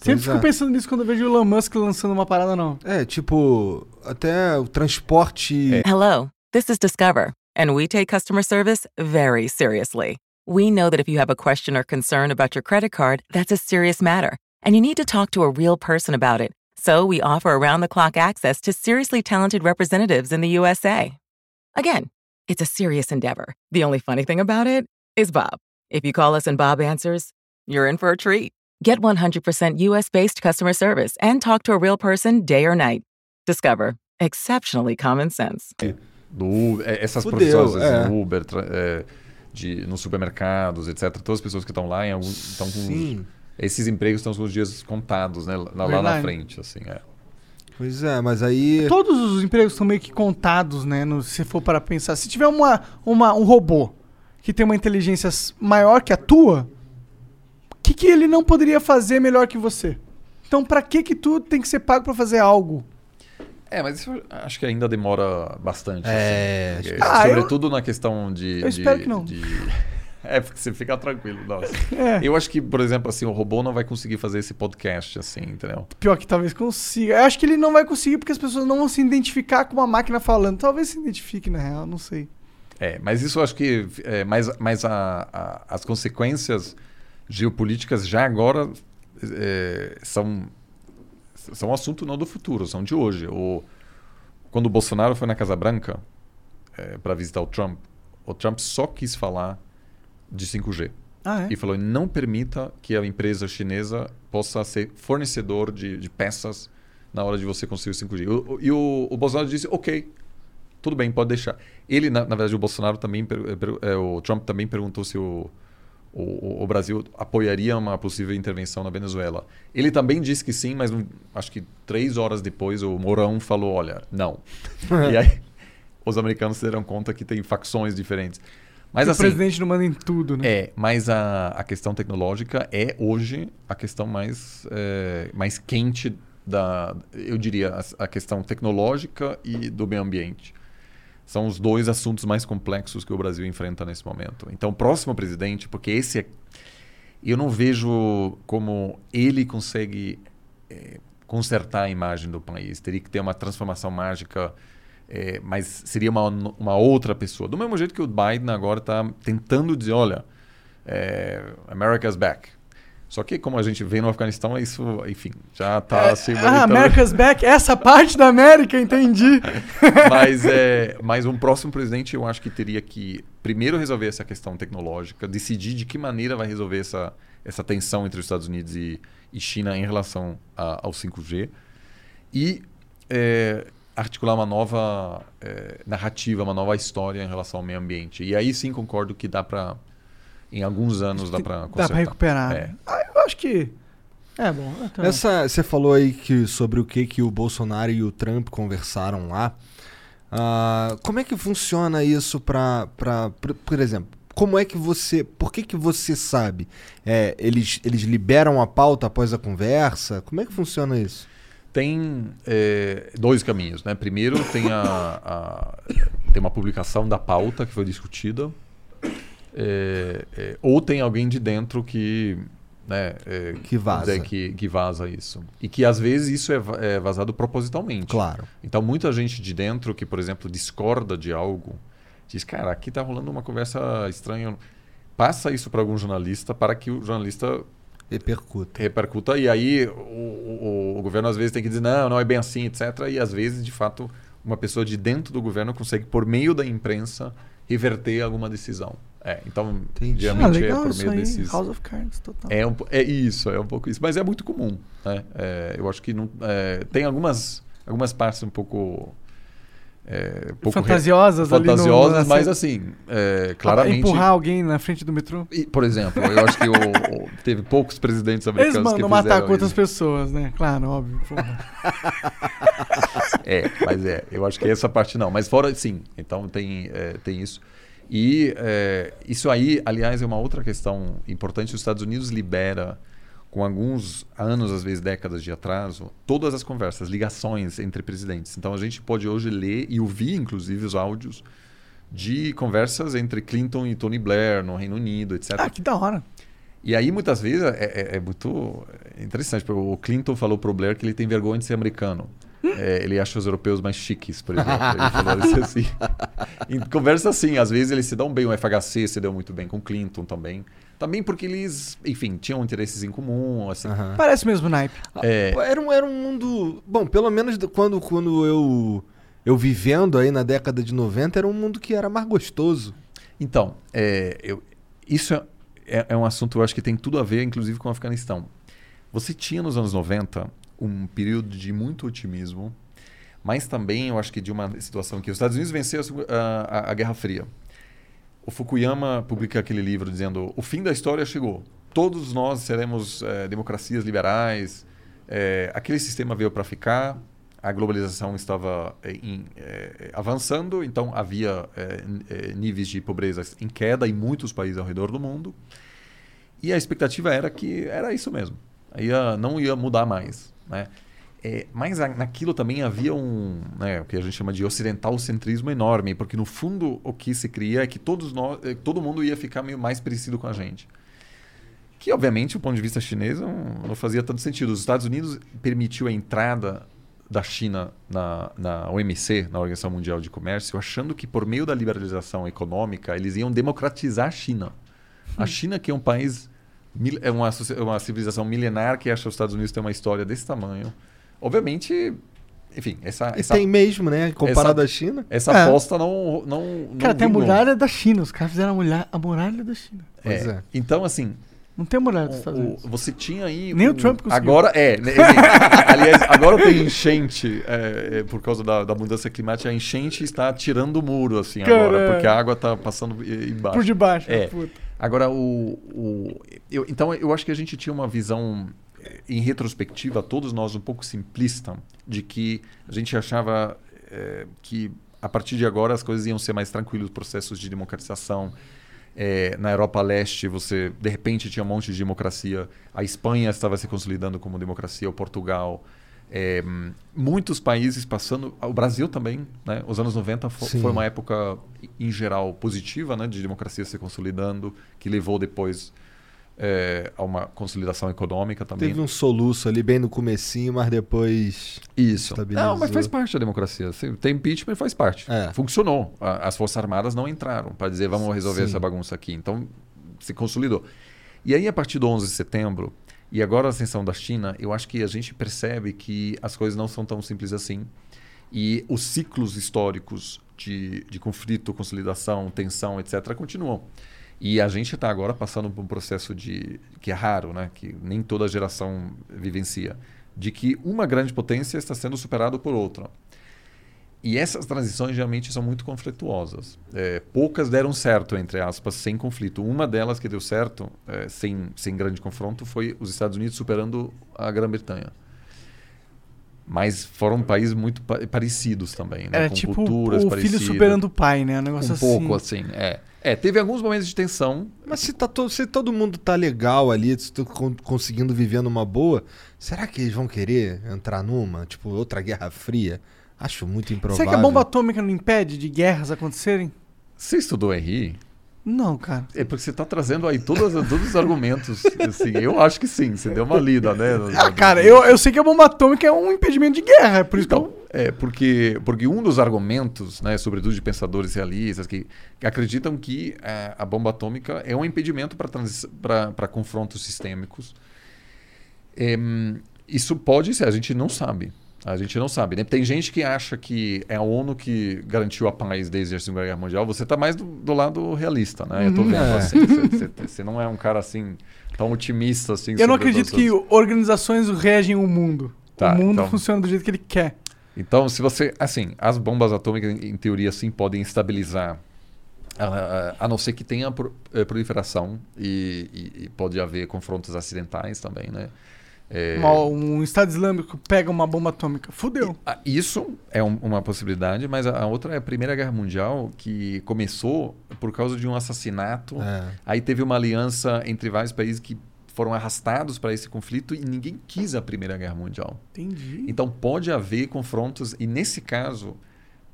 S2: Sempre
S1: Pois
S2: fico pensando nisso quando eu vejo o Elon Musk lançando uma parada não.
S1: É, tipo, até o transporte.
S8: Hello, this is Discover, and we take customer service very seriously. We know that if you have a question or concern about your credit card, that's a serious matter, and you need to talk to a real person about it. So we offer around the clock access to seriously talented representatives in the USA. Again, it's a serious endeavor. The only funny thing about it is Bob. If you call us and Bob answers, you're in for a treat. Get 100% US based customer service and talk to a real person day or night. Discover exceptionally common sense.
S3: do Uber, é, essas
S1: Fudeu,
S3: profissões,
S1: é.
S3: assim, Uber, tra- é, de, nos supermercados, etc. Todas as pessoas que estão lá estão com
S1: Sim.
S3: esses empregos estão com os dias contados, né? Lá, lá na frente, assim, é.
S1: Pois é, mas aí.
S2: Todos os empregos estão meio que contados, né? no- se for para pensar. Se tiver uma, uma, um robô que tem uma inteligência maior que a tua, que, que ele não poderia fazer melhor que você? Então, pra que que tu tem que ser pago pra fazer algo?
S3: É, mas isso eu acho que ainda demora bastante.
S1: É,
S3: assim, porque-
S2: Ah, eu-
S3: sobretudo na questão de.
S2: Eu
S3: de-
S2: espero que não.
S3: de- [LAUGHS] É, porque você fica tranquilo. Nossa.
S2: É.
S3: Eu acho que, por exemplo, assim, o robô não vai conseguir fazer esse podcast, assim, entendeu?
S2: Pior que talvez consiga. Eu acho que ele não vai conseguir porque as pessoas não vão se identificar com uma máquina falando. Talvez se identifique, na real, não sei.
S3: É, mas isso eu acho que é, mais, mais a, a- as consequências geopolíticas já agora é, são são assunto não do futuro, são de hoje. O, quando o Bolsonaro foi na Casa Branca para visitar o Trump, o Trump só quis falar de 5G
S2: Ah, é?
S3: e falou não permita que a empresa chinesa possa ser fornecedor de, de peças na hora de você conseguir o 5G. O- o- e o, o Bolsonaro disse, ok, tudo bem, pode deixar. Ele, na, na verdade, o Bolsonaro também, per- per- é, o Trump também perguntou se o, o, o Brasil apoiaria uma possível intervenção na Venezuela. Ele também disse que sim, mas acho que três horas depois o Mourão falou, olha, não. [LAUGHS] e aí os americanos se deram conta que tem facções diferentes. Mas assim,
S2: o presidente não manda em tudo, né?
S3: é, mas a, a questão tecnológica é hoje a questão mais, é, mais quente da, eu diria, a, a questão tecnológica e do meio ambiente. São os dois assuntos mais complexos que o Brasil enfrenta nesse momento. Então, próximo presidente, porque esse é, eu não vejo como ele consegue é, consertar a imagem do país. Teria que ter uma transformação mágica, é, mas seria uma, uma outra pessoa. Do mesmo jeito que o Biden agora está tentando dizer, olha, é, America's back. Só que como a gente vê no Afeganistão, isso, enfim, já tá assim.
S2: Ah, America's Back, essa parte da América, entendi. [LAUGHS]
S3: mas, é, mas um próximo presidente eu acho que teria que primeiro resolver essa questão tecnológica, decidir de que maneira vai resolver essa, essa tensão entre os Estados Unidos e, e China em relação a- ao 5G e é, articular uma nova é, narrativa, uma nova história em relação ao meio ambiente. E aí sim concordo que dá para em alguns anos dá para
S2: Dá pra recuperar.
S3: É.
S2: Ah, eu acho que. É bom.
S1: Essa, você falou aí que, sobre o que, que o Bolsonaro e o Trump conversaram lá. Ah, como é que funciona isso para, por, por exemplo, como é que você, por que que você sabe? É, eles, eles liberam a pauta após a conversa? Como é que funciona isso?
S3: Tem é, dois caminhos, né? Primeiro tem a, a- tem uma publicação da pauta que foi discutida, é, é, ou tem alguém de dentro que né, é,
S1: Que vaza.
S3: que, que vaza isso e que às vezes isso é, é vazado propositalmente.
S1: Claro.
S3: Então muita gente de dentro que, por exemplo, discorda de algo diz, cara, aqui tá rolando uma conversa estranha. Passa isso para algum jornalista para que o jornalista
S1: Repercuta.
S3: repercuta e aí o, o- o governo às vezes tem que dizer não, não é bem assim, etc. E às vezes, de fato, uma pessoa de dentro do governo consegue, por meio da imprensa, reverter alguma decisão. É, então,
S1: Entendi.
S2: Ah,
S3: geralmente é
S2: legal
S3: por
S2: isso
S3: meio
S2: aí.
S3: desses.
S2: House of Cards, total.
S3: É, um, é isso, é um pouco isso. Mas é muito comum. Né? É, eu acho que não, é, tem algumas, algumas partes um pouco. É, pouco re-
S2: Fantasiosas ali no-
S3: fantasiosas,
S2: na-
S3: mas assim, é, claramente.
S2: Empurrar alguém na frente do metrô.
S3: E, por exemplo, eu acho que o- o- teve poucos presidentes
S2: Eles
S3: americanos que
S2: mandam matar
S3: fizeram
S2: com outras
S3: isso.
S2: pessoas, né? Claro, óbvio. porra. [LAUGHS]
S3: É, mas é, eu acho que essa parte não. Mas fora, sim. Então tem, é, tem isso. E é, isso aí, aliás, é uma outra questão importante. Os Estados Unidos libera, com alguns anos, às vezes décadas de atraso, todas as conversas, ligações entre presidentes. Então a gente pode hoje ler e ouvir, inclusive, os áudios de conversas entre Clinton e Tony Blair no Reino Unido, etc.
S2: ah, que da hora.
S3: E aí, muitas vezes, é, é- é muito interessante. porque O Clinton falou pro Blair que ele tem vergonha de ser americano. É, ele acha os europeus mais chiques, por exemplo. Ele falou isso [LAUGHS] assim. Em conversa assim, às vezes eles se dão bem. O FHC se deu muito bem com o Clinton também. Também porque eles, enfim, tinham interesses em comum. Assim.
S1: Aham.
S2: Parece mesmo naipe.
S3: É,
S1: Pô, Era um, era um mundo. Bom, pelo menos do- quando, quando eu, eu vivendo aí na década de 90, era um mundo que era mais gostoso.
S3: Então, é, eu- isso é, é- é um assunto eu acho que tem tudo a ver, inclusive, com o Afeganistão. Você tinha nos anos 90 um período de muito otimismo, mas também eu acho que de uma situação que os Estados Unidos venceram a a, a- Guerra Fria. O Fukuyama publica aquele livro dizendo: o fim da história chegou. Todos nós seremos eh, democracias liberais. Eh, aquele sistema veio para ficar. A globalização estava eh, em- avançando, então havia níveis de pobreza em queda em muitos países ao redor do mundo. E a expectativa era que era isso mesmo. Ia, não ia mudar mais. Né? É, mas naquilo também havia um, né, o que a gente chama de ocidentalcentrismo enorme, porque no fundo o que se cria é que todos nós, eh, todo mundo ia ficar meio mais parecido com a gente. Que obviamente, do ponto de vista chinês, não, não fazia tanto sentido. Os Estados Unidos permitiu a entrada da China na, na OMC, na Organização Mundial de Comércio, achando que por meio da liberalização econômica eles iam democratizar a China. A China, que é um país, é uma, socia- uma civilização milenar que acha que os Estados Unidos têm uma história desse tamanho. Obviamente, enfim, essa,
S1: E
S3: essa,
S1: tem mesmo, né? Comparado
S3: essa-
S1: à China.
S3: essa
S2: É.
S3: aposta não, não, não
S2: Cara, tem a muralha da China. Os caras fizeram a muralha, a muralha da China.
S1: Pois é.
S3: Então, assim,
S2: Não tem a muralha dos
S3: o-
S2: Estados
S3: o-
S2: Unidos.
S3: você tinha aí.
S2: Nem o
S3: um-
S2: Trump conseguiu.
S3: Agora, é. né, [LAUGHS] aliás, agora tem enchente é, é, por causa da, da mudança climática. A enchente está tirando o muro, assim, agora,
S2: Caralho.
S3: porque a água está passando embaixo.
S2: Por debaixo.
S3: É.
S2: puta.
S3: Agora, o, o- eu- então eu acho que a gente tinha uma visão, eh, em retrospectiva, todos nós um pouco simplista, de que a gente achava eh, que a partir de agora as coisas iam ser mais tranquilos, processos de democratização. Eh, na Europa Leste, você de repente tinha um monte de democracia. A Espanha estava se consolidando como democracia, o Portugal. Eh, muitos países passando. O Brasil também, né? Os anos 90 fo-
S1: Sim.
S3: foi uma época, em geral, positiva, né? De democracia se consolidando, que levou depois eh, a uma consolidação econômica também.
S1: Teve um soluço ali bem no comecinho, mas depois.
S3: Isso. Não, mas faz parte da democracia. Tem impeachment, faz parte.
S1: É.
S3: Funcionou. As Forças Armadas não entraram para dizer vamos resolver
S1: Sim.
S3: essa bagunça aqui. Então, se consolidou. E aí, a partir do 11 de setembro, e agora a ascensão da China, eu acho que a gente percebe que as coisas não são tão simples assim. E os ciclos históricos de, de conflito, consolidação, tensão, etc., continuam. E a gente está agora passando por um processo de que é raro, né? que nem toda geração vivencia, de que uma grande potência está sendo superada por outra. E essas transições geralmente são muito conflituosas. É, poucas deram certo, entre aspas, sem conflito. Uma delas que deu certo, é, sem, sem grande confronto, foi os Estados Unidos superando a Grã-Bretanha. Mas foram países muito pa parecidos também, né?
S2: Era
S3: com
S2: tipo
S3: culturas
S2: o
S3: parecidas.
S2: filho superando o pai, né? Um
S3: Um
S2: negócio assim.
S3: pouco assim, é. É, teve alguns momentos de tensão.
S1: Mas se, tá to- se todo mundo tá legal ali, se con- conseguindo viver numa boa, será que eles vão querer entrar numa? Tipo, outra Guerra Fria? Acho muito improvável.
S2: Será que a bomba atômica não impede de guerras acontecerem?
S3: Você estudou Henry?
S2: Não, cara.
S3: É porque você está trazendo aí todos, todos os argumentos. Assim, eu acho que sim, você deu uma lida, né? [LAUGHS]
S2: Ah, cara, eu, eu sei que a bomba atômica é um impedimento de guerra, é por isso que
S3: Então,
S2: eu...
S3: é porque, porque um dos argumentos, né, sobretudo de pensadores realistas, que, que acreditam que a, a bomba atômica é um impedimento para confrontos sistêmicos. Em, isso pode ser, a gente não sabe. A gente não sabe. Né? Tem gente que acha que é a ONU que garantiu a paz desde a Segunda Guerra Mundial. Você está mais do, do lado realista, né? Eu tô vendo
S1: É.
S3: assim. Você- Você não é um cara assim tão otimista assim.
S2: Eu não acredito que
S3: as-
S2: organizações regem o mundo.
S3: Tá,
S2: o mundo
S3: então-
S2: funciona do jeito que ele quer.
S3: Então, se você. Assim, as bombas atômicas, em teoria, sim, podem estabilizar. A, a- a não ser que tenha eh, proliferação e, e- e pode haver confrontos acidentais também, né? É,
S2: Uma- Um Estado Islâmico pega uma bomba atômica. Fudeu.
S3: ah, Isso é um- uma possibilidade, mas a, a outra é a Primeira Guerra Mundial, que começou por causa de um assassinato.
S1: É.
S3: Aí teve uma aliança entre vários países que foram arrastados para esse conflito e ninguém quis a Primeira Guerra Mundial.
S2: Entendi.
S3: Então pode haver confrontos, e nesse caso,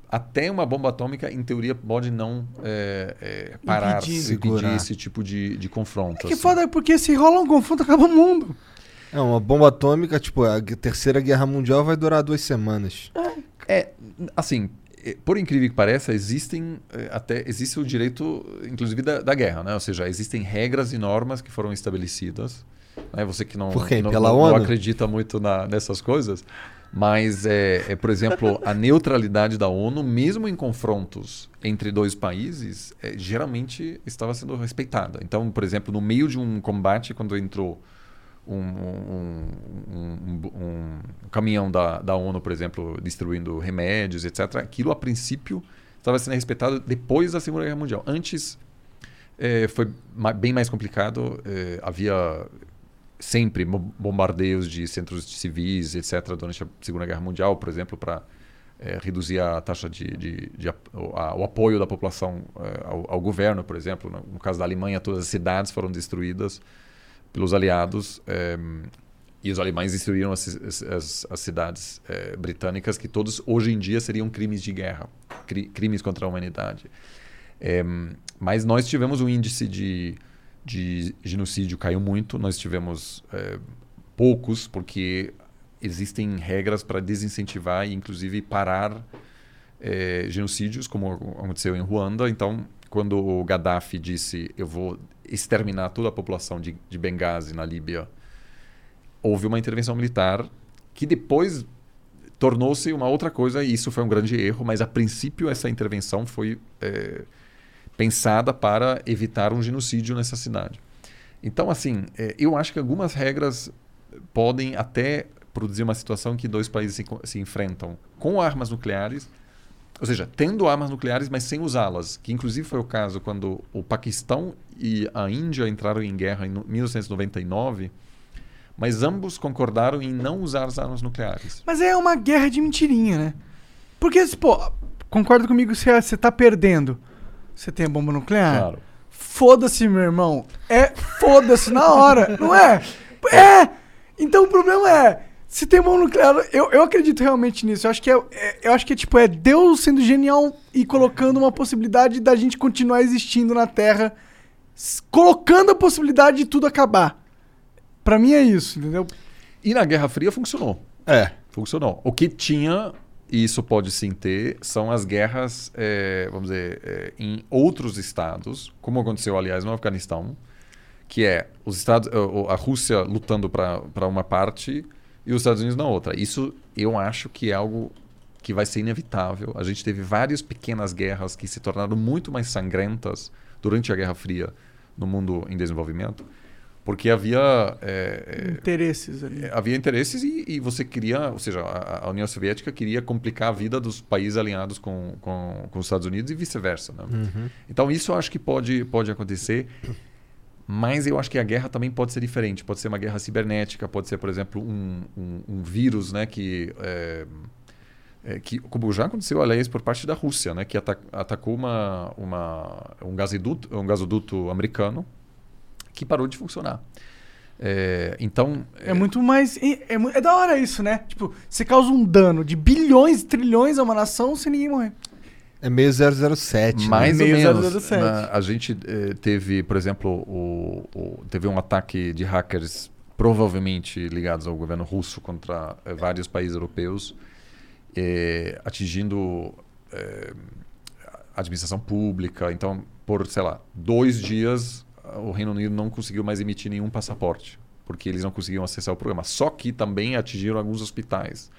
S3: até uma bomba atômica, em teoria, pode não é, é, parar,
S2: Impedir.
S3: Impedir esse tipo de, de confronto.
S2: É que
S3: assim.
S2: foda, porque se rola um confronto, acaba o mundo.
S1: É, uma bomba atômica, tipo, a Terceira Guerra Mundial vai durar duas semanas.
S3: É, assim, eh, por incrível que pareça, existem eh, até existe o direito, inclusive da, da guerra, né? Ou seja, existem regras e normas que foram estabelecidas. Né? Você que não, não, não- acredita muito na- nessas coisas, mas é, é, por exemplo, a neutralidade da ONU, mesmo em confrontos entre dois países, eh, geralmente estava sendo respeitada. Então, por exemplo, no meio de um combate, quando entrou um, um- um- um- caminhão da, da ONU, por exemplo, distribuindo remédios, etc. Aquilo, a princípio, estava sendo respeitado depois da Segunda Guerra Mundial. Antes, eh, foi bem mais complicado. eh, havia sempre bombardeios de centros civis, etc., durante a Segunda Guerra Mundial, por exemplo, para reduzir a taxa de, de- de o, a- o apoio da população eh, ao, ao governo, por exemplo. No, no caso da Alemanha, todas as cidades foram destruídas pelos aliados eh, e os alemães destruíram as, as- as- cidades eh, britânicas que todos hoje em dia seriam crimes de guerra, cri- crimes contra a humanidade. Eh, mas nós tivemos um índice de, de genocídio caiu muito, nós tivemos eh, poucos porque existem regras para desincentivar e inclusive parar genocídios, como aconteceu em Ruanda. Então, quando o Gaddafi disse eu vou exterminar toda a população de, de Benghazi na Líbia, houve uma intervenção militar que depois tornou-se uma outra coisa e isso foi um grande erro, mas a princípio essa intervenção foi eh, pensada para evitar um genocídio nessa cidade. Então, assim, eh, eu acho que algumas regras podem até produzir uma situação em que dois países se, se enfrentam com armas nucleares, ou seja, tendo armas nucleares, mas sem usá-las, que inclusive foi o caso quando o Paquistão e a Índia entraram em guerra em no- 1999, mas ambos concordaram em não usar as armas nucleares.
S2: Mas é uma guerra de mentirinha, né? Porque, pô, concorda comigo se você tá perdendo. Você tem a bomba nuclear?
S3: Claro.
S2: Foda-se, meu irmão. É foda-se na hora, não é? É! Então o problema é, se tem bomba nuclear, eu, eu acredito realmente nisso. Eu acho que é, é- eu acho que é tipo, é Deus sendo genial e colocando uma possibilidade da gente continuar existindo na Terra, colocando a possibilidade de tudo acabar. Pra mim é isso, entendeu?
S3: E na Guerra Fria funcionou.
S1: É.
S3: Funcionou. O que tinha, e isso pode sim ter, são as guerras, eh, vamos dizer, eh, em outros estados, como aconteceu, aliás, no Afeganistão, que é os Estados, a Rússia lutando para uma parte e os Estados Unidos na outra. Isso eu acho que é algo que vai ser inevitável. A gente teve várias pequenas guerras que se tornaram muito mais sangrentas durante a Guerra Fria no mundo em desenvolvimento, porque havia é,
S2: interesses ali.
S3: havia interesses e, e, você queria, ou seja, a, a, União Soviética queria complicar a vida dos países alinhados com, com, com os Estados Unidos e vice-versa. Né? Uhum. Então isso eu acho que pode pode acontecer. Mas eu acho que a guerra também pode ser diferente. Pode ser uma guerra cibernética, pode ser, por exemplo, um, um, um vírus né, que, é, é, que, como já aconteceu, aliás, por parte da Rússia, né, que ata atacou uma, uma, um, gasoduto, um gasoduto americano que parou de funcionar. É, então.
S2: É, é, muito mais. É, é, da hora isso, né? Tipo, você causa um dano de bilhões, trilhões a uma nação sem ninguém morrer.
S1: É meio 007.
S3: Né? Mais né? ou meio menos. 007. Na, a gente eh, teve, por exemplo, o, o, teve um ataque de hackers provavelmente ligados ao governo russo contra eh, vários países europeus, eh, atingindo eh, administração pública. Então, por, sei lá, dois dias, o Reino Unido não conseguiu mais emitir nenhum passaporte, porque eles não conseguiam acessar o programa. Só que também atingiram alguns hospitais.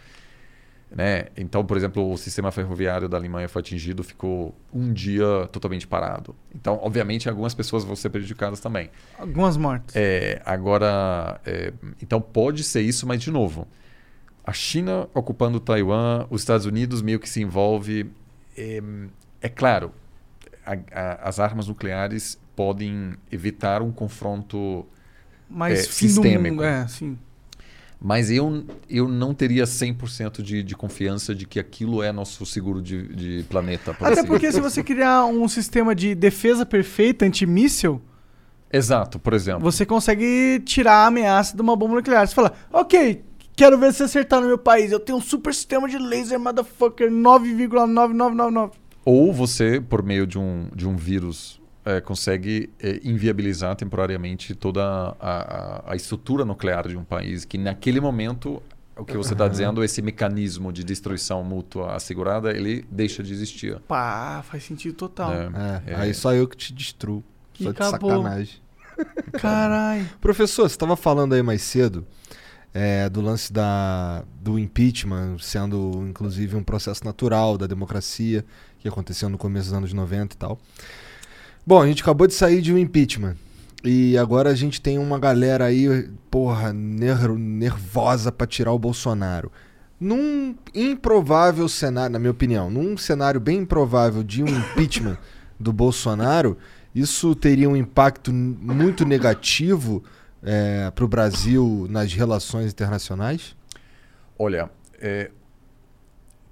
S3: Né? Então, por exemplo, o sistema ferroviário da Alemanha foi atingido, ficou um dia totalmente parado. Então, obviamente, algumas pessoas vão ser prejudicadas também.
S2: Algumas mortes.
S3: É, agora, é, então pode ser isso, mas de novo, a China ocupando Taiwan, os Estados Unidos meio que se envolve. É, é claro, a, a, as armas nucleares podem evitar um confronto
S2: mais é, sistêmico. Mundo, é, sim.
S3: Mas eu, eu não teria 100% de, de confiança de que aquilo é nosso seguro de, de planeta.
S2: Até assim. porque se você criar um sistema de defesa perfeita antimíssel...
S3: Exato, por exemplo.
S2: Você consegue tirar a ameaça de uma bomba nuclear. Você fala, ok, quero ver se acertar no meu país. Eu tenho um super sistema de laser, motherfucker, 9,9999.
S3: Ou você, por meio de um, de um vírus é, consegue é, inviabilizar temporariamente toda a, a, a, estrutura nuclear de um país, que naquele momento, o que você está uhum. dizendo, esse mecanismo de destruição mútua assegurada, ele deixa de existir.
S2: Pá, faz sentido total.
S1: É, é, aí só eu que te destruo. Só de sacanagem.
S2: Caralho.
S1: Professor, você estava falando aí mais cedo é, do lance da, do impeachment sendo, inclusive, um processo natural da democracia que aconteceu no começo dos anos 90 e tal. Bom, a gente acabou de sair de um impeachment. E agora a gente tem uma galera aí, porra, ner nervosa para tirar o Bolsonaro. Num improvável cenário, na minha opinião, num cenário bem improvável de um impeachment do Bolsonaro, isso teria um impacto muito negativo é, para o Brasil nas relações internacionais?
S3: Olha, é,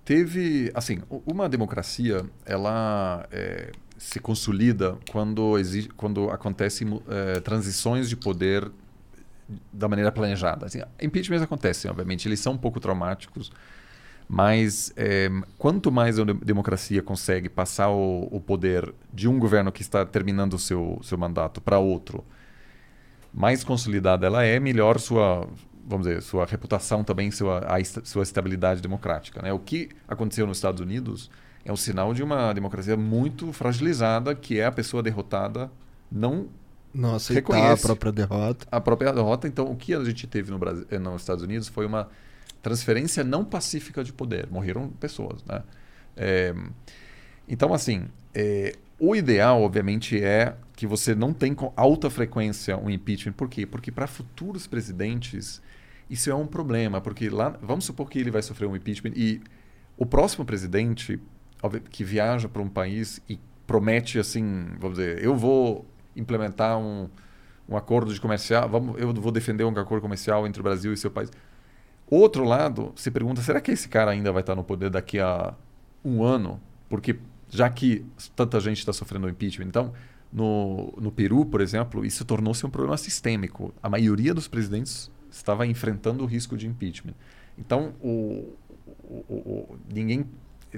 S3: teve, assim, uma democracia, ela é, se consolida quando, existe, quando acontecem é, transições de poder da maneira planejada. Assim, impeachments acontecem, obviamente, eles são um pouco traumáticos, mas é, quanto mais a democracia consegue passar o, o, poder de um governo que está terminando o seu, seu mandato para outro, mais consolidada ela é, melhor sua, vamos dizer, sua reputação também, sua, a, sua estabilidade democrática. Né? O que aconteceu nos Estados Unidos é um sinal de uma democracia muito fragilizada, que é a pessoa derrotada não
S1: não aceitar a própria derrota.
S3: A própria derrota. Então, o que a gente teve no Brasil, eh, nos Estados Unidos foi uma transferência não pacífica de poder. Morreram pessoas, né? É, então, assim, é, o ideal, obviamente, é que você não tenha com alta frequência um impeachment. Por quê? Porque para futuros presidentes isso é um problema, porque lá, vamos supor que ele vai sofrer um impeachment e o próximo presidente que viaja para um país e promete assim, vamos dizer, eu vou implementar um, um acordo de comercial, vamos, eu vou defender um acordo comercial entre o Brasil e seu país. Outro lado, se pergunta, será que esse cara ainda vai estar no poder daqui a um ano? Porque já que tanta gente está sofrendo impeachment, então no, no Peru, por exemplo, isso tornou-se um problema sistêmico. A maioria dos presidentes estava enfrentando o risco de impeachment. Então, o, o, o, ninguém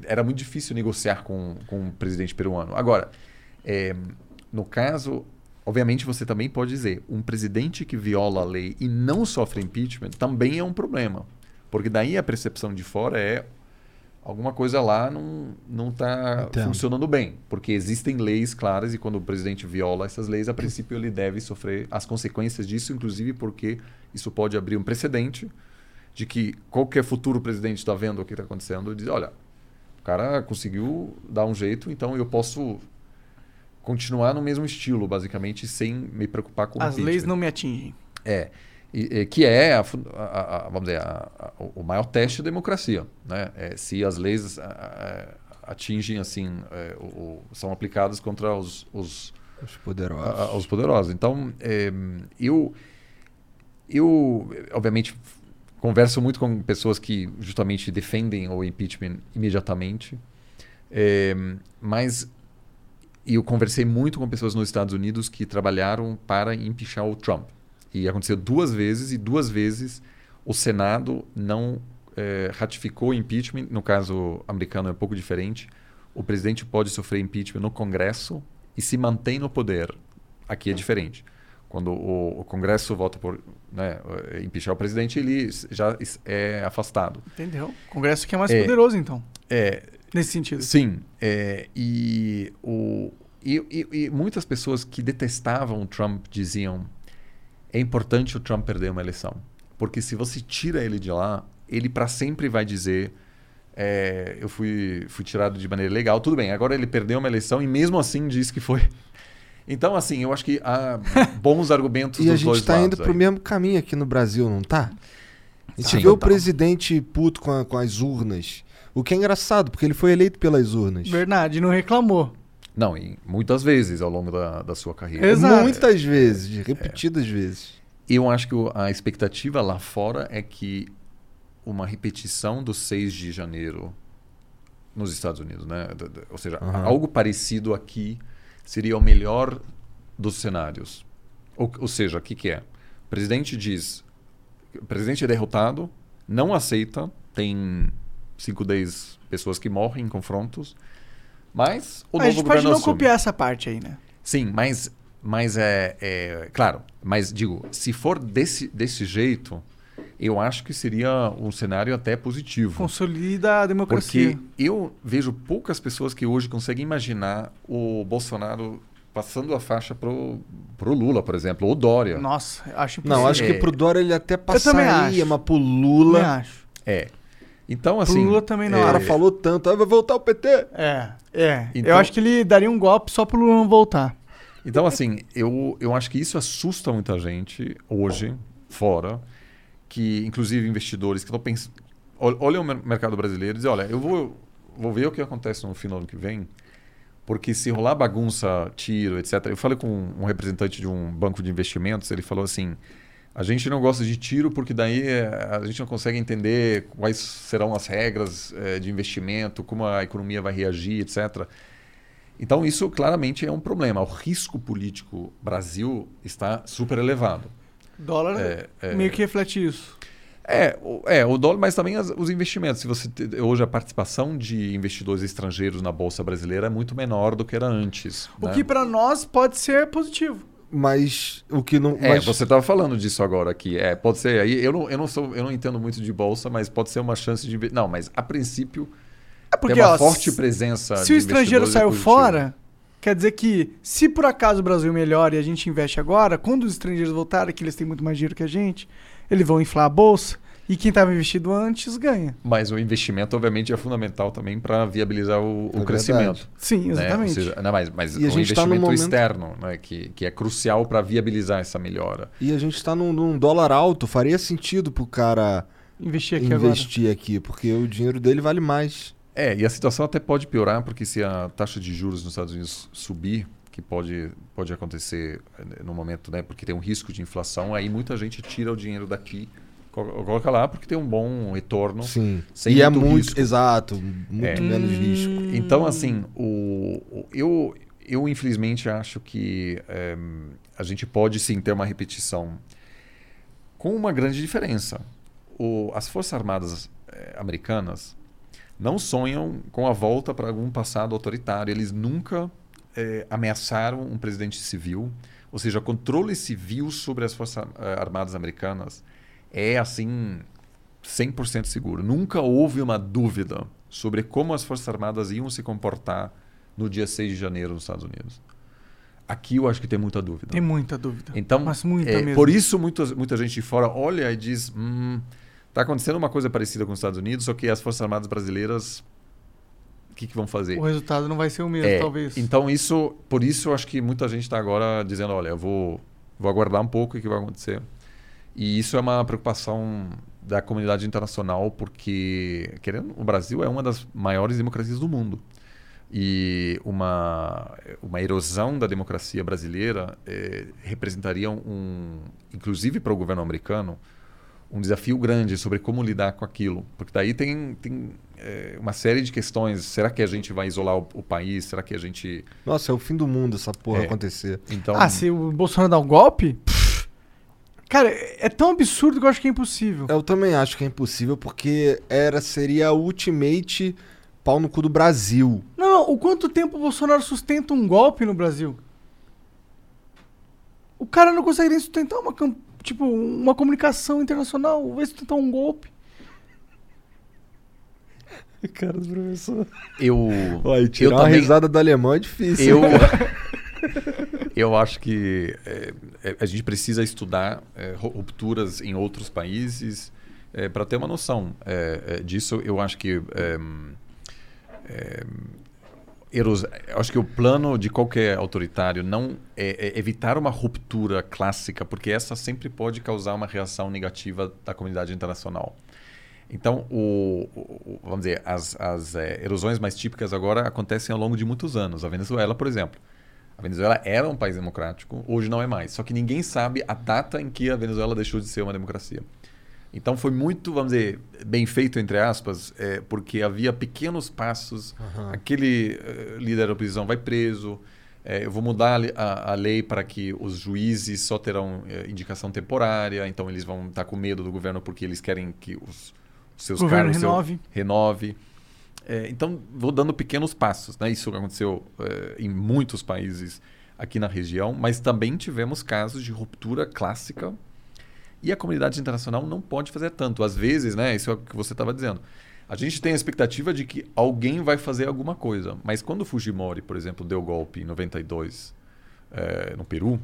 S3: era muito difícil negociar com, com o presidente peruano. Agora, é, no caso, obviamente você também pode dizer, um presidente que viola a lei e não sofre impeachment também é um problema. Porque daí a percepção de fora é alguma coisa lá não não está
S1: Entendo.
S3: funcionando bem, porque existem leis claras e quando o presidente viola essas leis, a princípio ele deve sofrer as consequências disso, inclusive porque isso pode abrir um precedente de que qualquer futuro presidente está vendo o que está acontecendo e diz, olha, o cara conseguiu dar um jeito, então eu posso continuar no mesmo estilo, basicamente, sem me preocupar com o
S2: As leis não me atingem.
S3: É. E, e que é, a a- a- vamos dizer, o maior teste da democracia. Né? É, se as leis atingem, assim, é, o- são aplicadas contra os, os,
S1: Os poderosos.
S3: os poderosos. Então, é, eu, eu, obviamente, converso muito com pessoas que justamente defendem o impeachment imediatamente, é, mas eu conversei muito com pessoas nos Estados Unidos que trabalharam para impeachar o Trump. E aconteceu duas vezes, e duas vezes o Senado não eh, ratificou o impeachment. No caso americano é um pouco diferente. O presidente pode sofrer impeachment no Congresso e se mantém no poder. Aqui é diferente. Quando o, o Congresso vota por né, eh, impeachar o presidente, ele já é afastado.
S2: Entendeu? O Congresso que é mais
S3: É.
S2: poderoso, então.
S3: É,
S2: Nesse sentido.
S3: Sim. é, e, o, e, e- e muitas pessoas que detestavam o Trump diziam: é importante o Trump perder uma eleição. Porque se você tira ele de lá, ele para sempre vai dizer. é, eu fui, fui tirado de maneira legal. Tudo bem, agora ele perdeu uma eleição e mesmo assim diz que foi. [LAUGHS] Então, assim, eu acho que há [LAUGHS] bons argumentos
S1: E a
S3: dos
S1: gente
S3: dois
S1: tá
S3: lados
S1: indo pro
S3: aí.
S1: mesmo caminho aqui no Brasil, não tá? A gente
S3: Sim.
S1: vê o presidente puto com, a- com as urnas. O que é engraçado, porque ele foi eleito pelas urnas.
S2: Verdade, não reclamou.
S3: Não, e muitas vezes ao longo da, da sua carreira.
S2: Exato.
S1: Muitas vezes, repetidas vezes.
S3: Eu acho que a expectativa lá fora é que uma repetição do 6 de janeiro nos Estados Unidos, né? Ou seja,
S1: Aham.
S3: algo parecido aqui seria o melhor dos cenários. Ou, ou seja, o que, que é? O presidente diz, o presidente é derrotado, não aceita, tem 5, 10 pessoas que morrem em confrontos, mas o
S2: a
S3: novo
S2: gente pode
S3: governo
S2: não
S3: assume.
S2: copiar essa parte aí, né?
S3: Sim, mas, mas é, é. Claro, mas digo, se for desse, desse jeito, eu acho que seria um cenário até positivo.
S2: Consolida a democracia.
S3: Porque eu vejo poucas pessoas que hoje conseguem imaginar o Bolsonaro passando a faixa pro, pro Lula, por exemplo, ou Dória.
S2: Nossa, acho impossível.
S1: Não, acho que
S3: É.
S1: pro Dória ele até passaria, mas pro
S2: Também
S1: Lula.
S2: acho.
S3: É. Então,
S2: Pro
S3: assim.
S2: Lula também não.
S1: O
S3: é,
S1: cara falou tanto, ah, vai voltar o PT.
S2: É, é.
S3: Então-
S2: Eu acho que ele daria um golpe só pro Lula não voltar.
S3: Então, assim, eu, eu acho que isso assusta muita gente hoje, fora, que inclusive investidores que estão pensando. Olham o mer- mercado brasileiro e dizem: olha, eu vou, vou ver o que acontece no fim do ano que vem, porque se rolar bagunça, tiro, etc. Eu falei com um representante de um banco de investimentos, ele falou assim. A gente não gosta de tiro porque daí eh, a gente não consegue entender quais serão as regras eh, de investimento, como a economia vai reagir, etc. Então, isso claramente é um problema. O risco político Brasil está super elevado.
S2: Dólar
S3: É, é.
S2: meio que reflete isso.
S3: É, o, é, o dólar, mas também as- os investimentos. Se você hoje a participação de investidores estrangeiros na bolsa brasileira é muito menor do que era antes.
S2: O
S3: né?
S2: que pra nós pode ser positivo.
S1: Mas o que não.
S3: É,
S1: mas-
S3: você estava falando disso agora aqui. É, pode ser. Aí eu não, eu não sou, eu não entendo muito de bolsa, mas pode ser uma chance de não, mas a princípio
S2: É porque,
S3: tem uma
S2: ó,
S3: forte
S2: se-
S3: presença.
S2: Se o estrangeiro
S3: é
S2: saiu
S3: positivo.
S2: fora, quer dizer que se por acaso o Brasil melhora e a gente investe agora, quando os estrangeiros voltarem, que eles têm muito mais dinheiro que a gente, eles vão inflar a bolsa e quem estava investido antes ganha.
S3: Mas o investimento, obviamente, é fundamental também para viabilizar o, o
S1: É
S3: crescimento.
S2: Sim,
S3: né?
S2: exatamente.
S3: Ou seja, não, mas mas
S1: a
S3: o
S1: tá
S3: investimento
S1: momento-
S3: externo, né? que, que é crucial para viabilizar essa melhora.
S1: E a gente tá num, num dólar alto, faria sentido pro cara
S2: Investir aqui
S1: investir aqui, porque o dinheiro dele vale mais.
S3: É, e a situação até pode piorar, porque se a taxa de juros nos Estados Unidos subir, que pode, pode acontecer eh, no momento, né? Porque tem um risco de inflação, aí muita gente tira o dinheiro daqui, coloca lá, porque tem um bom retorno.
S1: Sim. E é
S3: muito risco.
S1: exato, muito
S3: É.
S1: menos risco.
S3: Então, assim, o, o- eu, eu infelizmente acho que eh, a gente pode sim ter uma repetição com uma grande diferença. O- as Forças Armadas eh, americanas não sonham com a volta para algum passado autoritário. Eles nunca eh, ameaçaram um presidente civil. Ou seja, controle civil sobre as Forças Armadas americanas é, assim, 100% seguro. Nunca houve uma dúvida sobre como as Forças Armadas iam se comportar no dia 6 de janeiro nos Estados Unidos. Aqui eu acho que tem muita dúvida.
S2: Tem muita dúvida.
S3: Então,
S2: Mas muita
S3: é,
S2: mesmo.
S3: por isso muita, muita gente de fora olha e diz: hum, tá acontecendo uma coisa parecida com os Estados Unidos, só que as Forças Armadas brasileiras, o que, que vão fazer?
S2: O resultado não vai ser o mesmo,
S3: É,
S2: talvez.
S3: Então, isso, por isso eu acho que muita gente está agora dizendo: olha, eu vou, vou aguardar um pouco o que vai acontecer. E isso é uma preocupação da comunidade internacional, porque querendo, o Brasil é uma das maiores democracias do mundo. E uma, uma erosão da democracia brasileira eh, representaria um, inclusive para o governo americano, um desafio grande sobre como lidar com aquilo. Porque daí tem, tem eh, uma série de questões. Será que a gente vai isolar o, o país? Será que a gente.
S1: Nossa, é o fim do mundo essa porra
S3: É.
S1: acontecer.
S3: Então,
S2: Ah, se o Bolsonaro dá um golpe. pff, Cara, é tão absurdo que eu acho que é impossível.
S1: Eu também acho que é impossível, porque era, seria a ultimate pau no cu do Brasil.
S2: Não, não, o quanto tempo o Bolsonaro sustenta um golpe no Brasil? O cara não consegue nem sustentar uma, tipo, uma comunicação internacional, vai sustentar um golpe. [LAUGHS]
S1: Cara, os professores.
S3: eu.
S1: Olha, tirar
S3: eu
S1: uma
S3: também,
S1: risada do alemão é difícil.
S3: Eu? [LAUGHS] eu acho que é, é, a gente precisa estudar é, ru- rupturas em outros países para ter uma noção é, é, disso. Eu acho que é, é, eu acho que o plano de qualquer autoritário não é, é evitar uma ruptura clássica, porque essa sempre pode causar uma reação negativa da comunidade internacional. Então, o, o- vamos dizer, as, as eh, erosões mais típicas agora acontecem ao longo de muitos anos. A Venezuela, por exemplo. A Venezuela era um país democrático, hoje não é mais. Só que ninguém sabe a data em que a Venezuela deixou de ser uma democracia. Então foi muito, vamos dizer, bem feito, entre aspas, eh, porque havia pequenos passos. Aquele eh, líder da oposição vai preso. eh, eu vou mudar a a, lei para que os juízes só terão eh, indicação temporária. Então eles vão estar com medo do governo porque eles querem que os, os seus
S2: O
S3: cargos... seu-
S2: renove.
S3: É, então, vou dando pequenos passos. Né? Isso aconteceu é, em muitos países aqui na região, mas também tivemos casos de ruptura clássica e a comunidade internacional não pode fazer tanto. Às vezes, né, isso é o que você estava dizendo, a gente tem a expectativa de que alguém vai fazer alguma coisa, mas quando o Fujimori, por exemplo, deu golpe em 92 é, no Peru,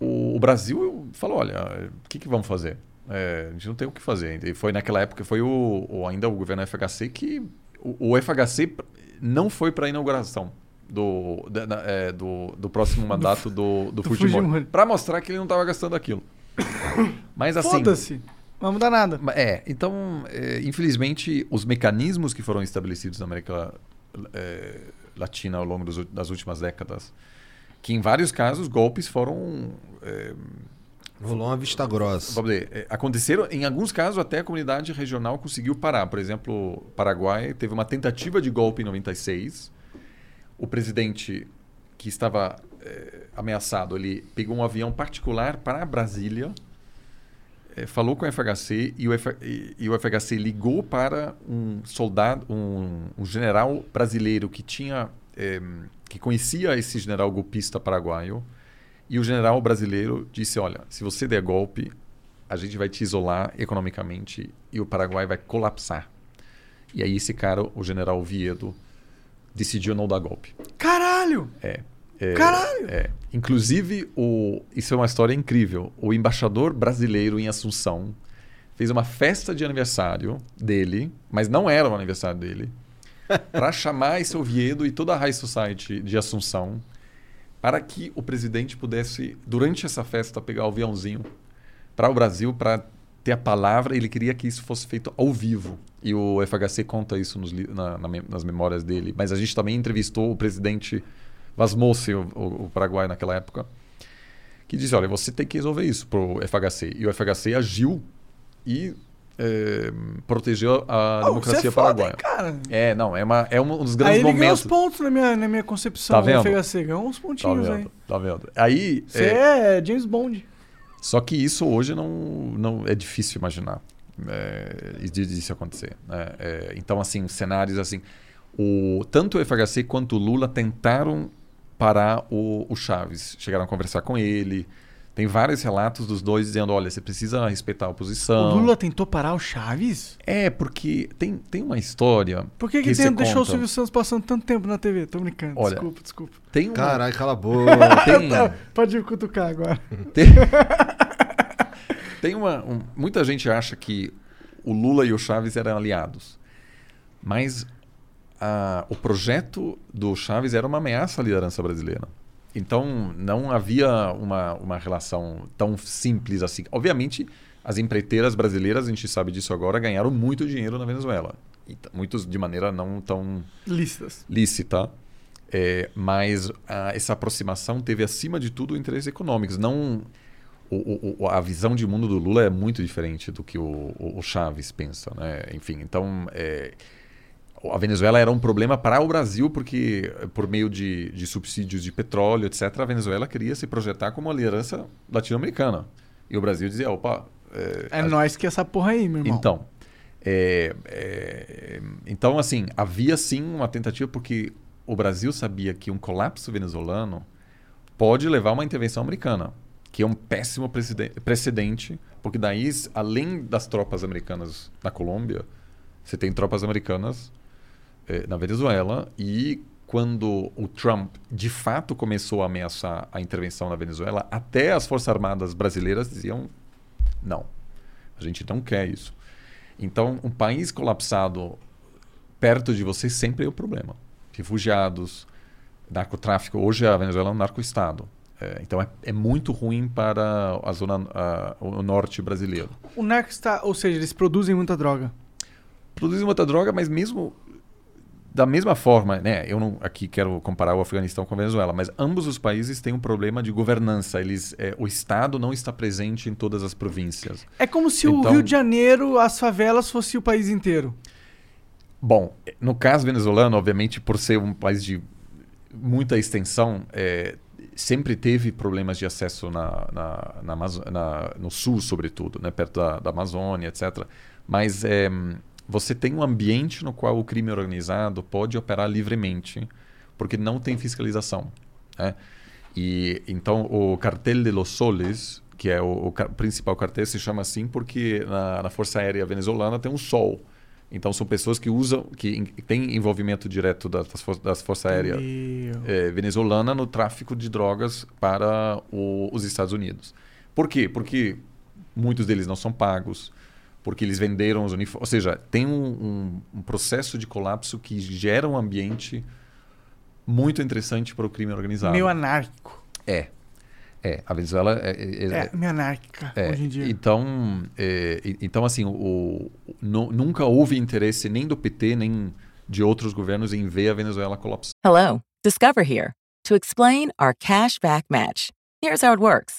S3: o, o Brasil falou, olha, o que, que vamos fazer? É, a gente não tem o que fazer. E foi naquela época, foi o, o- ainda o governo FHC que... O, o FHC não foi para a inauguração do, da- da- é, do, do próximo mandato do, do,
S2: do
S3: Fujimori.
S2: Fujimori.
S3: Para mostrar que ele não estava gastando aquilo. [COUGHS] Mas assim...
S2: Foda-se. Não vai mudar nada.
S3: É, então, é, infelizmente, os mecanismos que foram estabelecidos na América é, Latina ao longo dos das últimas décadas, que em vários casos golpes foram. é,
S1: Rolou uma vista grossa.
S3: é, aconteceram, em alguns casos, até a comunidade regional conseguiu parar. Por exemplo, Paraguai teve uma tentativa de golpe em 96. O presidente que estava é, ameaçado, ele pegou um avião particular para Brasília eh, falou com o FHC e o, F- e- e o FHC ligou para um soldado, um, um general brasileiro que tinha eh, que conhecia esse general golpista paraguaio e o general brasileiro disse, olha, se você der golpe, a gente vai te isolar economicamente e o Paraguai vai colapsar. E aí esse cara, o general Viedo, decidiu não dar golpe.
S2: Caralho!
S3: É. É,
S2: Caralho!
S3: é. Inclusive, o, isso é uma história incrível. O embaixador brasileiro em Assunção fez uma festa de aniversário dele, mas não era o aniversário dele, [LAUGHS] para chamar esse Oviedo e toda a High Society de Assunção para que o presidente pudesse, durante essa festa, pegar o aviãozinho para o Brasil para ter a palavra. Ele queria que isso fosse feito ao vivo. E o FHC conta isso nos na- na nas memórias dele. Mas a gente também entrevistou o presidente Vasmossi, o, o, o Paraguai naquela época, que disse, olha, você tem que resolver isso para o FHC. E o FHC agiu e eh, protegeu a
S2: Ah,
S3: democracia
S2: é foda,
S3: paraguaia.
S2: cara.
S3: É, não, é, uma, é um dos
S2: Aí
S3: grandes
S2: ele ganhou uns
S3: momentos.
S2: pontos na minha, na minha concepção
S3: Tá
S2: do
S3: vendo?
S2: FHC. Ganhou uns
S3: Tá
S2: pontinhos aí.
S3: vendo? Tá vendo? Aí,
S2: Você
S3: é,
S2: é... James Bond.
S3: Só que isso hoje não, não é difícil imaginar é, de- disso acontecer. né? É, então, assim, cenários assim. O, tanto o FHC quanto o Lula tentaram parar o, o Chaves. Chegaram a conversar com ele, Tem vários relatos dos dois dizendo, olha, você precisa respeitar a oposição.
S2: O Lula tentou parar o Chaves?
S3: É, porque tem, tem uma história.
S2: Por que, que,
S3: que
S2: tem-
S3: você
S2: deixou o
S3: conta.
S2: Silvio Santos passando tanto tempo na TV? Tô brincando.
S3: Olha,
S2: desculpa, desculpa.
S3: Tem uma,
S1: Caralho, cala a boca. [LAUGHS]
S3: tem,
S2: Pode me cutucar agora. [LAUGHS]
S3: tem, tem uma. um- muita gente acha que o Lula e o Chaves eram aliados. Mas o projeto do Chaves era uma ameaça à liderança brasileira. Então não havia uma, uma relação tão simples assim. Obviamente, as empreiteiras brasileiras, a gente sabe disso agora, ganharam muito dinheiro na Venezuela. E muitos de maneira não tão
S2: Listas.
S3: lícita. É, mas ah, essa aproximação teve, acima de tudo, interesses econômicos. Não, o- o- a visão de mundo do Lula é muito diferente do que o, o- o Chaves pensa. Né? Enfim, então, é, a Venezuela era um problema para o Brasil, porque por meio de, de subsídios de petróleo, etc., a Venezuela queria se projetar como uma liderança latino-americana. E o Brasil dizia, opa...
S2: É
S3: a-
S2: nós que essa porra aí, meu irmão.
S3: então, é, é, então, assim, havia sim uma tentativa, porque o Brasil sabia que um colapso venezuelano pode levar a uma intervenção americana, que é um péssimo precede- precedente, porque daí, além das tropas americanas na Colômbia, você tem tropas americanas eh, na Venezuela e quando o Trump de fato começou a ameaçar a intervenção na Venezuela, até as Forças Armadas brasileiras diziam não, a gente não quer isso. Então, um país colapsado perto de você sempre é o problema. Refugiados, narcotráfico. Hoje a Venezuela é um narcoestado. É, então é, é muito ruim para a zona, a- o norte brasileiro.
S2: O narco está... Ou seja, eles produzem muita droga.
S3: Produzem muita droga, mas mesmo da mesma forma, né? Eu não aqui quero comparar o Afeganistão com a Venezuela, mas ambos os países têm um problema de governança. Eles, é, o Estado não está presente em todas as províncias.
S2: É como se o
S3: Então-
S2: Rio de Janeiro, as favelas, fosse o país inteiro.
S3: Bom, no caso venezuelano, obviamente, por ser um país de muita extensão, é, sempre teve problemas de acesso na, na, na na- no sul, sobretudo, né, perto da, da Amazônia, etc. Mas é, você tem um ambiente no qual o crime organizado pode operar livremente, porque não tem fiscalização. né? E então o cartel de los soles, que é o, o principal cartel, se chama assim porque na, na Força Aérea Venezuelana tem um sol. Então são pessoas que usam, que têm envolvimento direto das, das, for- das Forças Aéreas
S2: Meu.
S3: eh, venezuelana no tráfico de drogas para o- os Estados Unidos. Por quê? Porque muitos deles não são pagos, porque eles venderam os uniformes. Ou seja, tem um, um- um processo de colapso que gera um ambiente muito interessante para o crime organizado.
S2: Meio anárquico.
S3: É. É, a Venezuela é, é- é-
S2: É, meio anárquica
S3: é,
S2: hoje em dia.
S3: Então, é, então assim, o, o- nu- nunca houve interesse nem do PT, nem de outros governos em ver a Venezuela colapsar.
S8: Hello, Discover here to explain our cash back match. Here's how it works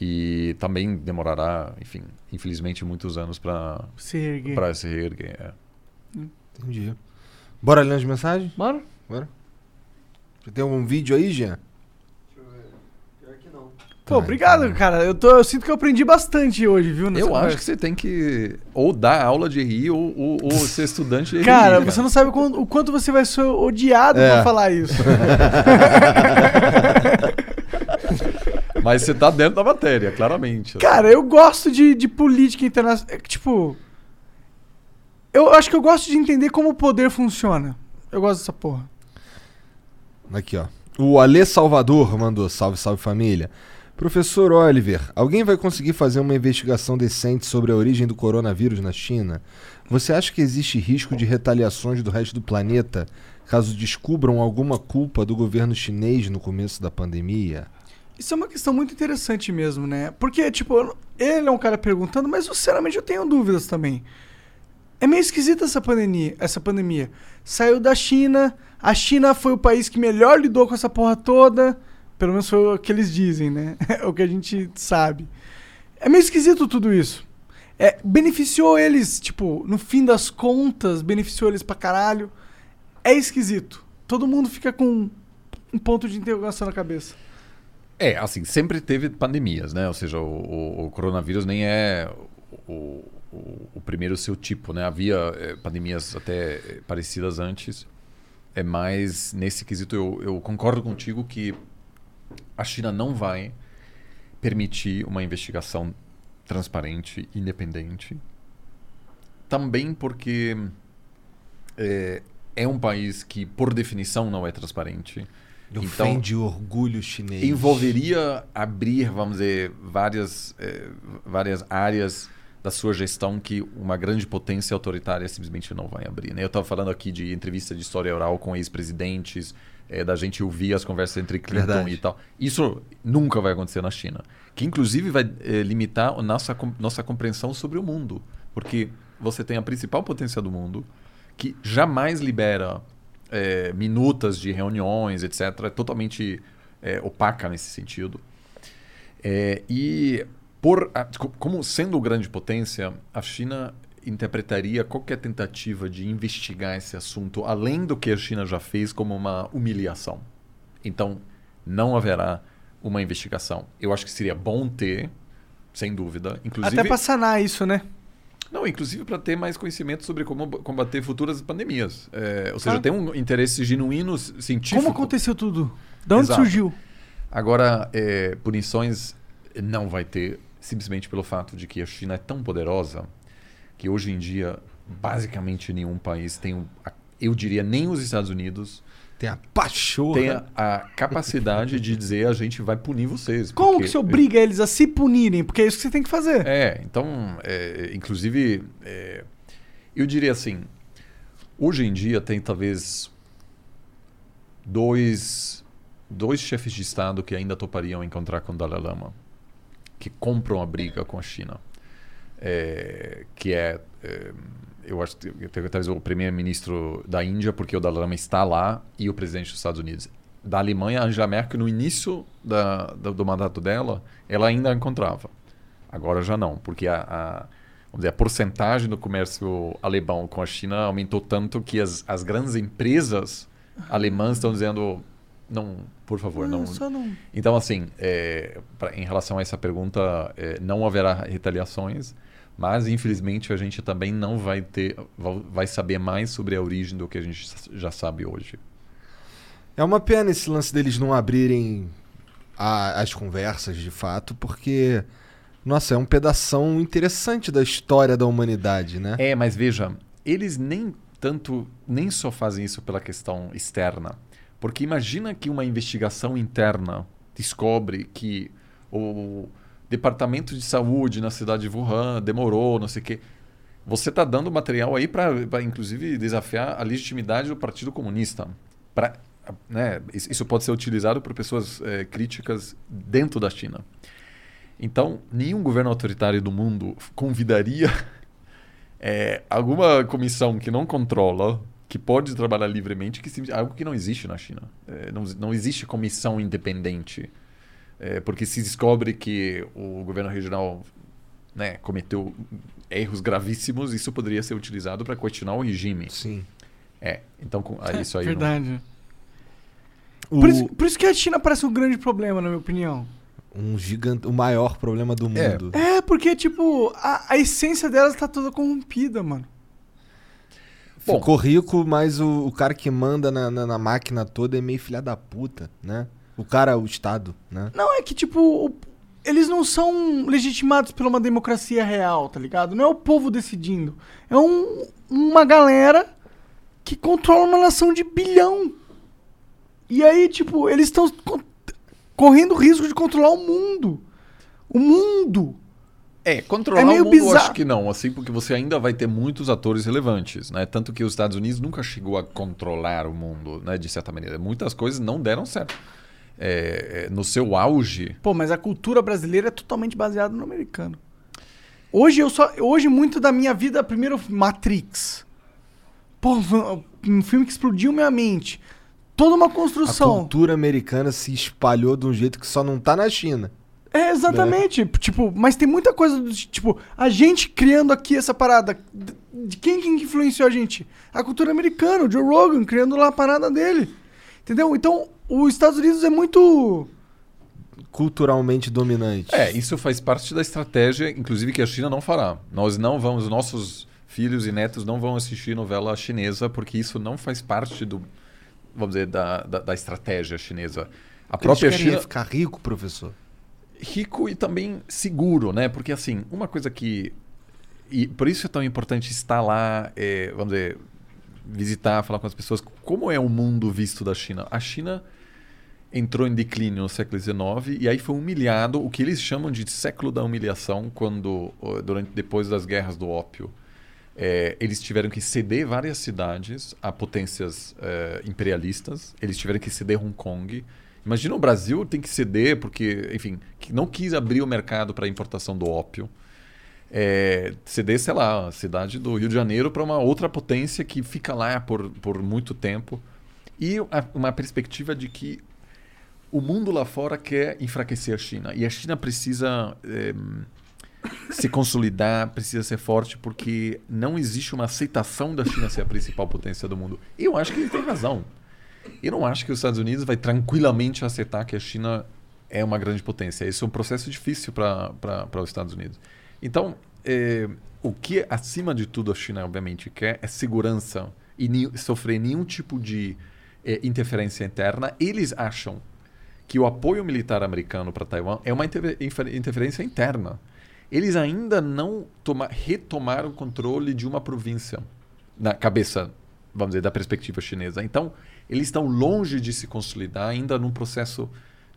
S3: E também demorará, enfim, infelizmente muitos anos para
S2: Se erguer.
S3: para se reerguer. é.
S1: Entendi. Bora ler as mensagens?
S2: Bora?
S1: Bora. Você tem algum vídeo aí, Jean?
S4: Pior que não.
S2: Pô, obrigado, cara. Eu, tô, eu sinto que eu aprendi bastante hoje, viu? nessa
S3: Eu acho
S2: conversa.
S3: que você tem que ou dar aula de RI ou, ou, ou ser estudante de RI.
S2: Cara, você não sabe o quanto, o quanto você vai ser odiado
S1: É.
S2: por falar isso. [LAUGHS]
S3: Mas você tá dentro da matéria, claramente.
S2: Cara, eu gosto de, de política internacional. Tipo. Eu acho que eu gosto de entender como o poder funciona. Eu gosto dessa porra.
S1: Aqui, ó. O Alê Salvador mandou salve, salve família. Professor Oliver, alguém vai conseguir fazer uma investigação decente sobre a origem do coronavírus na China? Você acha que existe risco de retaliações do resto do planeta caso descubram alguma culpa do governo chinês no começo da pandemia?
S2: Isso é uma questão muito interessante mesmo, né? Porque, tipo, ele é um cara perguntando, mas sinceramente eu tenho dúvidas também. É meio esquisita essa pandemia, essa pandemia. Saiu da China, a China foi o país que melhor lidou com essa porra toda. Pelo menos foi o que eles dizem, né? [LAUGHS] É o que a gente sabe. É meio esquisito tudo isso. é, beneficiou eles, tipo, no fim das contas, beneficiou eles pra caralho. É esquisito. Todo mundo fica com um ponto de interrogação na cabeça.
S3: É, assim, sempre teve pandemias, né? Ou seja, o, o- o coronavírus nem é o, o- primeiro seu tipo, né? Havia eh, pandemias até eh, parecidas antes. É mais nesse quesito eu, eu concordo contigo que a China não vai permitir uma investigação transparente, independente. Também porque é, é um país que, por definição, não é transparente. Então,
S1: Ofende o orgulho chinês.
S3: envolveria abrir, vamos dizer, várias, eh, várias áreas da sua gestão que uma grande potência autoritária simplesmente não vai abrir. Né? Eu estava falando aqui de entrevista de história oral com ex-presidentes, eh, da gente ouvir as conversas entre Clinton
S1: Verdade.
S3: e tal. Isso nunca vai acontecer na China. Que inclusive vai eh, limitar a nossa, nossa compreensão sobre o mundo. Porque você tem a principal potência do mundo, que jamais libera eh, minutas de reuniões, etc. É totalmente eh, opaca nesse sentido. É, e por como sendo grande potência, a China interpretaria qualquer tentativa de investigar esse assunto, além do que a China já fez, como uma humilhação. Então, não haverá uma investigação. Eu acho que seria bom ter, sem dúvida, inclusive
S2: Até pra sanar isso, né?
S3: Não, inclusive para ter mais conhecimento sobre como combater futuras pandemias. É, ou seja,
S2: Ah.
S3: tem um interesse genuíno científico.
S2: Como aconteceu tudo? De onde
S3: Exato.
S2: surgiu?
S3: Agora, é, punições não vai ter, simplesmente pelo fato de que a China é tão poderosa que hoje em dia, basicamente nenhum país tem, eu diria, nem os Estados Unidos
S1: Tem a pachorra.
S3: tem a, a capacidade de dizer a gente vai punir vocês.
S2: Como
S3: porque-
S2: que você obriga eles a se punirem? Porque é isso que você tem que fazer.
S3: É, então, é, inclusive, é, eu diria assim, hoje em dia tem talvez dois, dois chefes de Estado que ainda topariam encontrar com o Dalai Lama, que compram a briga com a China, É, que é, é, eu acho que talvez o primeiro-ministro da Índia, porque o Dalai Lama está lá, e o presidente dos Estados Unidos. Da Alemanha, Angela Merkel, no início da, do, do mandato dela, ela ainda encontrava. Agora já não, porque a, a, vamos dizer, a porcentagem do comércio alemão com a China aumentou tanto que as, as grandes empresas alemãs estão dizendo não, por favor, não.
S2: só não.
S3: Então, assim, é, pra- em relação a essa pergunta, é, não haverá retaliações, mas infelizmente a gente também não vai ter, vai- saber mais sobre a origem do que a gente já sabe hoje.
S1: É uma pena esse lance deles não abrirem a- as conversas de fato, porque, nossa, é um pedação interessante da história da humanidade, né?
S3: É, mas veja, eles nem tanto, nem só fazem isso pela questão externa. Porque imagina que uma investigação interna descobre que o departamento de saúde na cidade de Wuhan demorou, não sei o quê. Você está dando material aí para, inclusive, desafiar a legitimidade do Partido Comunista. Pra, né, isso pode ser utilizado por pessoas eh, críticas dentro da China. Então, nenhum governo autoritário do mundo convidaria [LAUGHS] é, alguma comissão que não controla, que pode trabalhar livremente, que algo que não existe na China. É, não, não existe comissão independente. É, porque se descobre que o governo regional né, cometeu erros gravíssimos, isso poderia ser utilizado para questionar o regime.
S1: Sim.
S3: É, então com- ah, isso aí. não-
S2: Verdade.
S1: O-
S2: Por, isso, por isso que a China parece um grande problema, na minha opinião.
S1: Um gigante, o maior problema do
S3: É.
S1: mundo.
S2: É, porque, tipo, a, a essência delas tá toda corrompida, mano.
S3: Bom.
S1: Ficou rico, mas o, o cara que manda na, na- na máquina toda é meio filha da puta, né? O cara, o Estado, né?
S2: Não, é que, tipo, eles não são legitimados por uma democracia real, tá ligado? Não é o povo decidindo. É um, uma galera que controla uma nação de bilhão. E aí, tipo, eles estão co- correndo o risco de controlar o mundo. O mundo.
S3: É, controlar
S2: É meio
S3: o mundo eu
S2: bizarro.
S3: acho que não, assim, porque você ainda vai ter muitos atores relevantes, né? Tanto que os Estados Unidos nunca chegou a controlar o mundo, né? De certa maneira. Muitas coisas não deram certo. É, é, no seu auge,
S2: Pô, mas a cultura brasileira é totalmente baseada no americano. Hoje eu só, hoje muito da minha vida, primeiro Matrix. Pô, um filme que explodiu minha mente. Toda uma
S1: A
S2: construção.
S1: cultura americana se espalhou de um jeito que só não tá na China.
S2: É, exatamente. Tipo, mas tem muita coisa do tipo, a gente criando aqui essa parada. De quem que influenciou a gente? A cultura americana, o Joe Rogan criando lá a parada dele. Entendeu? Então, os Estados Unidos é muito.
S1: Culturalmente dominante.
S3: É, isso faz parte da estratégia, inclusive que a China não fará. Nós não vamos, nossos filhos e netos não vão assistir novela chinesa, porque isso não faz parte do, vamos dizer, da, da, da estratégia chinesa. A própria China
S1: é ficar rico, professor.
S3: rico e também seguro, né? Porque assim, uma coisa que e por isso é tão importante estar lá, é, vamos dizer, visitar, falar com as pessoas. Como é o mundo visto da China? A China entrou em declínio no século XIX e aí foi humilhado, o que eles chamam de século da humilhação, quando ó, durante depois das guerras do ópio, é, eles tiveram que ceder várias cidades a potências é, imperialistas. Eles tiveram que ceder Hong Kong. Imagina o Brasil tem que ceder porque, enfim, não quis abrir o mercado para importação do ópio. É, sei lá, a cidade do Rio de Janeiro para uma outra potência que fica lá por, por muito tempo. E a- uma perspectiva de que o mundo lá fora quer enfraquecer a China. E a China precisa eh, se consolidar, precisa ser forte, porque não existe uma aceitação da China ser a principal potência do mundo. E eu acho que ele tem razão. Eu não acho que os Estados Unidos vai tranquilamente aceitar que a China é uma grande potência. Isso é um processo difícil para os Estados Unidos. Então, eh, o que acima de tudo a China obviamente quer é segurança e sofrer nenhum tipo de eh, interferência interna. Eles acham que o apoio militar americano para Taiwan é uma infer- interferência interna. Eles ainda não toma- retomaram o controle de uma província na cabeça, vamos dizer, da perspectiva chinesa. Então, eles estão longe de se consolidar, ainda num processo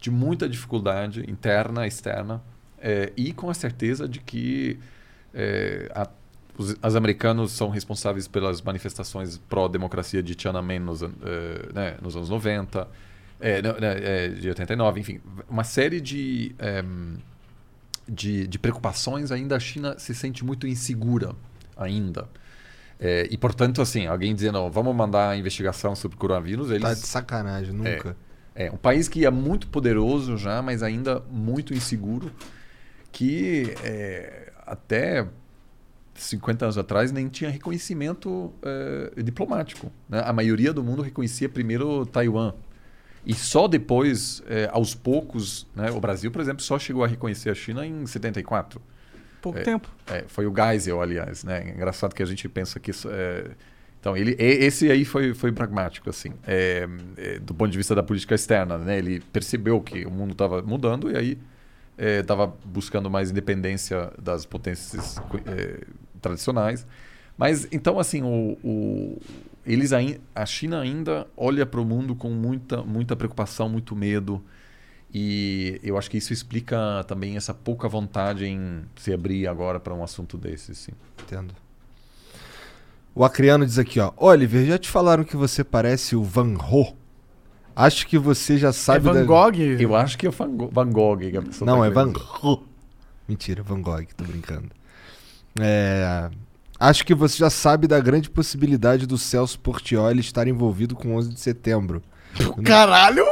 S3: de muita dificuldade interna, externa, eh, e com a certeza de que eh, a- os, as americanos são responsáveis pelas manifestações pró-democracia de Tiananmen nos, eh, né, nos anos 90, eh, não, né, eh, de 89, enfim, uma série de, em, de, de preocupações, ainda a China se sente muito insegura, ainda. E, portanto, assim, alguém dizendo, "Ó, vamos mandar a investigação sobre o coronavírus, eles...
S1: Tá de sacanagem, nunca.
S3: É, um país que é muito poderoso já, mas ainda muito inseguro, que é, até 50 anos atrás nem tinha reconhecimento é, diplomático. né? A maioria do mundo reconhecia primeiro Taiwan. E só depois, é, aos poucos, né, o Brasil, por exemplo, só chegou a reconhecer a China em 74.
S2: Pouco
S3: É,
S2: tempo.
S3: é, foi o Geisel, aliás, né? Engraçado que a gente pensa que isso é... Então, ele, esse aí foi, foi pragmático, assim, é, do ponto de vista da política externa, né? Ele percebeu que o mundo estava mudando e aí estava buscando mais independência das potências é, tradicionais. Mas, então, assim, o, o- eles a China ainda olha para o mundo com muita, muita preocupação, muito medo. E eu acho que isso explica também essa pouca vontade em se abrir agora para um assunto desse, sim.
S1: Entendo. O Acriano diz aqui, ó. Oliver, já te falaram que você parece o Van Gogh? Acho que você já
S2: É
S1: sabe
S2: Van
S1: da-
S2: Gogh?
S3: Eu acho que é Van Gogh, Van Gogh que a pessoa
S1: Não,
S3: tá
S1: é Van. Gogh. Mentira, Van Gogh, tô brincando. É, Acho que você já sabe da grande possibilidade do Celso Portioli estar envolvido com 11 de setembro. [LAUGHS]
S2: Caralho!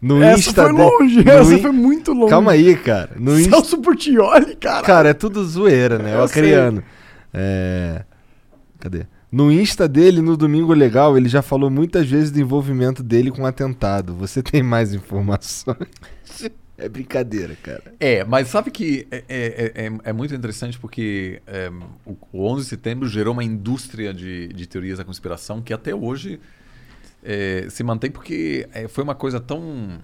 S1: No
S2: essa
S1: Insta
S2: foi
S1: de-
S2: longe,
S1: no
S2: essa
S1: in-
S2: foi muito longe.
S1: Calma aí, cara. No Insta...
S2: Celso Portioli, cara.
S1: Cara, é tudo zoeira, né?
S2: Eu
S1: O Acriano. É... Cadê? No Insta dele, no Domingo Legal, ele já falou muitas vezes do envolvimento dele com o atentado. Você tem mais informações? É brincadeira, cara.
S3: É, mas sabe que é, é, é, é muito interessante porque é, o, o 11 de setembro gerou uma indústria de, de teorias da conspiração que até hoje é, se mantém porque é, foi uma coisa tão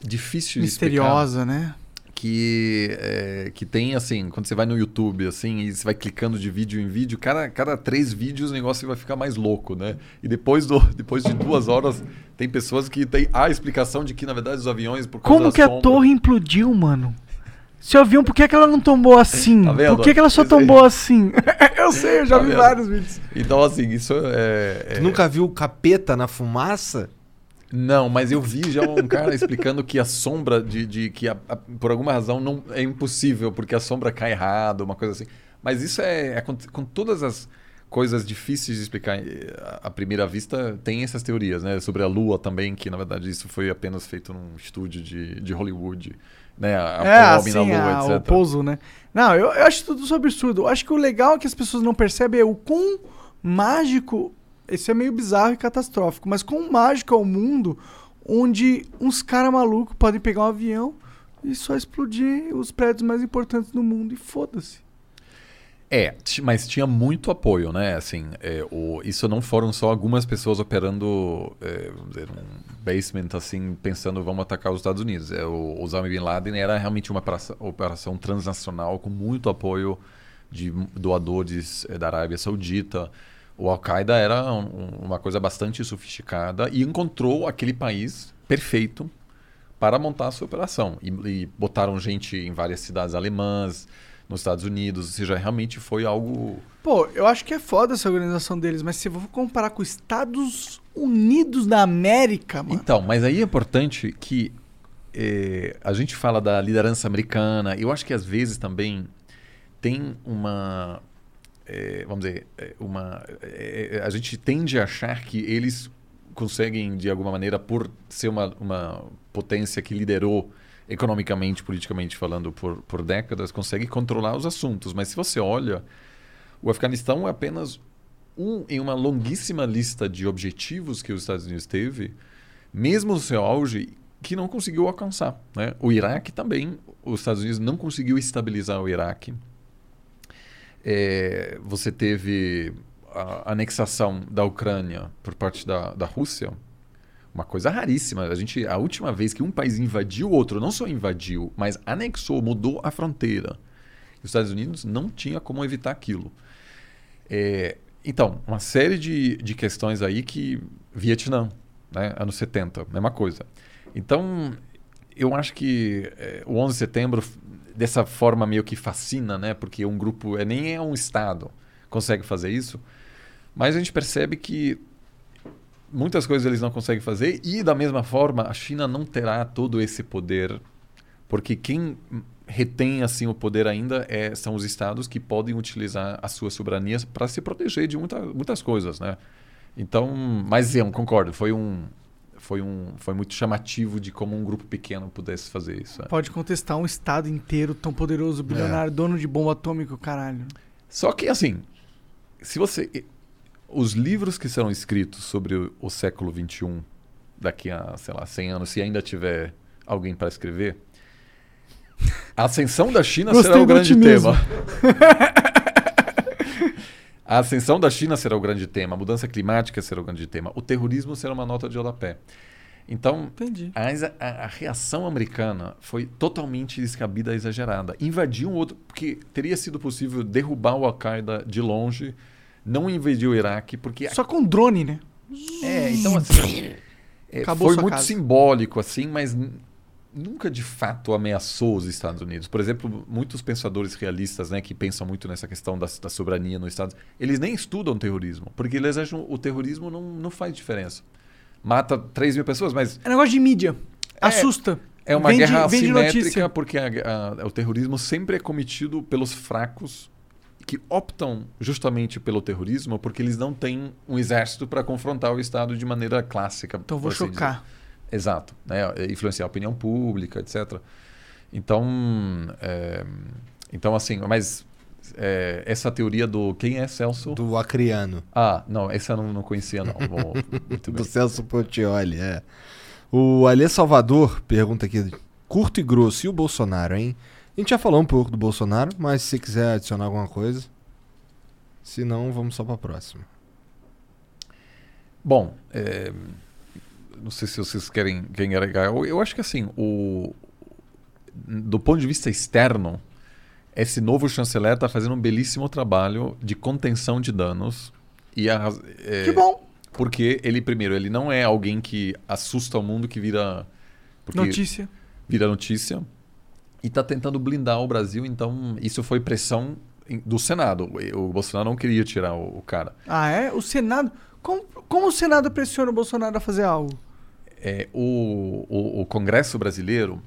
S3: difícil de explicar.
S2: Misteriosa, né?
S3: Que, é, que tem assim, quando você vai no YouTube assim e você vai clicando de vídeo em vídeo, cada, cada três vídeos o negócio vai ficar mais louco, né? E depois, do, [LAUGHS] depois de duas horas tem pessoas que tem a explicação de que na verdade os aviões por causa
S2: Como
S3: da
S2: que a
S3: sombra-
S2: torre implodiu, mano? Se o avião, por que, que ela não tombou assim?
S3: Tá vendo?
S2: por que, que ela só
S3: Esse aí.
S2: tombou assim? [LAUGHS] eu sei, eu já
S3: Tá
S2: vi
S3: vendo?
S2: vários vídeos.
S3: Então assim, isso é, é-
S1: Tu nunca viu o capeta na fumaça?
S3: Não, mas eu vi já um cara explicando que a sombra de, de que a- a- por alguma razão não é impossível porque a sombra cai errado, uma coisa assim. Mas isso é, é com, com todas as coisas difíceis de explicar eh, à primeira vista, tem essas teorias, né? Sobre a Lua também, que na verdade isso foi apenas feito num estúdio de, de Hollywood. Né? A,
S2: é, assim,
S3: na Lua, etc.
S2: o pouso, né? Não, eu, eu acho tudo isso absurdo. Eu acho que o legal é que as pessoas não percebem é o quão mágico. Isso é meio bizarro e catastrófico, mas quão mágico é o mundo onde uns caras malucos podem pegar um avião e só explodir os prédios mais importantes do mundo e foda-se.
S3: É, mas tinha muito apoio, né? Assim, é, o, isso não foram só algumas pessoas operando, é, vamos dizer, um basement, assim, pensando vamos atacar os Estados Unidos. É, o Osama Bin Laden era realmente uma operação, operação transnacional com muito apoio de doadores é, da Arábia Saudita. O Al-Qaeda era um- uma coisa bastante sofisticada e encontrou aquele país perfeito para montar a sua operação. E, e botaram gente em várias cidades alemãs, nos Estados Unidos, ou seja, realmente foi algo.
S2: Pô, eu acho que é foda essa organização deles, mas se eu vou comparar com os Estados Unidos da América, mano.
S3: Então, mas aí é importante que eh, a gente fala da liderança americana, eu acho que às vezes também tem uma. Eh, vamos dizer, eh, uma. eh, a gente tende a achar que eles conseguem, de alguma maneira, por ser uma, uma potência que liderou economicamente, politicamente falando, por, por décadas, consegue controlar os assuntos. Mas se você olha, o Afeganistão é apenas um em uma longuíssima lista de objetivos que os Estados Unidos teve, mesmo no seu auge, que não conseguiu alcançar. Né? O Iraque também, os Estados Unidos não conseguiu estabilizar o Iraque. É, você teve a anexação da Ucrânia por parte da, da Rússia, uma coisa raríssima. A gente, a última vez que um país invadiu o outro, não só invadiu, mas anexou, mudou a fronteira. Os Estados Unidos não tinha como evitar aquilo. É, então, uma série de, de questões aí que. Vietnã, né? anos 70, mesma coisa. Então, eu acho que é, o 11 de setembro, dessa forma meio que fascina, né? porque um grupo, é, nem é um Estado, consegue fazer isso, mas a gente percebe que muitas coisas eles não conseguem fazer e, da mesma forma, a China não terá todo esse poder, porque quem retém assim o poder ainda é, são os estados que podem utilizar as suas soberanias para se proteger de muita, muitas coisas, né? Então, mas eu concordo, foi um foi um foi muito chamativo de como um grupo pequeno pudesse fazer isso. é.
S2: Pode contestar um estado inteiro tão poderoso, bilionário, dono de bomba atômica, caralho.
S3: Só que assim, se você os livros que serão escritos sobre o, o século 21 daqui a, sei lá, 100 anos, se ainda tiver alguém para escrever, a ascensão da China
S2: Gostei
S3: será o grande tema. [LAUGHS] A ascensão da China será o grande tema, a mudança climática será o grande tema, o terrorismo será uma nota de rodapé. Então, a, a- a reação americana foi totalmente descabida e exagerada. Invadiu um outro. Porque teria sido possível derrubar o Al-Qaeda de longe, não invadir o Iraque, porque.
S2: Só com drone, né?
S3: É, então assim. é, foi muito
S2: casa.
S3: simbólico, assim, mas nunca de fato ameaçou os Estados Unidos. Por exemplo, muitos pensadores realistas, né, que pensam muito nessa questão da, da soberania nos Estados eles nem estudam terrorismo, porque eles acham que o terrorismo não, não faz diferença. Mata 3 mil pessoas, mas
S2: É negócio de mídia. Assusta.
S3: é uma
S2: Vende-
S3: guerra assimétrica porque a- a- o terrorismo sempre é cometido pelos fracos que optam justamente pelo terrorismo porque eles não têm um exército para confrontar o Estado de maneira clássica.
S2: Então vou
S3: assim
S2: chocar.
S3: dizer. Exato. Né? Influenciar a opinião pública, etc. Então, é, então assim, mas é, essa teoria do... Quem é Celso?
S1: Do Acriano.
S3: Ah, não, essa eu não, não conhecia não. Bom, [LAUGHS]
S1: Do. Celso Portioli, é. O Alê Salvador pergunta aqui, curto e grosso, e o Bolsonaro, hein? A gente já falou um pouco do Bolsonaro, mas se quiser adicionar alguma coisa. Se não, vamos só pra próxima.
S3: Bom, é, não sei se vocês querem, querem agregar. Eu, eu acho que assim, o, do ponto de vista externo, esse novo chanceler está fazendo um belíssimo trabalho de contenção de danos. E a, é,
S2: Que bom.
S3: Porque ele, primeiro, ele não é alguém que assusta o mundo que vira.
S2: Notícia.
S3: Vira notícia. E está tentando blindar o Brasil, então isso foi pressão do Senado. O Bolsonaro não queria tirar o- o cara.
S2: Ah, é? O Senado. Como, como o Senado pressiona o Bolsonaro a fazer algo?
S3: É, o, o, o Congresso brasileiro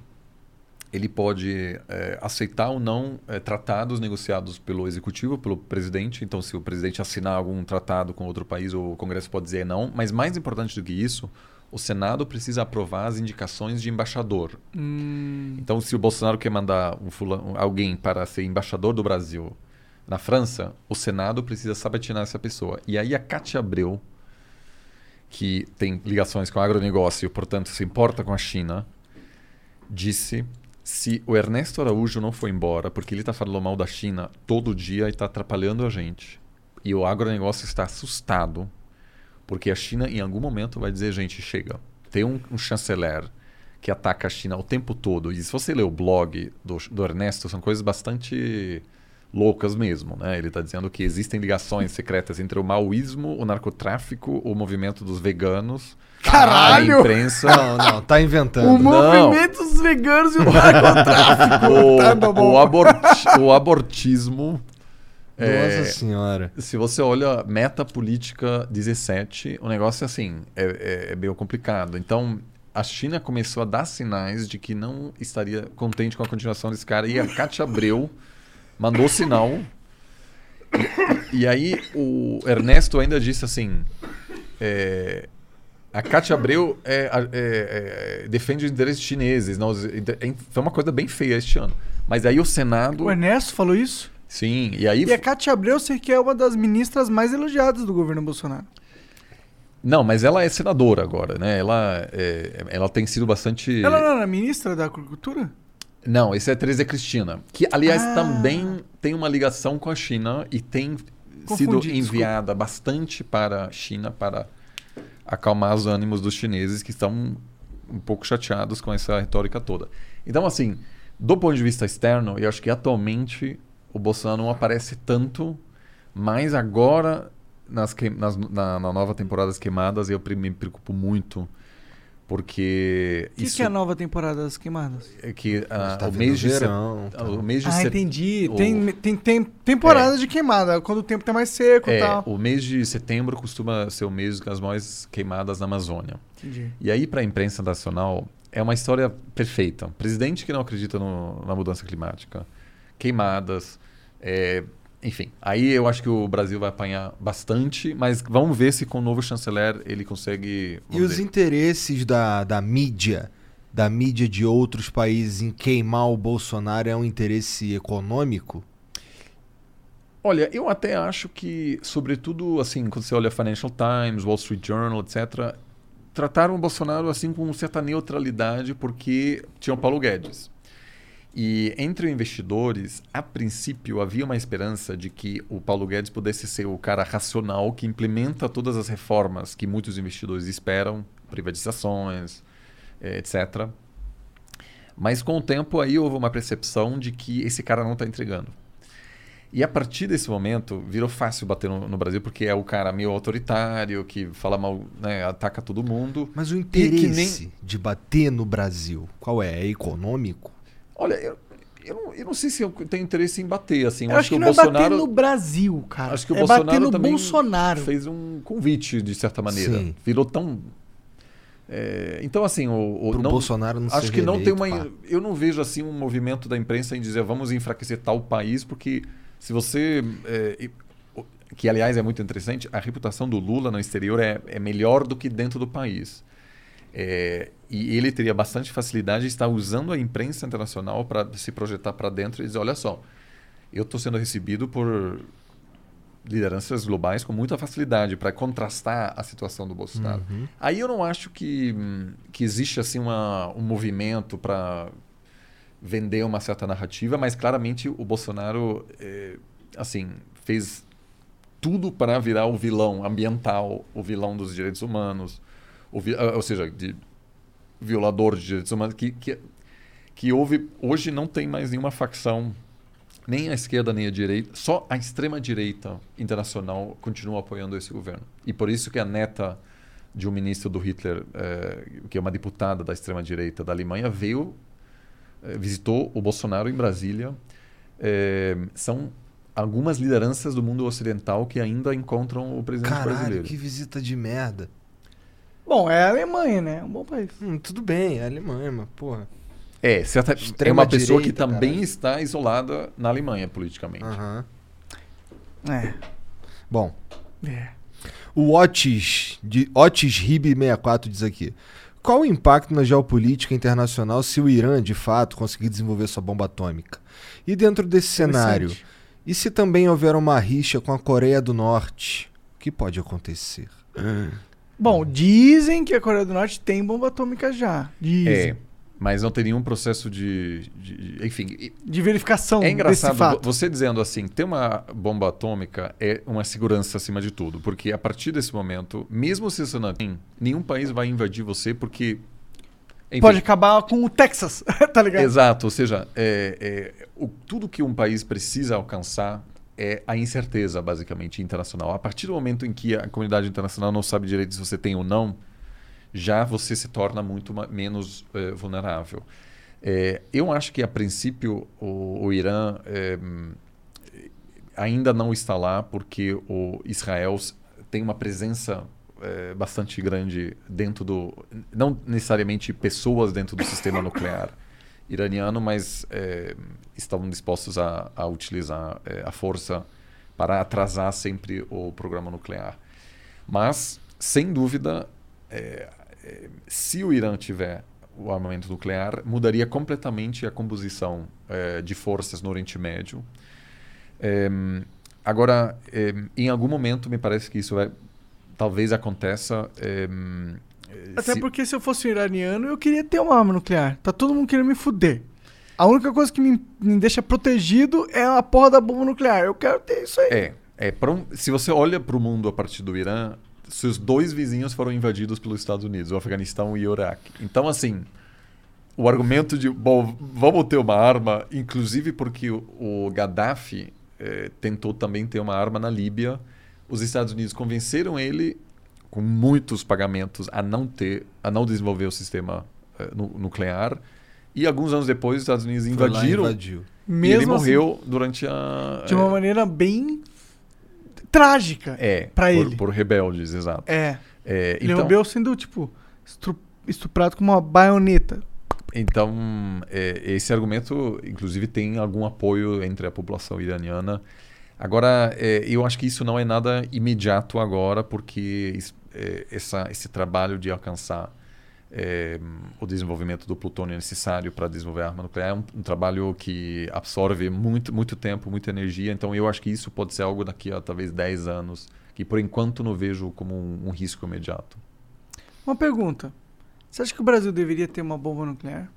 S3: ele pode é, aceitar ou não é, tratados negociados pelo executivo, pelo presidente. Então, se o presidente assinar algum tratado com outro país, o Congresso pode dizer não. Mas mais importante do que isso, o Senado precisa aprovar as indicações de embaixador.
S2: Hum,
S3: Então, se o Bolsonaro quer mandar um fulano, alguém para ser embaixador do Brasil na França, o Senado precisa sabatinar essa pessoa. E aí a Cátia Abreu, que tem ligações com o agronegócio, portanto se importa com a China, disse se o Ernesto Araújo não for embora, porque ele está falando mal da China todo dia e está atrapalhando a gente, e o agronegócio está assustado, porque a China em algum momento vai dizer, gente, chega. Tem um, um chanceler que ataca a China o tempo todo. E se você ler o blog do, do Ernesto, são coisas bastante loucas mesmo. Né? Ele está dizendo que existem ligações secretas entre o maoísmo, o narcotráfico, o movimento dos veganos,
S2: Caralho!
S3: a imprensa.
S1: Não, não, tá inventando.
S2: o
S3: Não.
S2: movimento dos veganos e o narcotráfico. [LAUGHS]
S3: o,
S2: Tá bom.
S3: o, aborti- o abortismo.
S1: Nossa
S3: é,
S1: senhora.
S3: se você olha Meta Política 17, o negócio é assim, é, é, é meio complicado. Então, a China começou a dar sinais de que não estaria contente com a continuação desse cara. E a Cátia Abreu mandou sinal. E, aí o Ernesto ainda disse assim: é, a Cátia Abreu é, é, é, defende os interesses chineses. Não, foi uma coisa bem feia este ano. Mas aí o Senado.
S2: O Ernesto falou isso?
S3: Sim, e aí.
S2: E a Cátia Abreu, eu sei que é uma das ministras mais elogiadas do governo Bolsonaro.
S3: Não, mas ela é senadora agora, né? Ela, é, ela tem sido bastante.
S2: Ela não era ministra da Agricultura?
S3: Não, esse é Teresa Cristina, que aliás
S2: Ah.
S3: também tem uma ligação com a China e tem sido
S2: Confundi,
S3: enviada bastante para a China para acalmar os ânimos dos chineses que estão um pouco chateados com essa retórica toda. Então, assim, do ponto de vista externo, eu acho que atualmente o Bolsonaro não aparece tanto, mas agora nas, que- nas- na, na nova temporada das queimadas eu me preocupo muito porque
S2: O que,
S3: isso
S2: que é a nova temporada das queimadas?
S3: é que ah,
S1: Tá
S3: o mês de
S1: verão, tá.
S3: o mês de
S2: Ah,
S3: set-
S2: entendi.
S3: o-
S2: Tem, tem, tem temporada de queimada, quando o tempo tá mais seco e
S3: É,
S2: tal.
S3: o mês de setembro costuma ser o mês com as maiores queimadas na Amazônia.
S2: Entendi.
S3: E aí, para a imprensa nacional, é uma história perfeita. Presidente que não acredita no- na mudança climática, queimadas, é, enfim. Aí eu acho que o Brasil vai apanhar bastante, mas vamos ver se com o novo chanceler ele consegue.
S1: E os interesses da, da mídia, da mídia de outros países em queimar o Bolsonaro é um interesse econômico?
S3: Olha, eu até acho que, sobretudo, assim, quando você olha Financial Times, Wall Street Journal, etc., trataram o Bolsonaro assim com certa neutralidade porque tinha o Paulo Guedes. E entre investidores, a princípio havia uma esperança de que o Paulo Guedes pudesse ser o cara racional que implementa todas as reformas que muitos investidores esperam, privatizações, eh, etc. Mas com o tempo aí houve uma percepção de que esse cara não está entregando. E a partir desse momento, virou fácil bater no, no Brasil, porque é o cara meio autoritário, que fala mal, né, ataca todo mundo.
S1: Mas o
S3: que nem-
S1: interesse de bater no Brasil, qual é? É econômico?
S3: Olha, eu, eu, não, eu não sei se eu tenho interesse em bater, assim. Eu,
S2: Eu acho que, não é bater no Brasil, cara.
S3: Acho que o
S2: é
S3: Bolsonaro
S2: bater no
S3: também
S2: Bolsonaro.
S3: fez um convite, de certa maneira.
S1: Sim.
S3: Virou tão... é, então, assim, o, o- não,
S1: Bolsonaro não
S3: acho que não tem uma...
S1: pá.
S3: Eu não vejo, assim, um movimento da imprensa em dizer vamos enfraquecer tal país, porque se você... é, o- que, aliás, é muito interessante, a reputação do Lula no exterior é, é melhor do que dentro do país. É, e ele teria bastante facilidade de estar usando a imprensa internacional para se projetar para dentro e dizer: olha só, eu estou sendo recebido por lideranças globais com muita facilidade para contrastar a situação do Bolsonaro. Aí eu não acho que, que existe assim uma, um movimento para vender uma certa narrativa, mas claramente o Bolsonaro eh, assim fez tudo para virar o vilão ambiental, o vilão dos direitos humanos, o vi- ah, ou seja, de violador de direitos humanos, que, que, que houve, hoje não tem mais nenhuma facção, nem a esquerda nem a direita, só a extrema-direita internacional continua apoiando esse governo. E por isso que a neta de um ministro do Hitler, eh, que é uma deputada da extrema-direita da Alemanha, veio, eh, visitou o Bolsonaro em Brasília. Eh, são algumas lideranças do mundo ocidental que ainda encontram o presidente
S1: Caralho,
S3: brasileiro.
S1: que visita de merda.
S2: Bom, é a Alemanha, né? É um bom país.
S1: Hum, tudo bem, é Alemanha, mas porra.
S3: É, certa, é
S1: Extrema
S3: uma pessoa que também
S1: caralho.
S3: está isolada na Alemanha politicamente.
S1: Aham.
S2: É.
S1: Bom,
S2: É.
S1: o Otis, de Otis Rib 64 diz aqui. Qual o impacto na geopolítica internacional se o Irã, de fato, conseguir desenvolver sua bomba atômica? E dentro desse cenário, e se também houver uma rixa com a Coreia do Norte? O que pode acontecer? [LAUGHS]
S2: Bom, dizem que a Coreia do Norte tem bomba atômica já. Dizem.
S3: É, mas não tem nenhum processo de. de- de- enfim,
S2: De verificação
S3: é engraçado
S2: desse fato.
S3: vo- você dizendo assim: ter uma bomba atômica é uma segurança acima de tudo. Porque a partir desse momento, mesmo se você não tem, nenhum país vai invadir você porque. enfim,
S2: Pode acabar com o Texas, [LAUGHS] tá ligado?
S3: Exato, ou seja, é, é, o- tudo que um país precisa alcançar é a incerteza, basicamente, internacional. A partir do momento em que a comunidade internacional não sabe direito se você tem ou não, já você se torna muito menos eh, vulnerável. É, eu acho que, a princípio, o, o Irã é, ainda não está lá porque o Israel tem uma presença eh, bastante grande dentro do... Não necessariamente pessoas dentro do sistema nuclear iraniano, mas eh, estão dispostos a, a utilizar eh, a força para atrasar sempre o programa nuclear. Mas, sem dúvida, eh, eh, se o Irã tiver o armamento nuclear, mudaria completamente a composição eh, de forças no Oriente Médio. Em, agora, em algum momento, me parece que isso vai, talvez aconteça.
S2: Até
S3: se-
S2: porque se eu fosse um iraniano, eu queria ter uma arma nuclear. Tá todo mundo querendo me fuder. A única coisa que me, me deixa protegido é a porra da bomba nuclear. Eu quero ter isso aí.
S3: É, é um- se você olha para o mundo a partir do Irã, seus dois vizinhos foram invadidos pelos Estados Unidos, o Afeganistão e o Iraque. Então, assim, o argumento de, bom, vamos ter uma arma, inclusive porque o, o Gaddafi eh, tentou também ter uma arma na Líbia, os Estados Unidos convenceram ele, com muitos pagamentos, a não ter, a não desenvolver o sistema nu- nuclear. E alguns anos depois, os Estados Unidos invadiram
S1: invadiu.
S3: e ele
S2: assim,
S3: morreu durante a
S2: de uma
S3: eh,
S2: maneira bem trágica.
S3: é,
S2: pra
S3: por,
S2: ele.
S3: por rebeldes, exato.
S2: É.
S3: É,
S2: Ele
S3: então,
S2: morreu sendo, tipo, estuprado com uma baioneta.
S3: então é, esse argumento, inclusive, tem algum apoio entre a população iraniana. Agora, é, eu acho que isso não é nada imediato agora, porque é, essa, esse trabalho de alcançar é, o desenvolvimento do plutônio necessário para desenvolver a arma nuclear é um, um trabalho que absorve muito, muito tempo, muita energia. Então, eu acho que isso pode ser algo daqui a talvez 10 anos, que por enquanto não vejo como um, um risco imediato.
S2: Uma pergunta. Você acha que o Brasil deveria ter uma bomba nuclear?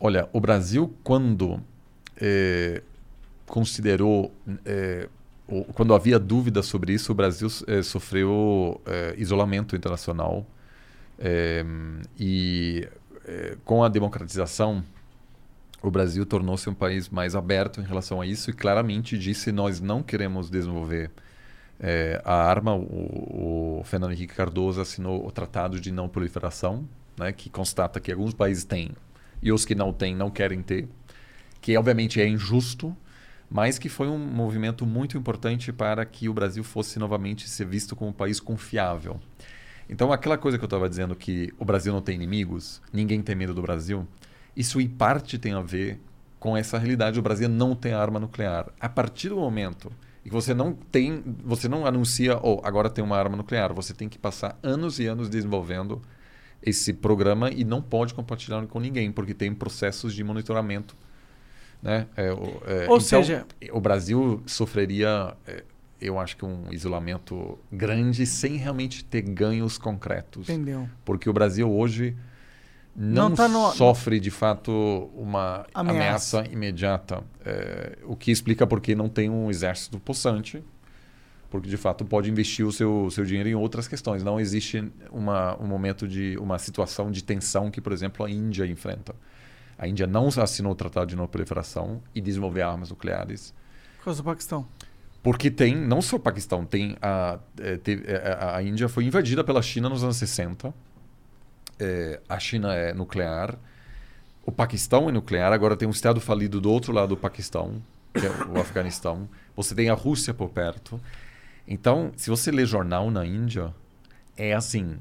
S3: Olha, o Brasil, quando eh, considerou, o- quando havia dúvidas sobre isso, o Brasil eh, sofreu eh, isolamento internacional. Eh, e com a democratização, o Brasil tornou-se um país mais aberto em relação a isso e claramente disse: nós não queremos desenvolver a arma. O, o Fernando Henrique Cardoso assinou o Tratado de Não Proliferação, né, que constata que alguns países têm e os que não têm não querem ter, que obviamente é injusto, mas que foi um movimento muito importante para que o Brasil fosse novamente ser visto como um país confiável. Então, aquela coisa que eu estava dizendo que o Brasil não tem inimigos, ninguém tem medo do Brasil, isso em parte tem a ver com essa realidade. O Brasil não tem arma nuclear. A partir do momento que você não tem, você não anuncia, oh, agora tem uma arma nuclear, você tem que passar anos e anos desenvolvendo esse programa e não pode compartilhar com ninguém, porque tem processos de monitoramento. Né? É, é,
S2: Ou
S3: então,
S2: seja-
S3: o Brasil sofreria, é, eu acho que um isolamento grande sem realmente ter ganhos concretos.
S2: Entendeu?
S3: Porque o Brasil hoje não,
S2: Não tá no-
S3: sofre de fato uma
S2: Ameaça.
S3: ameaça, imediata, é, o que explica porque não tem um exército possante, porque de fato pode investir o seu, seu dinheiro em outras questões. Não existe uma, um momento de uma situação de tensão que, por exemplo, a Índia enfrenta. A Índia não assinou o Tratado de Não Proliferação e desenvolver armas nucleares.
S2: Por causa do Paquistão.
S3: Porque tem, não só o Paquistão, tem a, eh, eh, a, a Índia foi invadida pela China nos anos 60. Eh, a China é nuclear. O Paquistão é nuclear. Agora tem um estado falido do outro lado do Paquistão, que é o Afeganistão. Você tem a Rússia por perto. Então, se você lê jornal na Índia, é assim.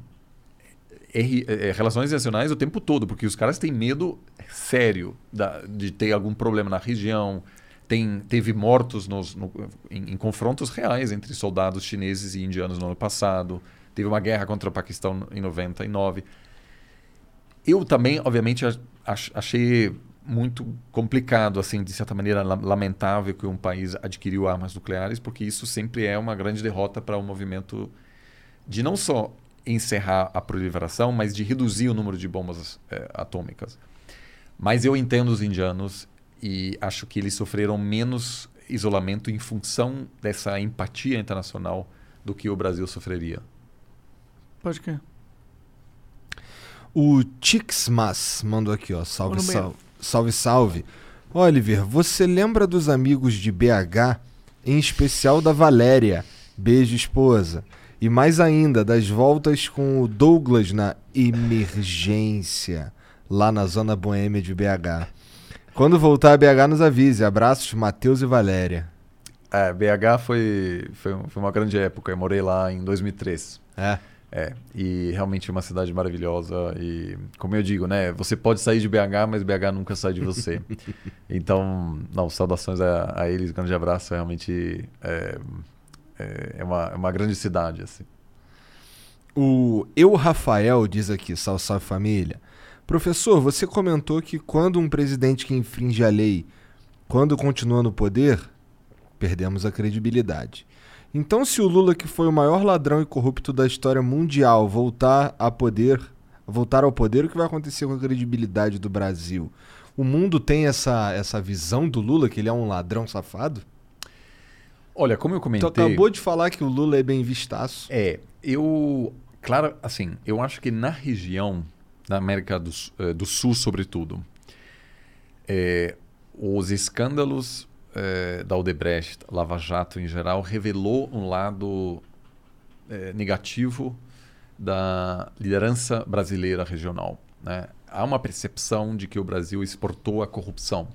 S3: R- é, relações nacionais o tempo todo, porque os caras têm medo sério da- de ter algum problema na região. Tem, teve mortos nos- no- em, em confrontos reais entre soldados chineses e indianos no ano passado. Teve uma guerra contra o Paquistão em 99. Eu também, obviamente, ach- ach- achei muito complicado, assim, de certa maneira la- lamentável que um país adquiriu armas nucleares, porque isso sempre é uma grande derrota para o movimento de não só encerrar a proliferação, mas de reduzir o número de bombas eh, atômicas. Mas eu entendo os indianos e acho que eles sofreram menos isolamento em função dessa empatia internacional do que o Brasil sofreria.
S2: Pode crer.
S1: O Tixmas mandou aqui, ó. Salve, salve. Salve, salve. Oliver, você lembra dos amigos de BH, em especial da Valéria, beijo esposa, e mais ainda das voltas com o Douglas na emergência, lá na zona boêmia de BH. Quando voltar a BH, nos avise. Abraços, Matheus e Valéria.
S3: É, BH foi, foi, foi uma grande época. Eu morei lá em 2003.
S1: É.
S3: É, e realmente uma cidade maravilhosa. E, como eu digo, né? Você pode sair de BH, mas BH nunca sai de você. [LAUGHS] então, não, saudações a, a eles, grande abraço. Realmente é, é, é uma, é uma grande cidade, assim.
S1: O Eu Rafael diz aqui, salve, salve família. Professor, você comentou que quando um presidente que infringe a lei, quando continua no poder, perdemos a credibilidade. Então, se o Lula, que foi o maior ladrão e corrupto da história mundial, voltar a poder, voltar ao poder, o que vai acontecer com a credibilidade do Brasil? O mundo tem essa, essa visão do Lula, que ele é um ladrão safado?
S3: Olha, como eu
S1: Tu
S3: comentei.
S1: acabou de falar que o Lula é bem vistaço.
S3: É, eu. Claro, assim, eu acho que na região, na América do, eh, do Sul, sobretudo, eh, os escândalos eh, da Odebrecht, Lava Jato em geral, revelou um lado eh, negativo da liderança brasileira regional. Né? Há uma percepção de que o Brasil exportou a corrupção.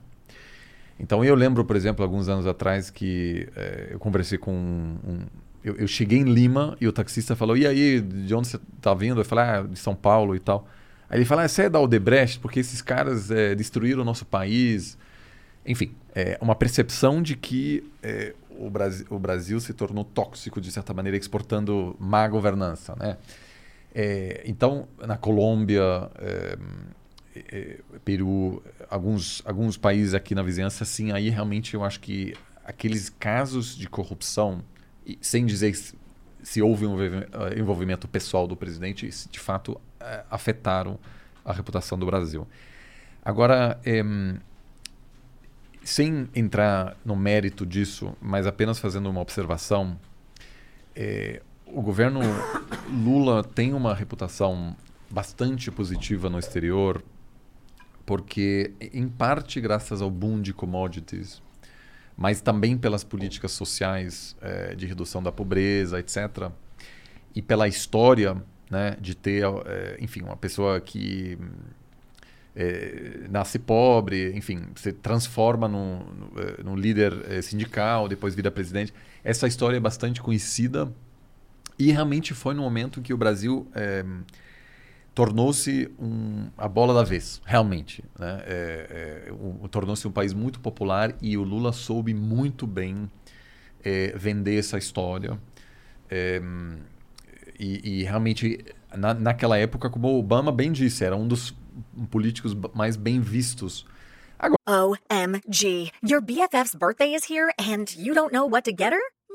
S3: Então eu lembro, por exemplo, alguns anos atrás que eh, eu conversei com um, um- eu, eu cheguei em Lima e o taxista falou: "E aí, de onde você está vindo?" Eu falei: "Ah, de São Paulo e tal". Aí ele falou: ah, "Você é da Odebrecht porque esses caras eh, destruíram o nosso país". Enfim, é uma percepção de que eh, o, Brasil, o Brasil se tornou tóxico de certa maneira, exportando má governança, né? Eh, então, na Colômbia, eh, Peru, alguns, alguns países aqui na vizinhança, sim, aí realmente eu acho que aqueles casos de corrupção, sem dizer se, se houve um eh, envolvimento pessoal do presidente, isso de fato eh, afetaram a reputação do Brasil. Agora, em, sem entrar no mérito disso, mas apenas fazendo uma observação, eh, o governo Lula tem uma reputação bastante positiva no exterior, porque, em parte, graças ao boom de commodities, mas também pelas políticas sociais eh, de redução da pobreza, etc. E pela história né, de ter, eh, enfim, uma pessoa que eh, nasce pobre, enfim, se transforma num, num, líder sindical, depois vira presidente. Essa história é bastante conhecida e realmente foi no momento que o Brasil eh, tornou-se um, a bola da vez, realmente. Né? É, é, o- tornou-se um país muito popular e o Lula soube muito bem é, vender essa história. É, e, e realmente, na, naquela época, como o Obama bem disse, era um dos políticos mais bem vistos.
S7: OMG. Your BFF's birthday is here and you don't know what to get her?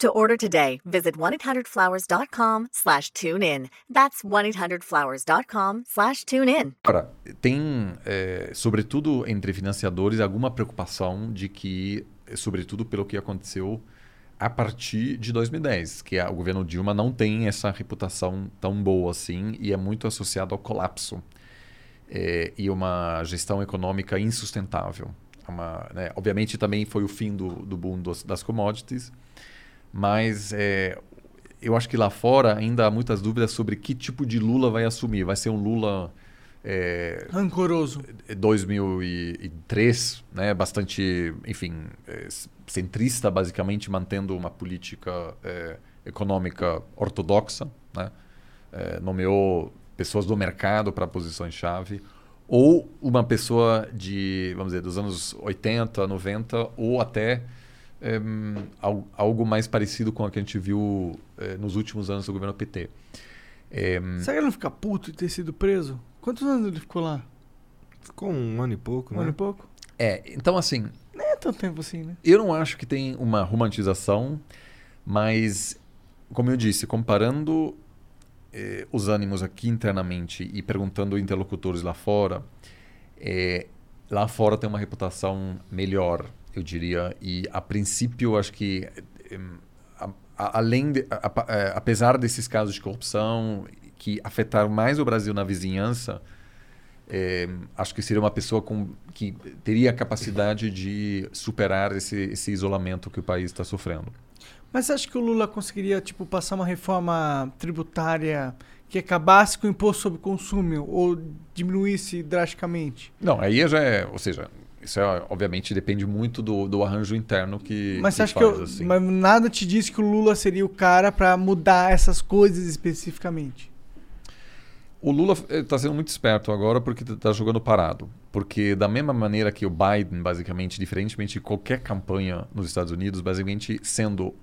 S7: To order today, visit 1-800-Flowers.com slash tune in. That's 1-800-Flowers.com slash tune in.
S3: Agora, tem, é, sobretudo entre financiadores, alguma preocupação de que, sobretudo pelo que aconteceu a partir de 2010, que a- o governo Dilma não tem essa reputação tão boa assim e é muito associado ao colapso é, e uma gestão econômica insustentável. Uma, né, obviamente também foi o fim do, do boom dos- das commodities, mas é, eu acho que lá fora ainda há muitas dúvidas sobre que tipo de Lula vai assumir. Vai ser um Lula é,
S2: Rancoroso.
S3: 2003, né, bastante, enfim, é, centrista, basicamente mantendo uma política é, econômica ortodoxa, né, é, nomeou pessoas do mercado para posições-chave, ou uma pessoa de, vamos dizer, dos anos 80, 90, ou até é, algo mais parecido com o que a gente viu é, nos últimos anos do governo PT.
S2: É, Será que ele não fica puto de ter sido preso? Quantos anos ele ficou lá?
S1: Ficou um ano e pouco,
S2: um
S1: né?
S2: ano e pouco?
S3: É, então assim.
S2: Nem é tanto tempo assim, né?
S3: Eu não acho que tem uma romantização, mas, como eu disse, comparando eh, os ânimos aqui internamente e perguntando interlocutores lá fora, eh, lá fora tem uma reputação melhor, eu diria, e a princípio acho que. Eh, a, a, além de, a, apesar desses casos de corrupção que afetaram mais o Brasil na vizinhança, é, acho que seria uma pessoa com, que teria a capacidade de superar esse, esse isolamento que o país está sofrendo.
S2: Mas acha que o Lula conseguiria tipo, passar uma reforma tributária que acabasse com o imposto sobre consumo ou diminuísse drasticamente?
S3: Não, aí já é. Ou seja, isso é, obviamente depende muito do, do arranjo interno que.
S2: Mas
S3: que
S2: você acha
S3: faz,
S2: que eu,
S3: assim.
S2: mas nada te diz que o Lula seria o cara para mudar essas coisas especificamente?
S3: O Lula está sendo muito esperto agora porque está jogando parado. Porque da mesma maneira que o Biden, basicamente, diferentemente de qualquer campanha nos Estados Unidos, basicamente sendo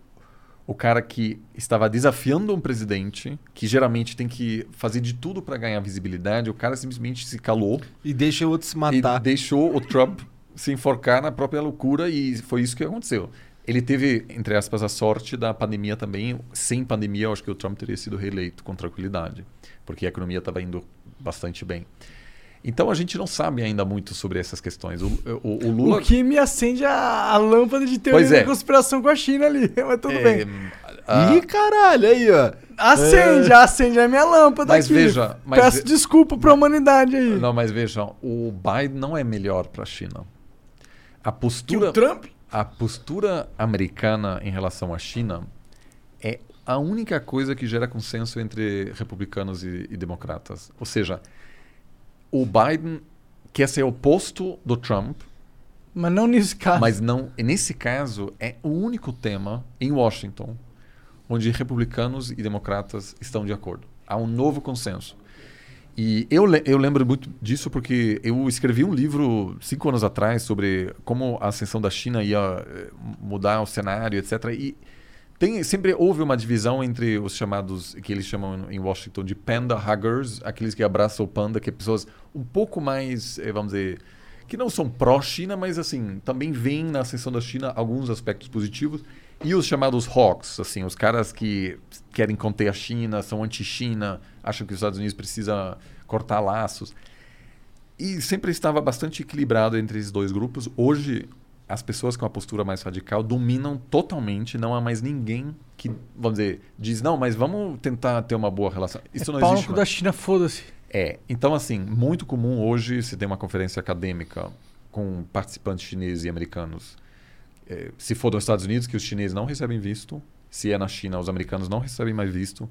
S3: o cara que estava desafiando um presidente, que geralmente tem que fazer de tudo para ganhar visibilidade, o cara simplesmente se calou.
S1: E deixa o outro se matar.
S3: E deixou o Trump se enforcar na própria loucura e foi isso que aconteceu. Ele teve, entre aspas, a sorte da pandemia também. Sem pandemia, eu acho que o Trump teria sido reeleito com tranquilidade porque a economia estava indo bastante bem. Então a gente não sabe ainda muito sobre essas questões. O, o, o Lula.
S2: O que me acende a, a lâmpada de teoria
S3: Pois é.
S2: da conspiração com a China ali, [LAUGHS] mas tudo
S3: É,
S2: bem.
S3: a-
S1: Ih, caralho, aí, ó.
S2: Acende, acende a minha lâmpada
S3: Mas
S2: aqui.
S3: veja, mas
S2: Peço
S3: ve-
S2: desculpa pra humanidade aí.
S3: Não, mas vejam, o Biden não é melhor para a China. A
S2: Que
S3: postura,
S2: o Trump?
S3: a postura americana em relação à China é a única coisa que gera consenso entre republicanos e, e democratas. Ou seja, o Biden quer ser oposto do Trump,
S2: Mas não nesse caso.
S3: mas não. Nesse caso, é o único tema em Washington onde republicanos e democratas estão de acordo. Há um novo consenso. E eu, eu lembro muito disso porque eu escrevi um livro cinco anos atrás sobre como a ascensão da China ia eh, mudar o cenário, etc. E tem, sempre houve uma divisão entre os chamados, que eles chamam em Washington de panda huggers, aqueles que abraçam o panda, que é pessoas um pouco mais, eh, vamos dizer, que não são pró-China, mas assim, também veem na ascensão da China alguns aspectos positivos. E os chamados hawks, assim, os caras que querem conter a China, são anti-China, acham que os Estados Unidos precisa cortar laços. E sempre estava bastante equilibrado entre esses dois grupos. Hoje, as pessoas com a postura mais radical dominam totalmente, não há mais ninguém que, vamos dizer, diz, não, mas vamos tentar ter uma boa relação. Isso
S2: é
S3: não
S2: pau no
S3: existe mais.
S2: da China, foda-se.
S3: É, então assim, muito comum hoje se tem uma conferência acadêmica com participantes chineses e americanos. É, se for dos Estados Unidos, que os chineses não recebem visto. Se é na China, os americanos não recebem mais visto.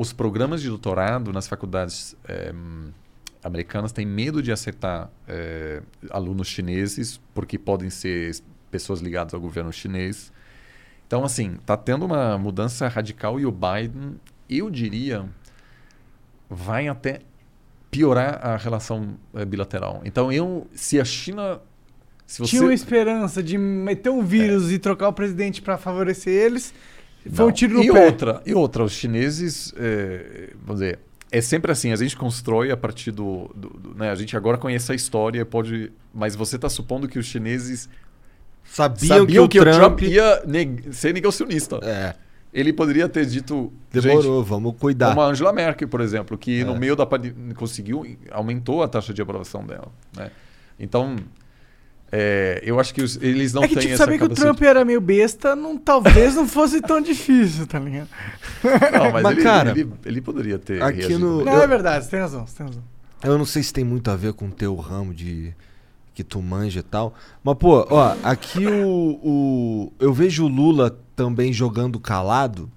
S3: Os programas de doutorado nas faculdades é, americanas têm medo de aceitar é, alunos chineses, porque podem ser pessoas ligadas ao governo chinês. Então, assim, está tendo uma mudança radical e o Biden, eu diria, vai até piorar a relação eh, bilateral. Então, eu, se a China, se você
S2: Tinha uma esperança de meter um vírus e trocar o presidente pra favorecer eles. Foi um tiro no
S3: e
S2: pé.
S3: outra, e outra, os chineses, eh, vamos dizer, é sempre assim, a gente constrói a partir do, do- do- né, a gente agora conhece a história, pode, mas você está supondo que os chineses
S1: Sabiam,
S3: sabiam
S1: que, o Trump...
S3: ia neg- ser negacionista.
S1: É,
S3: Ele poderia ter dito,
S1: demorou, vamos cuidar.
S3: Como a Angela Merkel, por exemplo, que
S1: É.
S3: no meio da pandemia conseguiu, aumentou a taxa de aprovação dela. Né? Então, é, eu acho que os- eles não
S2: é que,
S3: têm
S2: tipo,
S3: essa
S2: saber que o. Trump era meio besta, não, talvez não fosse tão difícil, tá ligado? [LAUGHS]
S3: Não, mas,
S1: Mas,
S3: ele,
S1: cara,
S3: ele, ele poderia ter
S1: aqui no-
S2: Não,
S1: Eu-
S2: é verdade, você tem razão, você tem razão.
S1: Eu não sei se tem muito a ver com o teu ramo de que tu manja e tal. Mas, pô, ó, aqui o, o- Eu vejo o Lula também jogando calado.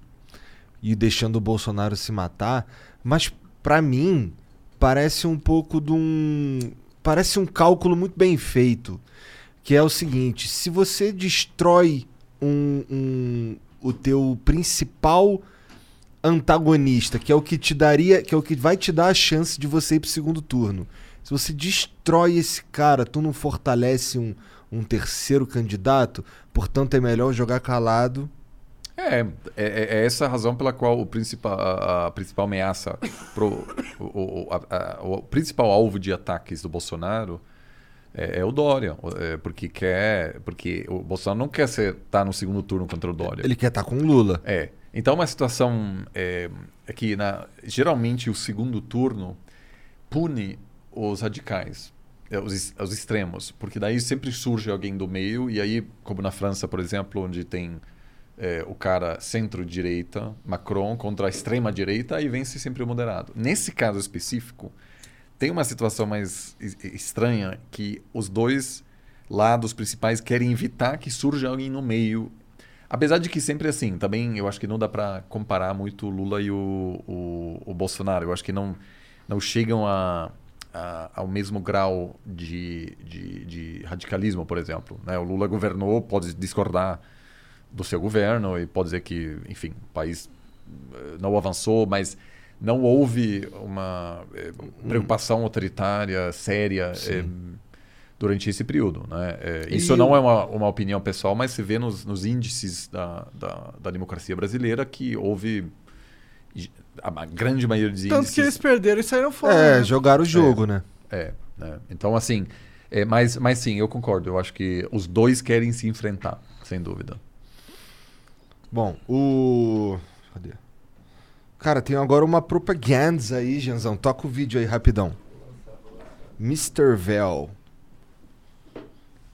S1: e deixando o Bolsonaro se matar, mas pra mim parece um pouco de um parece um cálculo muito bem feito, que é o seguinte: se você destrói um, um o teu principal antagonista, que é o que te daria, que é o que vai te dar a chance de você ir pro segundo turno. Se você destrói esse cara, tu não fortalece um, um terceiro candidato, portanto é melhor jogar calado.
S3: É, é, é essa a razão pela qual o principal, a, a principal ameaça, pro, o, o, a, a, o, principal alvo de ataques do Bolsonaro é, é o Dória, é, porque quer, porque o Bolsonaro não quer estar tá no segundo turno contra o Dória.
S1: Ele quer estar tá com o Lula.
S3: É. Então, uma situação é, é que, na, geralmente, o segundo turno pune os radicais, é, os, os extremos, porque daí sempre surge alguém do meio, e aí, como na França, por exemplo, onde tem é, o cara centro-direita, Macron, contra a extrema-direita, aí vence sempre o moderado. Nesse caso específico, tem uma situação mais estranha que os dois lados principais querem evitar que surja alguém no meio Apesar de que sempre assim, também eu acho que não dá para comparar muito o Lula e o, o, o, Bolsonaro. Eu acho que não, não chegam a, a, ao mesmo grau de, de, de radicalismo, por exemplo. Né? O Lula governou, pode discordar do seu governo e pode dizer que, enfim, o país eh, não avançou, mas não houve uma é, preocupação autoritária séria. É, durante esse período. Né? É, e... Isso não é uma, uma opinião pessoal, mas se vê nos, nos índices da, da, da, democracia brasileira que houve a grande maioria dos
S2: Tanto
S3: índices...
S2: que eles perderam e saíram fora.
S1: É, né? jogaram o jogo,
S3: é,
S1: né?
S3: É, né? Então, assim, é, mas, mas sim, eu concordo. Eu acho que os dois querem se enfrentar, sem dúvida.
S1: Bom, o... Cadê? Cara, tem agora uma propaganda aí, Janzão. Toca o vídeo aí rapidão. Mr. Vel.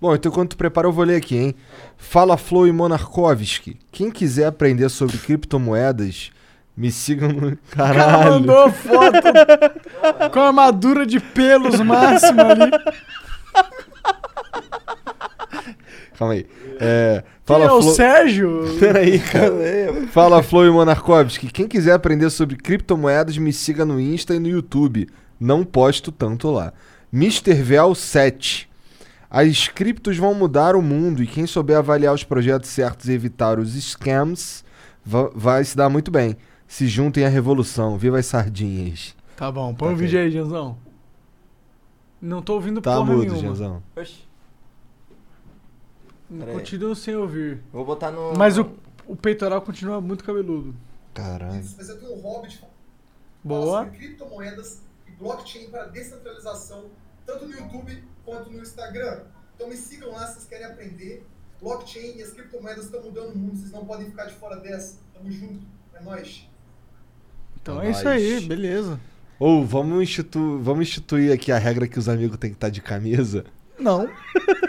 S1: Bom, então enquanto tu prepara, eu vou ler aqui, hein? Fala Flow e Monarkovski. Quem quiser aprender sobre criptomoedas, me sigam no. Caralho. [LAUGHS] O cara
S2: mandou foto com armadura de pelos máxima ali. [LAUGHS] [LAUGHS]
S1: Calma aí. É, fala
S2: Quem é o Flo... Sérgio? [LAUGHS]
S1: Peraí, cara. fala Flow e Monarkovski. Quem quiser aprender sobre criptomoedas, me siga no Insta e no YouTube. Não posto tanto lá. Mr. Vel 7. As criptos vão mudar o mundo e quem souber avaliar os projetos certos e evitar os scams vai se dar muito bem. Se juntem à revolução. Viva as sardinhas.
S2: Tá bom, põe o okay. um vídeo aí, Genzão. Não tô ouvindo
S1: tá
S2: porra
S1: mudo,
S2: nenhuma.
S1: Genzão.
S2: Continuo sem ouvir.
S4: Vou botar no.
S2: Mas o, o peitoral continua muito cabeludo.
S1: Caralho.
S9: Mas eu tenho um hobbit.
S2: Boa.
S9: Sobre criptomoedas e blockchain para descentralização, tanto no YouTube quanto no Instagram. Então me sigam lá se vocês querem aprender. Blockchain e as criptomoedas estão mudando o mundo, vocês não podem ficar de fora dessa. Tamo junto, é nóis.
S2: Então é, é isso aí, beleza.
S1: Ou vamos, institu vamos instituir aqui a regra que os amigos têm que estar de camisa?
S2: Não. [LAUGHS]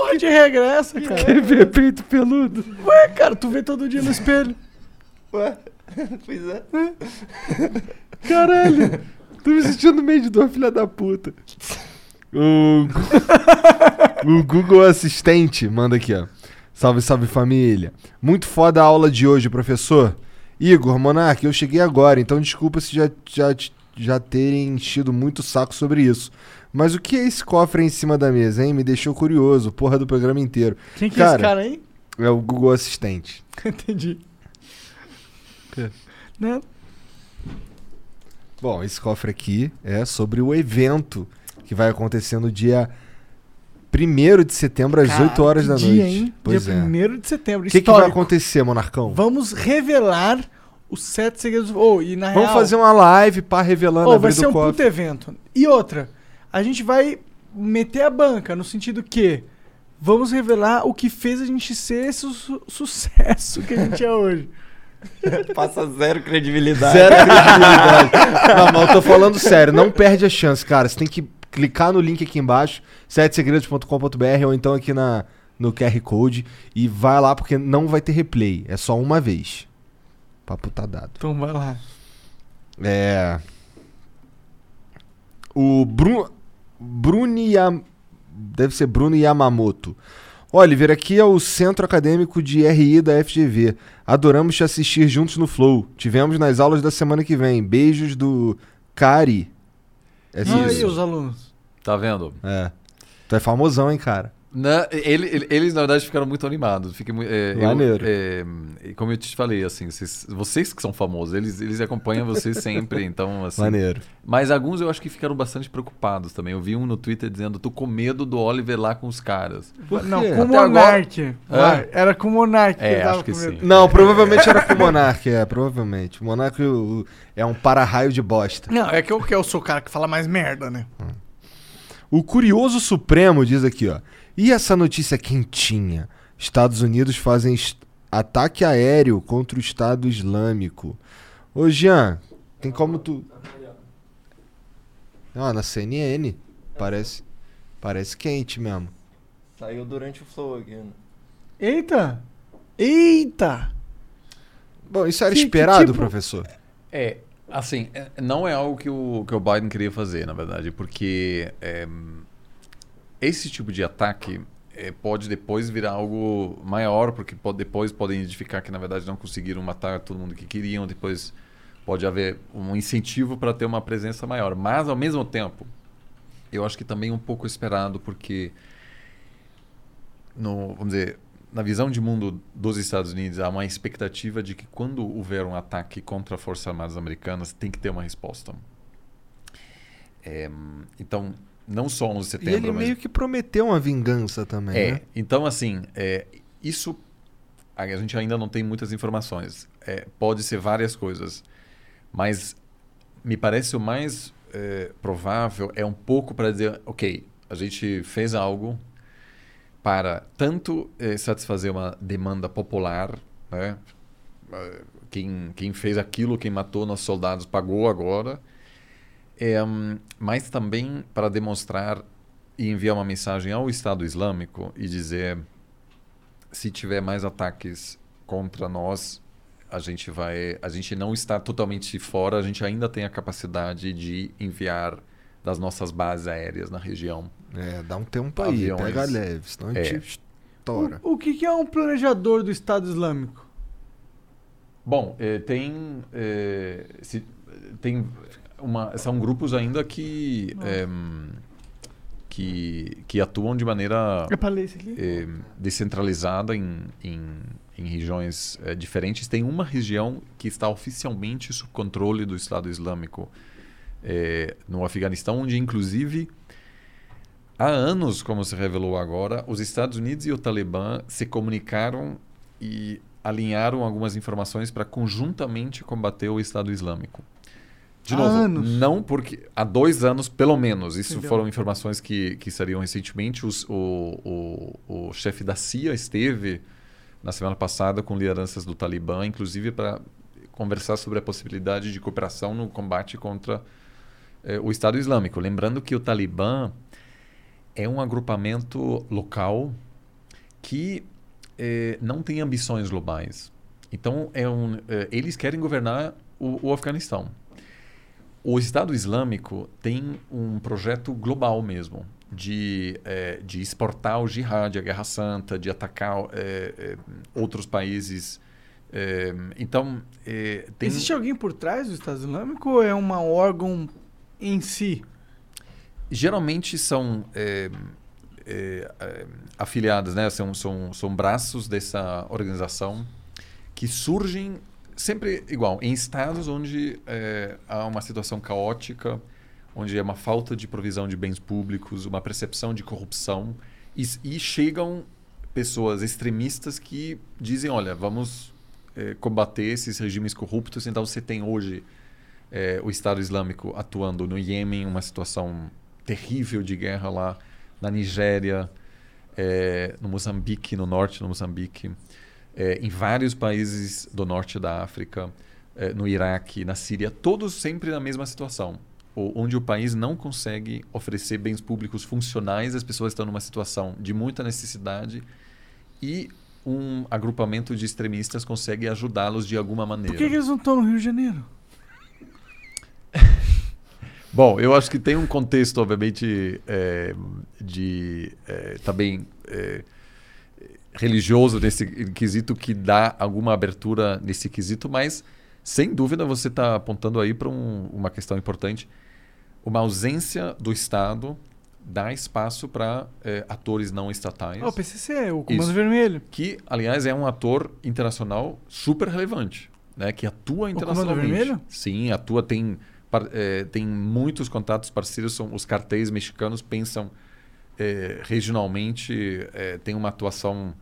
S2: porra de regra é essa, cara?
S1: Quer ver peito peludo?
S2: Ué, cara, tu vê todo dia no espelho.
S4: Ué, [LAUGHS] pois é.
S1: Caralho, tô me sentindo meio de dor, filha da puta. O, [LAUGHS] o Google Assistente manda aqui, ó. Salve, salve família. Muito foda a aula de hoje, professor. Igor, Monark, eu cheguei agora, então desculpa se já, já, já terem enchido muito saco sobre isso. Mas o que é esse cofre aí em cima da mesa, hein? Me deixou curioso, porra do programa inteiro.
S2: Quem que cara, é esse cara aí?
S1: É o Google Assistente. [LAUGHS]
S2: Entendi. Né?
S1: Bom, esse cofre aqui é sobre o evento que vai acontecer no dia 1 de setembro, às Cara, 8 horas da dia, noite.
S2: Hein? Pois dia é. 1 de setembro.
S1: O que, que, vai acontecer, Monarcão?
S2: Vamos revelar os sete segredos. Oh, e na
S1: Vamos
S2: real,
S1: fazer uma live para revelando
S2: oh, Vai ser um cofre. puto evento. E outra, a gente vai meter a banca no sentido que vamos revelar o que fez a gente ser esse su sucesso que a gente é hoje. [LAUGHS]
S4: Passa zero credibilidade.
S1: Zero credibilidade. não, mas eu tô falando sério, não perde a chance, cara. Você tem que clicar no link aqui embaixo, setesegredos.com.br ou então aqui na, no QR Code e vai lá porque não vai ter replay, é só uma vez. Papo tá dado.
S2: Então vai lá.
S1: É. O Bruno. Bruno Yam... Deve ser Bruno Yamamoto. Oliver, aqui é o Centro Acadêmico de RI da FGV. Adoramos te assistir juntos no Flow. Tivemos nas aulas da semana que vem. Beijos do Cari. É
S2: E aí,
S1: isso.
S2: os alunos?
S3: Tá vendo?
S1: É. Tu é famosão, hein, cara?
S3: Na- ele- ele- eles, na verdade, ficaram muito animados. Fiquei, é, eu-
S1: Maneiro.
S3: é, e como eu te falei, assim, vocês, vocês que são famosos, eles, eles acompanham vocês [LAUGHS] sempre, então, assim...
S1: Maneiro.
S3: Mas alguns eu acho que ficaram bastante preocupados também. Eu vi um no Twitter dizendo, tô com medo do Oliver lá com os caras.
S1: Por
S2: Não, com o
S3: agora-
S2: Monark. Era com o Monark.
S3: É,
S2: eu
S3: acho que sim.
S1: Não, provavelmente era com o Monark, é, provavelmente. O Monark é um para-raio de bosta.
S2: Não, é que eu, que eu sou o cara que fala mais merda, né?
S1: O Curioso Supremo diz aqui, ó. E essa notícia quentinha? Estados Unidos fazem est- ataque aéreo contra o Estado Islâmico. Ô, Jean, tem como tu... Ah, na CNN. Parece, parece quente mesmo.
S4: Saiu durante o flow aqui, né?
S2: Eita! Eita!
S1: Bom, isso era
S2: Que- que
S1: esperado,
S2: tipo-
S1: professor?
S3: É, assim, é- não é algo que o, que o Biden queria fazer, na verdade, porque é, esse tipo de ataque é, pode depois virar algo maior, porque pode, depois podem identificar que, na verdade, não conseguiram matar todo mundo que queriam, depois pode haver um incentivo para ter uma presença maior. Mas, ao mesmo tempo, eu acho que também é um pouco esperado, porque, no, vamos dizer, na visão de mundo dos Estados Unidos, há uma expectativa de que quando houver um ataque contra as Forças Armadas Americanas, tem que ter uma resposta. É, então, não só 11 de
S1: E
S3: setembro,
S1: ele
S3: mas...
S1: meio que prometeu uma vingança também,
S3: É,
S1: né?
S3: então assim, é, isso a gente ainda não tem muitas informações. É, pode ser várias coisas, mas me parece o mais é, provável é um pouco para dizer, ok, a gente fez algo para tanto eh, satisfazer uma demanda popular, né? Eh, Quem, quem fez aquilo, quem matou nossos soldados pagou agora, é, mas também para demonstrar e enviar uma mensagem ao Estado Islâmico e dizer se tiver mais ataques contra nós, a gente vai, a gente não está totalmente fora, a gente ainda tem a capacidade de enviar das nossas bases aéreas na região.
S1: É, dá um tempo aí,
S3: Aviões.
S1: pega leve, senão a
S3: É.
S1: gente estoura.
S2: O, o que, que é um planejador do Estado Islâmico?
S3: Bom, eh, tem, eh, se- tem uma, são grupos ainda que, em, que, que atuam de maneira
S2: É
S3: eh, descentralizada em, em, em regiões eh, diferentes. Tem uma região que está oficialmente sob controle do Estado Islâmico no Afeganistão, onde inclusive há anos, como se revelou agora, os Estados Unidos e o Talibã se comunicaram e alinharam algumas informações para conjuntamente combater o Estado Islâmico. De
S2: Há
S3: novo,
S2: anos?
S3: não porque há dois anos pelo menos. Isso
S2: Entendeu.
S3: foram informações que, que saíram recentemente. Os- o, o, o chefe da CIA esteve na semana passada com lideranças do Talibã, inclusive para conversar sobre a possibilidade de cooperação no combate contra eh, o Estado Islâmico. Lembrando que o Talibã é um agrupamento local que eh, não tem ambições globais. Então, é um, eh, eles querem governar o, o Afeganistão. O Estado Islâmico tem um projeto global mesmo de, eh, de exportar o jihad, a Guerra Santa, de atacar eh, outros países. Então, tem...
S2: Existe alguém por trás do Estado Islâmico ou é um órgão em si?
S3: geralmente são é, é, é, afiliadas, né? São, são, são braços dessa organização que surgem sempre igual em estados onde é, há uma situação caótica, onde há uma falta de provisão de bens públicos, uma percepção de corrupção e, e chegam pessoas extremistas que dizem, olha, vamos é, combater esses regimes corruptos. Então você tem hoje é, o Estado Islâmico atuando no Iêmen, uma situação terrível de guerra lá, na Nigéria, é, no Moçambique, no norte do Moçambique, é, em vários países do norte da África, é, no Iraque, na Síria, todos sempre na mesma situação, onde o país não consegue oferecer bens públicos funcionais, as pessoas estão numa situação de muita necessidade e um agrupamento de extremistas consegue ajudá-los de alguma maneira.
S2: Por que, que eles não estão no Rio de Janeiro? [LAUGHS]
S3: Bom, eu acho que tem um contexto, obviamente, é, de é, também é, religioso nesse quesito que dá alguma abertura nesse quesito, mas sem dúvida você está apontando aí para um, uma questão importante, uma ausência do Estado dá espaço para é, atores não estatais.
S2: Oh, o PCC, o Comando
S3: Isso.
S2: Vermelho.
S3: Que, aliás, é um ator internacional super relevante, né? Que atua internacionalmente.
S2: Comando Vermelho?
S3: Sim, atua, tem, eh, tem muitos contatos parceiros, são os cartéis mexicanos pensam eh, regionalmente, eh, tem uma atuação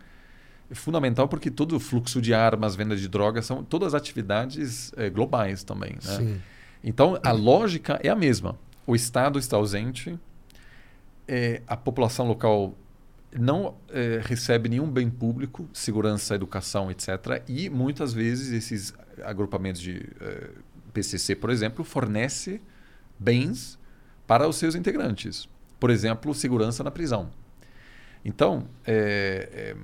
S3: fundamental porque todo o fluxo de armas, venda de drogas, são todas atividades eh, globais também. Né? Então, a lógica é a mesma. O Estado está ausente, eh, a população local não eh, recebe nenhum bem público, segurança, educação, etc. E muitas vezes esses agrupamentos de eh, PCC, por exemplo, fornece bens para os seus integrantes. Por exemplo, segurança na prisão. Então, eh, eh,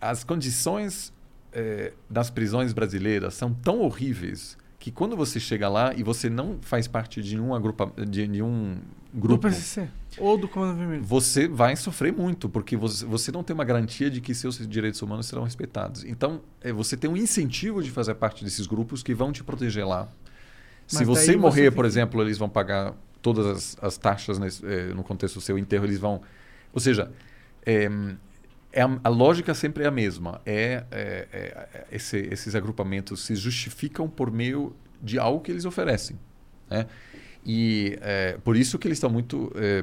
S3: as condições eh, das prisões brasileiras são tão horríveis que quando você chega lá e você não faz parte de nenhum, agrupa, de nenhum
S2: Do
S3: grupo,
S2: PCC. Ou do Comando Vermelho.
S3: você vai sofrer muito, porque você, você não tem uma garantia de que seus direitos humanos serão respeitados. Então, eh, você tem um incentivo de fazer parte desses grupos que vão te proteger lá. Se
S2: Mas
S3: você
S2: daí
S3: morrer,
S2: você tem
S3: por exemplo, eles vão pagar todas as, as taxas nesse, eh, no contexto do seu enterro, eles vão... Ou seja, eh, é a, a lógica sempre é a mesma. É, é- é- esse- esses agrupamentos se justificam por meio de algo que eles oferecem. Né? E é, por isso que eles estão muito... eh,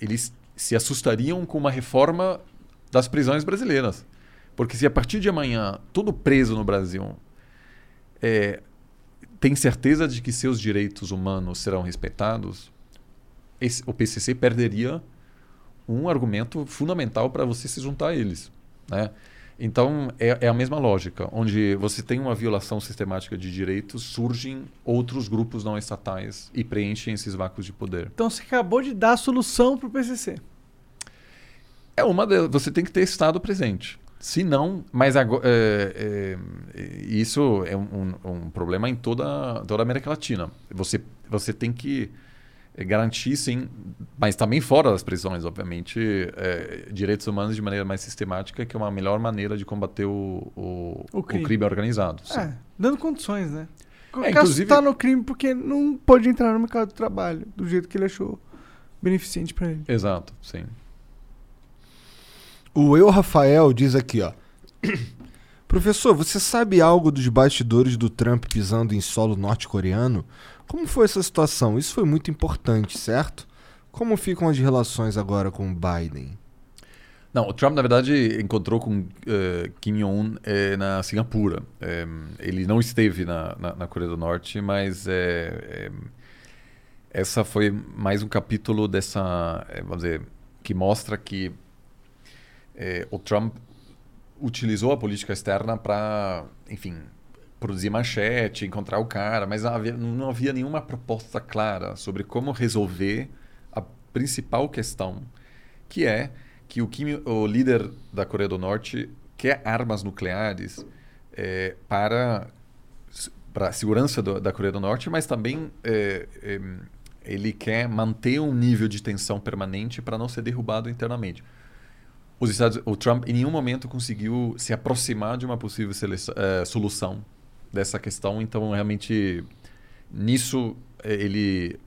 S3: eles se assustariam com uma reforma das prisões brasileiras. Porque se a partir de amanhã todo preso no Brasil é, tem certeza de que seus direitos humanos serão respeitados, esse- o PCC perderia um argumento fundamental para você se juntar a eles. Né? Então, é, é a mesma lógica. Onde você tem uma violação sistemática de direitos, surgem outros grupos não estatais e preenchem esses vácuos de poder.
S2: Então você acabou de dar a solução pro PCC.
S3: É uma de, você tem que ter estado presente. Se não, mas agora, é, é, isso é um, um- problema em toda, toda a América Latina. Você, você tem que é, garantir, sim, mas também fora das prisões, obviamente, é, direitos humanos de maneira mais sistemática, que é uma melhor maneira de combater o, o,
S2: O
S3: o
S2: crime.
S3: crime. organizado. sim.
S2: É, dando condições, né? O
S3: É, inclusive-
S2: tá no crime porque não pode entrar no mercado de trabalho do jeito que ele achou beneficente pra ele.
S3: Exato, sim.
S1: O Eu Rafael diz aqui, ó. [CLEARS THROAT] Professor, você sabe algo dos bastidores do Trump pisando em solo norte-coreano? Como foi essa situação? Isso foi muito importante, certo? Como ficam as relações agora com o Biden?
S3: Não, o Trump, na verdade, encontrou com eh, Kim Jong-un eh, na Singapura. Eh, ele não esteve na, na, na Coreia do Norte, mas eh, essa foi mais um capítulo dessa, vamos dizer, que mostra que eh, o Trump utilizou a política externa para, enfim, produzir manchete, encontrar o cara, mas não havia, não havia nenhuma proposta clara sobre como resolver a principal questão, que é que o, Kim, o líder da Coreia do Norte quer armas nucleares eh, para para a segurança do, da Coreia do Norte, mas também eh, eh, ele quer manter um nível de tensão permanente para não ser derrubado internamente. Os Estados, o Trump em nenhum momento conseguiu se aproximar de uma possível seleção- eh, solução dessa questão, então realmente nisso eh, ele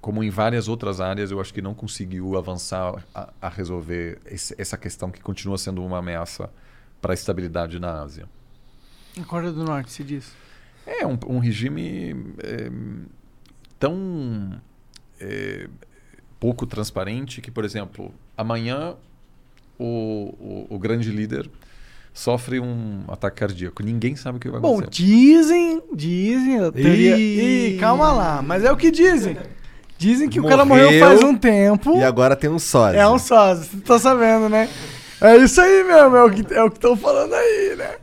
S3: como em várias outras áreas, eu acho que não conseguiu avançar a, a resolver esse, essa questão que continua sendo uma ameaça para a estabilidade na Ásia.
S2: Na Coreia do Norte, se diz.
S3: É um, um regime é, tão é, pouco transparente que, por exemplo, amanhã o, o, o grande líder sofre um ataque cardíaco. Ninguém sabe o que vai
S2: Bom,
S3: acontecer.
S2: dizem, dizem, a teoria...
S1: Ih.
S2: Ih, calma lá, mas é o que dizem. Dizem que o cara
S1: Morreu,
S2: morreu faz um tempo.
S1: E agora tem um sósia.
S2: É um sósia, você tá sabendo, né? É isso aí mesmo, é o que é o que estão falando aí, né?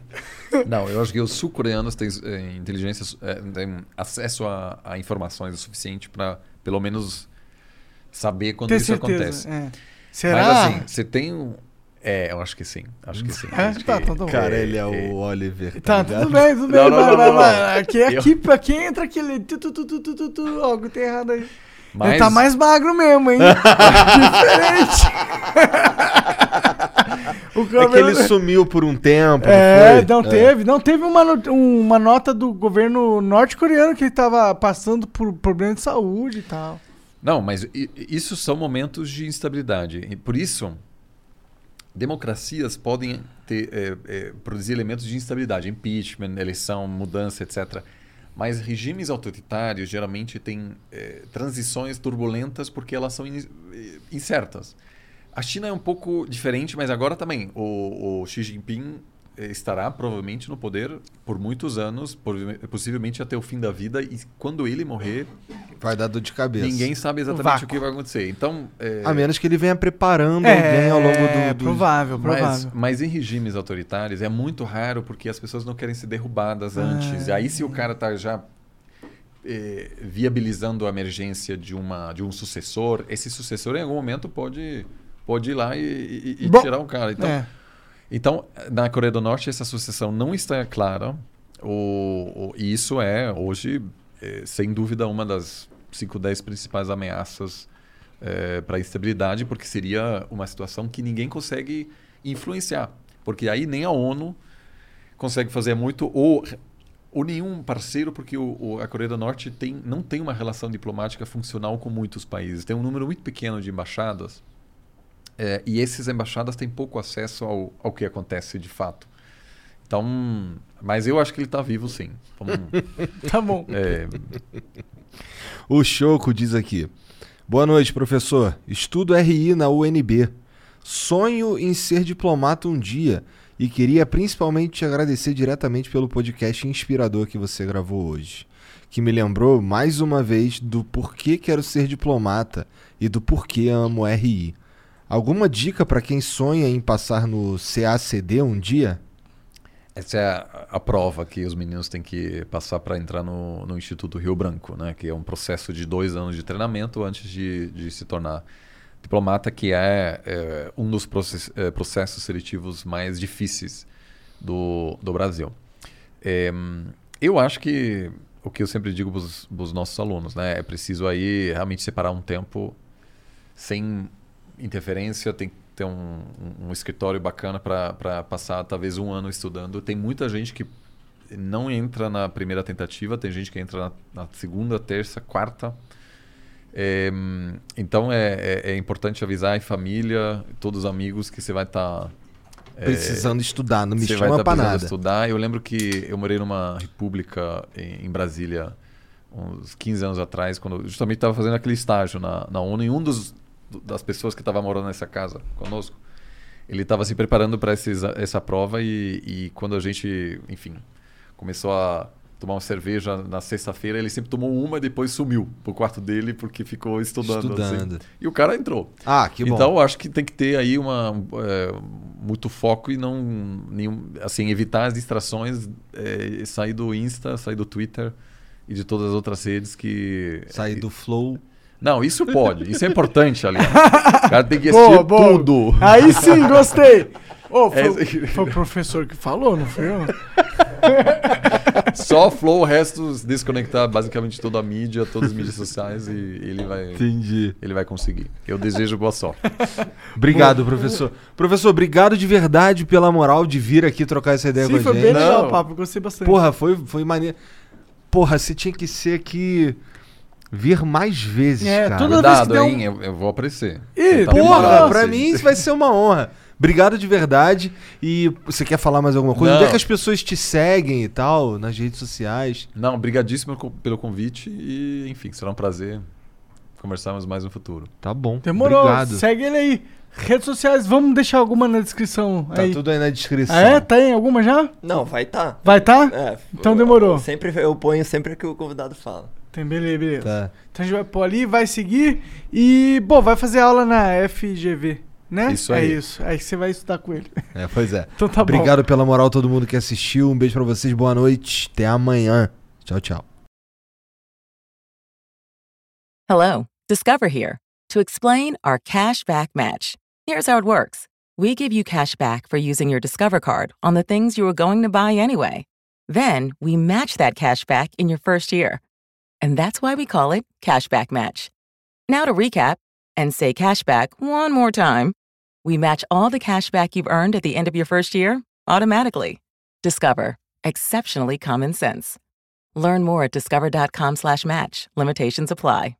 S3: Não, eu acho que os sul-coreanos têm eh, inteligência, eh, têm acesso a, a informações o suficiente para, pelo menos, saber quando
S2: Ter
S3: isso
S2: certeza.
S3: acontece.
S2: É. Será?
S3: Mas assim, você tem um. É, eu acho que sim. Acho que sim.
S2: É? [LAUGHS]
S3: Acho
S2: Tá,
S3: que-
S2: tá, tá bom.
S1: Cara, ele é o Oliver.
S2: Tá,
S1: ligado?
S2: tudo bem, tudo [LAUGHS] bem,
S3: Não, não,
S2: vai,
S3: não,
S2: vai,
S3: não,
S2: vai. Aqui,
S3: Eu-
S2: aqui, entra aquele. Tu, tu, tu, algo tem errado aí. Ele
S3: Mas-
S2: tá mais magro mesmo, hein? [LAUGHS] Diferente. O
S1: É que ele sumiu por um tempo.
S2: É,
S1: não,
S2: não
S1: foi?
S2: teve. Não teve uma, uma nota do governo norte-coreano que ele tava passando por problema de saúde e tal.
S3: Não, mas isso são momentos de instabilidade. E por isso, democracias podem ter, é, é, produzir elementos de instabilidade, impeachment, eleição, mudança, etc. Mas regimes autoritários geralmente têm é, transições turbulentas porque elas são in- eh, incertas. A China é um pouco diferente, mas agora também. O, o Xi Jinping estará provavelmente no poder por muitos anos, possivelmente até o fim da vida, e quando ele morrer,
S1: Vai dar dor de cabeça.
S3: Ninguém sabe exatamente o que vai acontecer. Então, é,
S1: A menos que ele venha preparando
S2: É,
S1: alguém ao longo do. do...
S2: provável,
S3: mas,
S2: provável.
S3: mas em regimes autoritários é muito raro porque as pessoas não querem ser derrubadas antes. E aí, se o cara tá já eh, viabilizando a emergência de, uma, de um sucessor, esse sucessor em algum momento pode, pode ir lá e, e- e
S2: Bom,
S3: tirar o cara. Então,
S2: é.
S3: Então, na Coreia do Norte, essa sucessão não está clara. O, o- isso é, hoje, eh, sem dúvida, uma das 5, 10 principais ameaças para a instabilidade, porque seria uma situação que ninguém consegue influenciar. Porque aí nem a ONU consegue fazer muito, ou, ou nenhum parceiro, porque o, o- a Coreia do Norte tem, não tem uma relação diplomática funcional com muitos países. Tem um número muito pequeno de embaixadas. É, e essas embaixadas têm pouco acesso ao, ao que acontece de fato. Então, mas eu acho que ele está vivo, sim. Vamos, [LAUGHS]
S2: Tá bom.
S3: é, [LAUGHS]
S1: O Choco diz aqui. Boa noite, professor. Estudo RI na UNB. Sonho em ser diplomata um dia e queria principalmente te agradecer diretamente pelo podcast inspirador que você gravou hoje, que me lembrou mais uma vez do porquê quero ser diplomata e do porquê amo RI. Alguma dica para quem sonha em passar no CACD um dia?
S3: essa é a, prova que os meninos têm que passar para entrar no, no Instituto Rio Branco, né? que é um processo de dois anos de treinamento antes de, de se tornar diplomata, que é, é, um dos process, é, processos seletivos mais difíceis do, do Brasil. É, eu acho que o que eu sempre digo para os nossos alunos, né, é preciso aí realmente separar um tempo sem interferência, tem que ter um, um- escritório bacana para passar talvez um ano estudando. Tem muita gente que não entra na primeira tentativa, tem gente que entra na, na segunda, terça, quarta. É, então é, é- é importante avisar a família, todos os amigos que você vai estar
S1: Precisando estudar, não me
S3: você vai
S1: chama
S3: estar
S1: pra
S3: precisando
S1: nada.
S3: estudar. Eu lembro que eu morei numa república em, em Brasília uns 15 anos atrás, quando eu justamente estava fazendo aquele estágio na, na ONU, e um dos, das pessoas que estava morando nessa casa conosco, ele estava se preparando para essa prova e, e quando a gente, enfim, começou a tomar uma cerveja na sexta-feira, ele sempre tomou uma e depois sumiu pro quarto dele porque ficou estudando. assim.
S1: Estudando.
S3: E o cara entrou.
S1: Ah, que bom.
S3: Então, eu acho que tem que ter aí uma, é, muito foco e não nenhum, assim, evitar as distrações, é, sair do Insta, sair do Twitter e de todas as outras redes que...
S1: Sair do flow.
S3: Não, isso pode. Isso é importante, aliás. O cara tem que [LAUGHS] assistir
S2: Boa, boa.
S3: tudo.
S2: Aí sim, gostei. Ô, foi,
S3: É,
S2: foi o professor que falou, não foi eu? [LAUGHS]
S3: Só flow, o resto desconectar basicamente toda a mídia, todas as mídias sociais e ele vai,
S1: Entendi.
S3: ele vai conseguir. Eu desejo boa sorte.
S1: Obrigado, professor. Professor, obrigado de verdade pela moral de vir aqui trocar essa ideia
S2: Sim,
S1: com a
S2: foi
S1: gente.
S2: bem legal
S3: Não.
S2: o papo, gostei bastante.
S1: Porra, foi, foi maneiro. Porra, você tinha que ser aqui. Vir mais vezes,
S2: É,
S1: cara.
S2: toda vez que
S3: Cuidado,
S2: der um-
S3: hein? Eu, eu vou aparecer.
S2: Ih,
S3: Tá
S1: Porra, pra mim isso vai ser uma honra. Obrigado de verdade. E você quer falar mais alguma coisa?
S3: Não.
S1: Onde é que as pessoas te seguem e tal, nas redes sociais?
S3: Não, obrigadíssimo pelo convite e, enfim, será um prazer conversarmos mais no futuro.
S1: Tá bom.
S2: Demorou,
S1: Obrigado.
S2: segue ele aí. Redes sociais, vamos deixar alguma na descrição
S1: Tá
S2: aí.
S1: tudo aí na descrição.
S2: Ah, é? Tem alguma já?
S4: Não, vai tá.
S2: Vai tá?
S4: É,
S2: Então
S4: eu-
S2: demorou.
S4: Sempre eu ponho sempre que o convidado fala.
S2: Tem, beleza, beleza.
S1: Tá.
S2: Então a gente vai pôr ali, vai seguir e, bom, vai fazer aula na FGV, né?
S3: Isso
S2: É
S3: aí.
S2: isso. Aí você vai estudar com ele.
S1: É, pois é. [LAUGHS]
S2: Então tá bom.
S1: Obrigado pela moral, todo mundo que assistiu. Um beijo pra vocês, boa noite. Até amanhã. Tchau, tchau.
S8: Hello, Discover here to explain our cash back match. Here's how it works we give you cash back for using your Discover card on the things you were going to buy anyway. Then we match that cash back in your first year. And that's why we call it Cashback Match. Now to recap and say cashback one more time. We match all the cashback you've earned at the end of your first year automatically. Discover. Exceptionally common sense. Learn more at discover.com slash match. Limitations apply.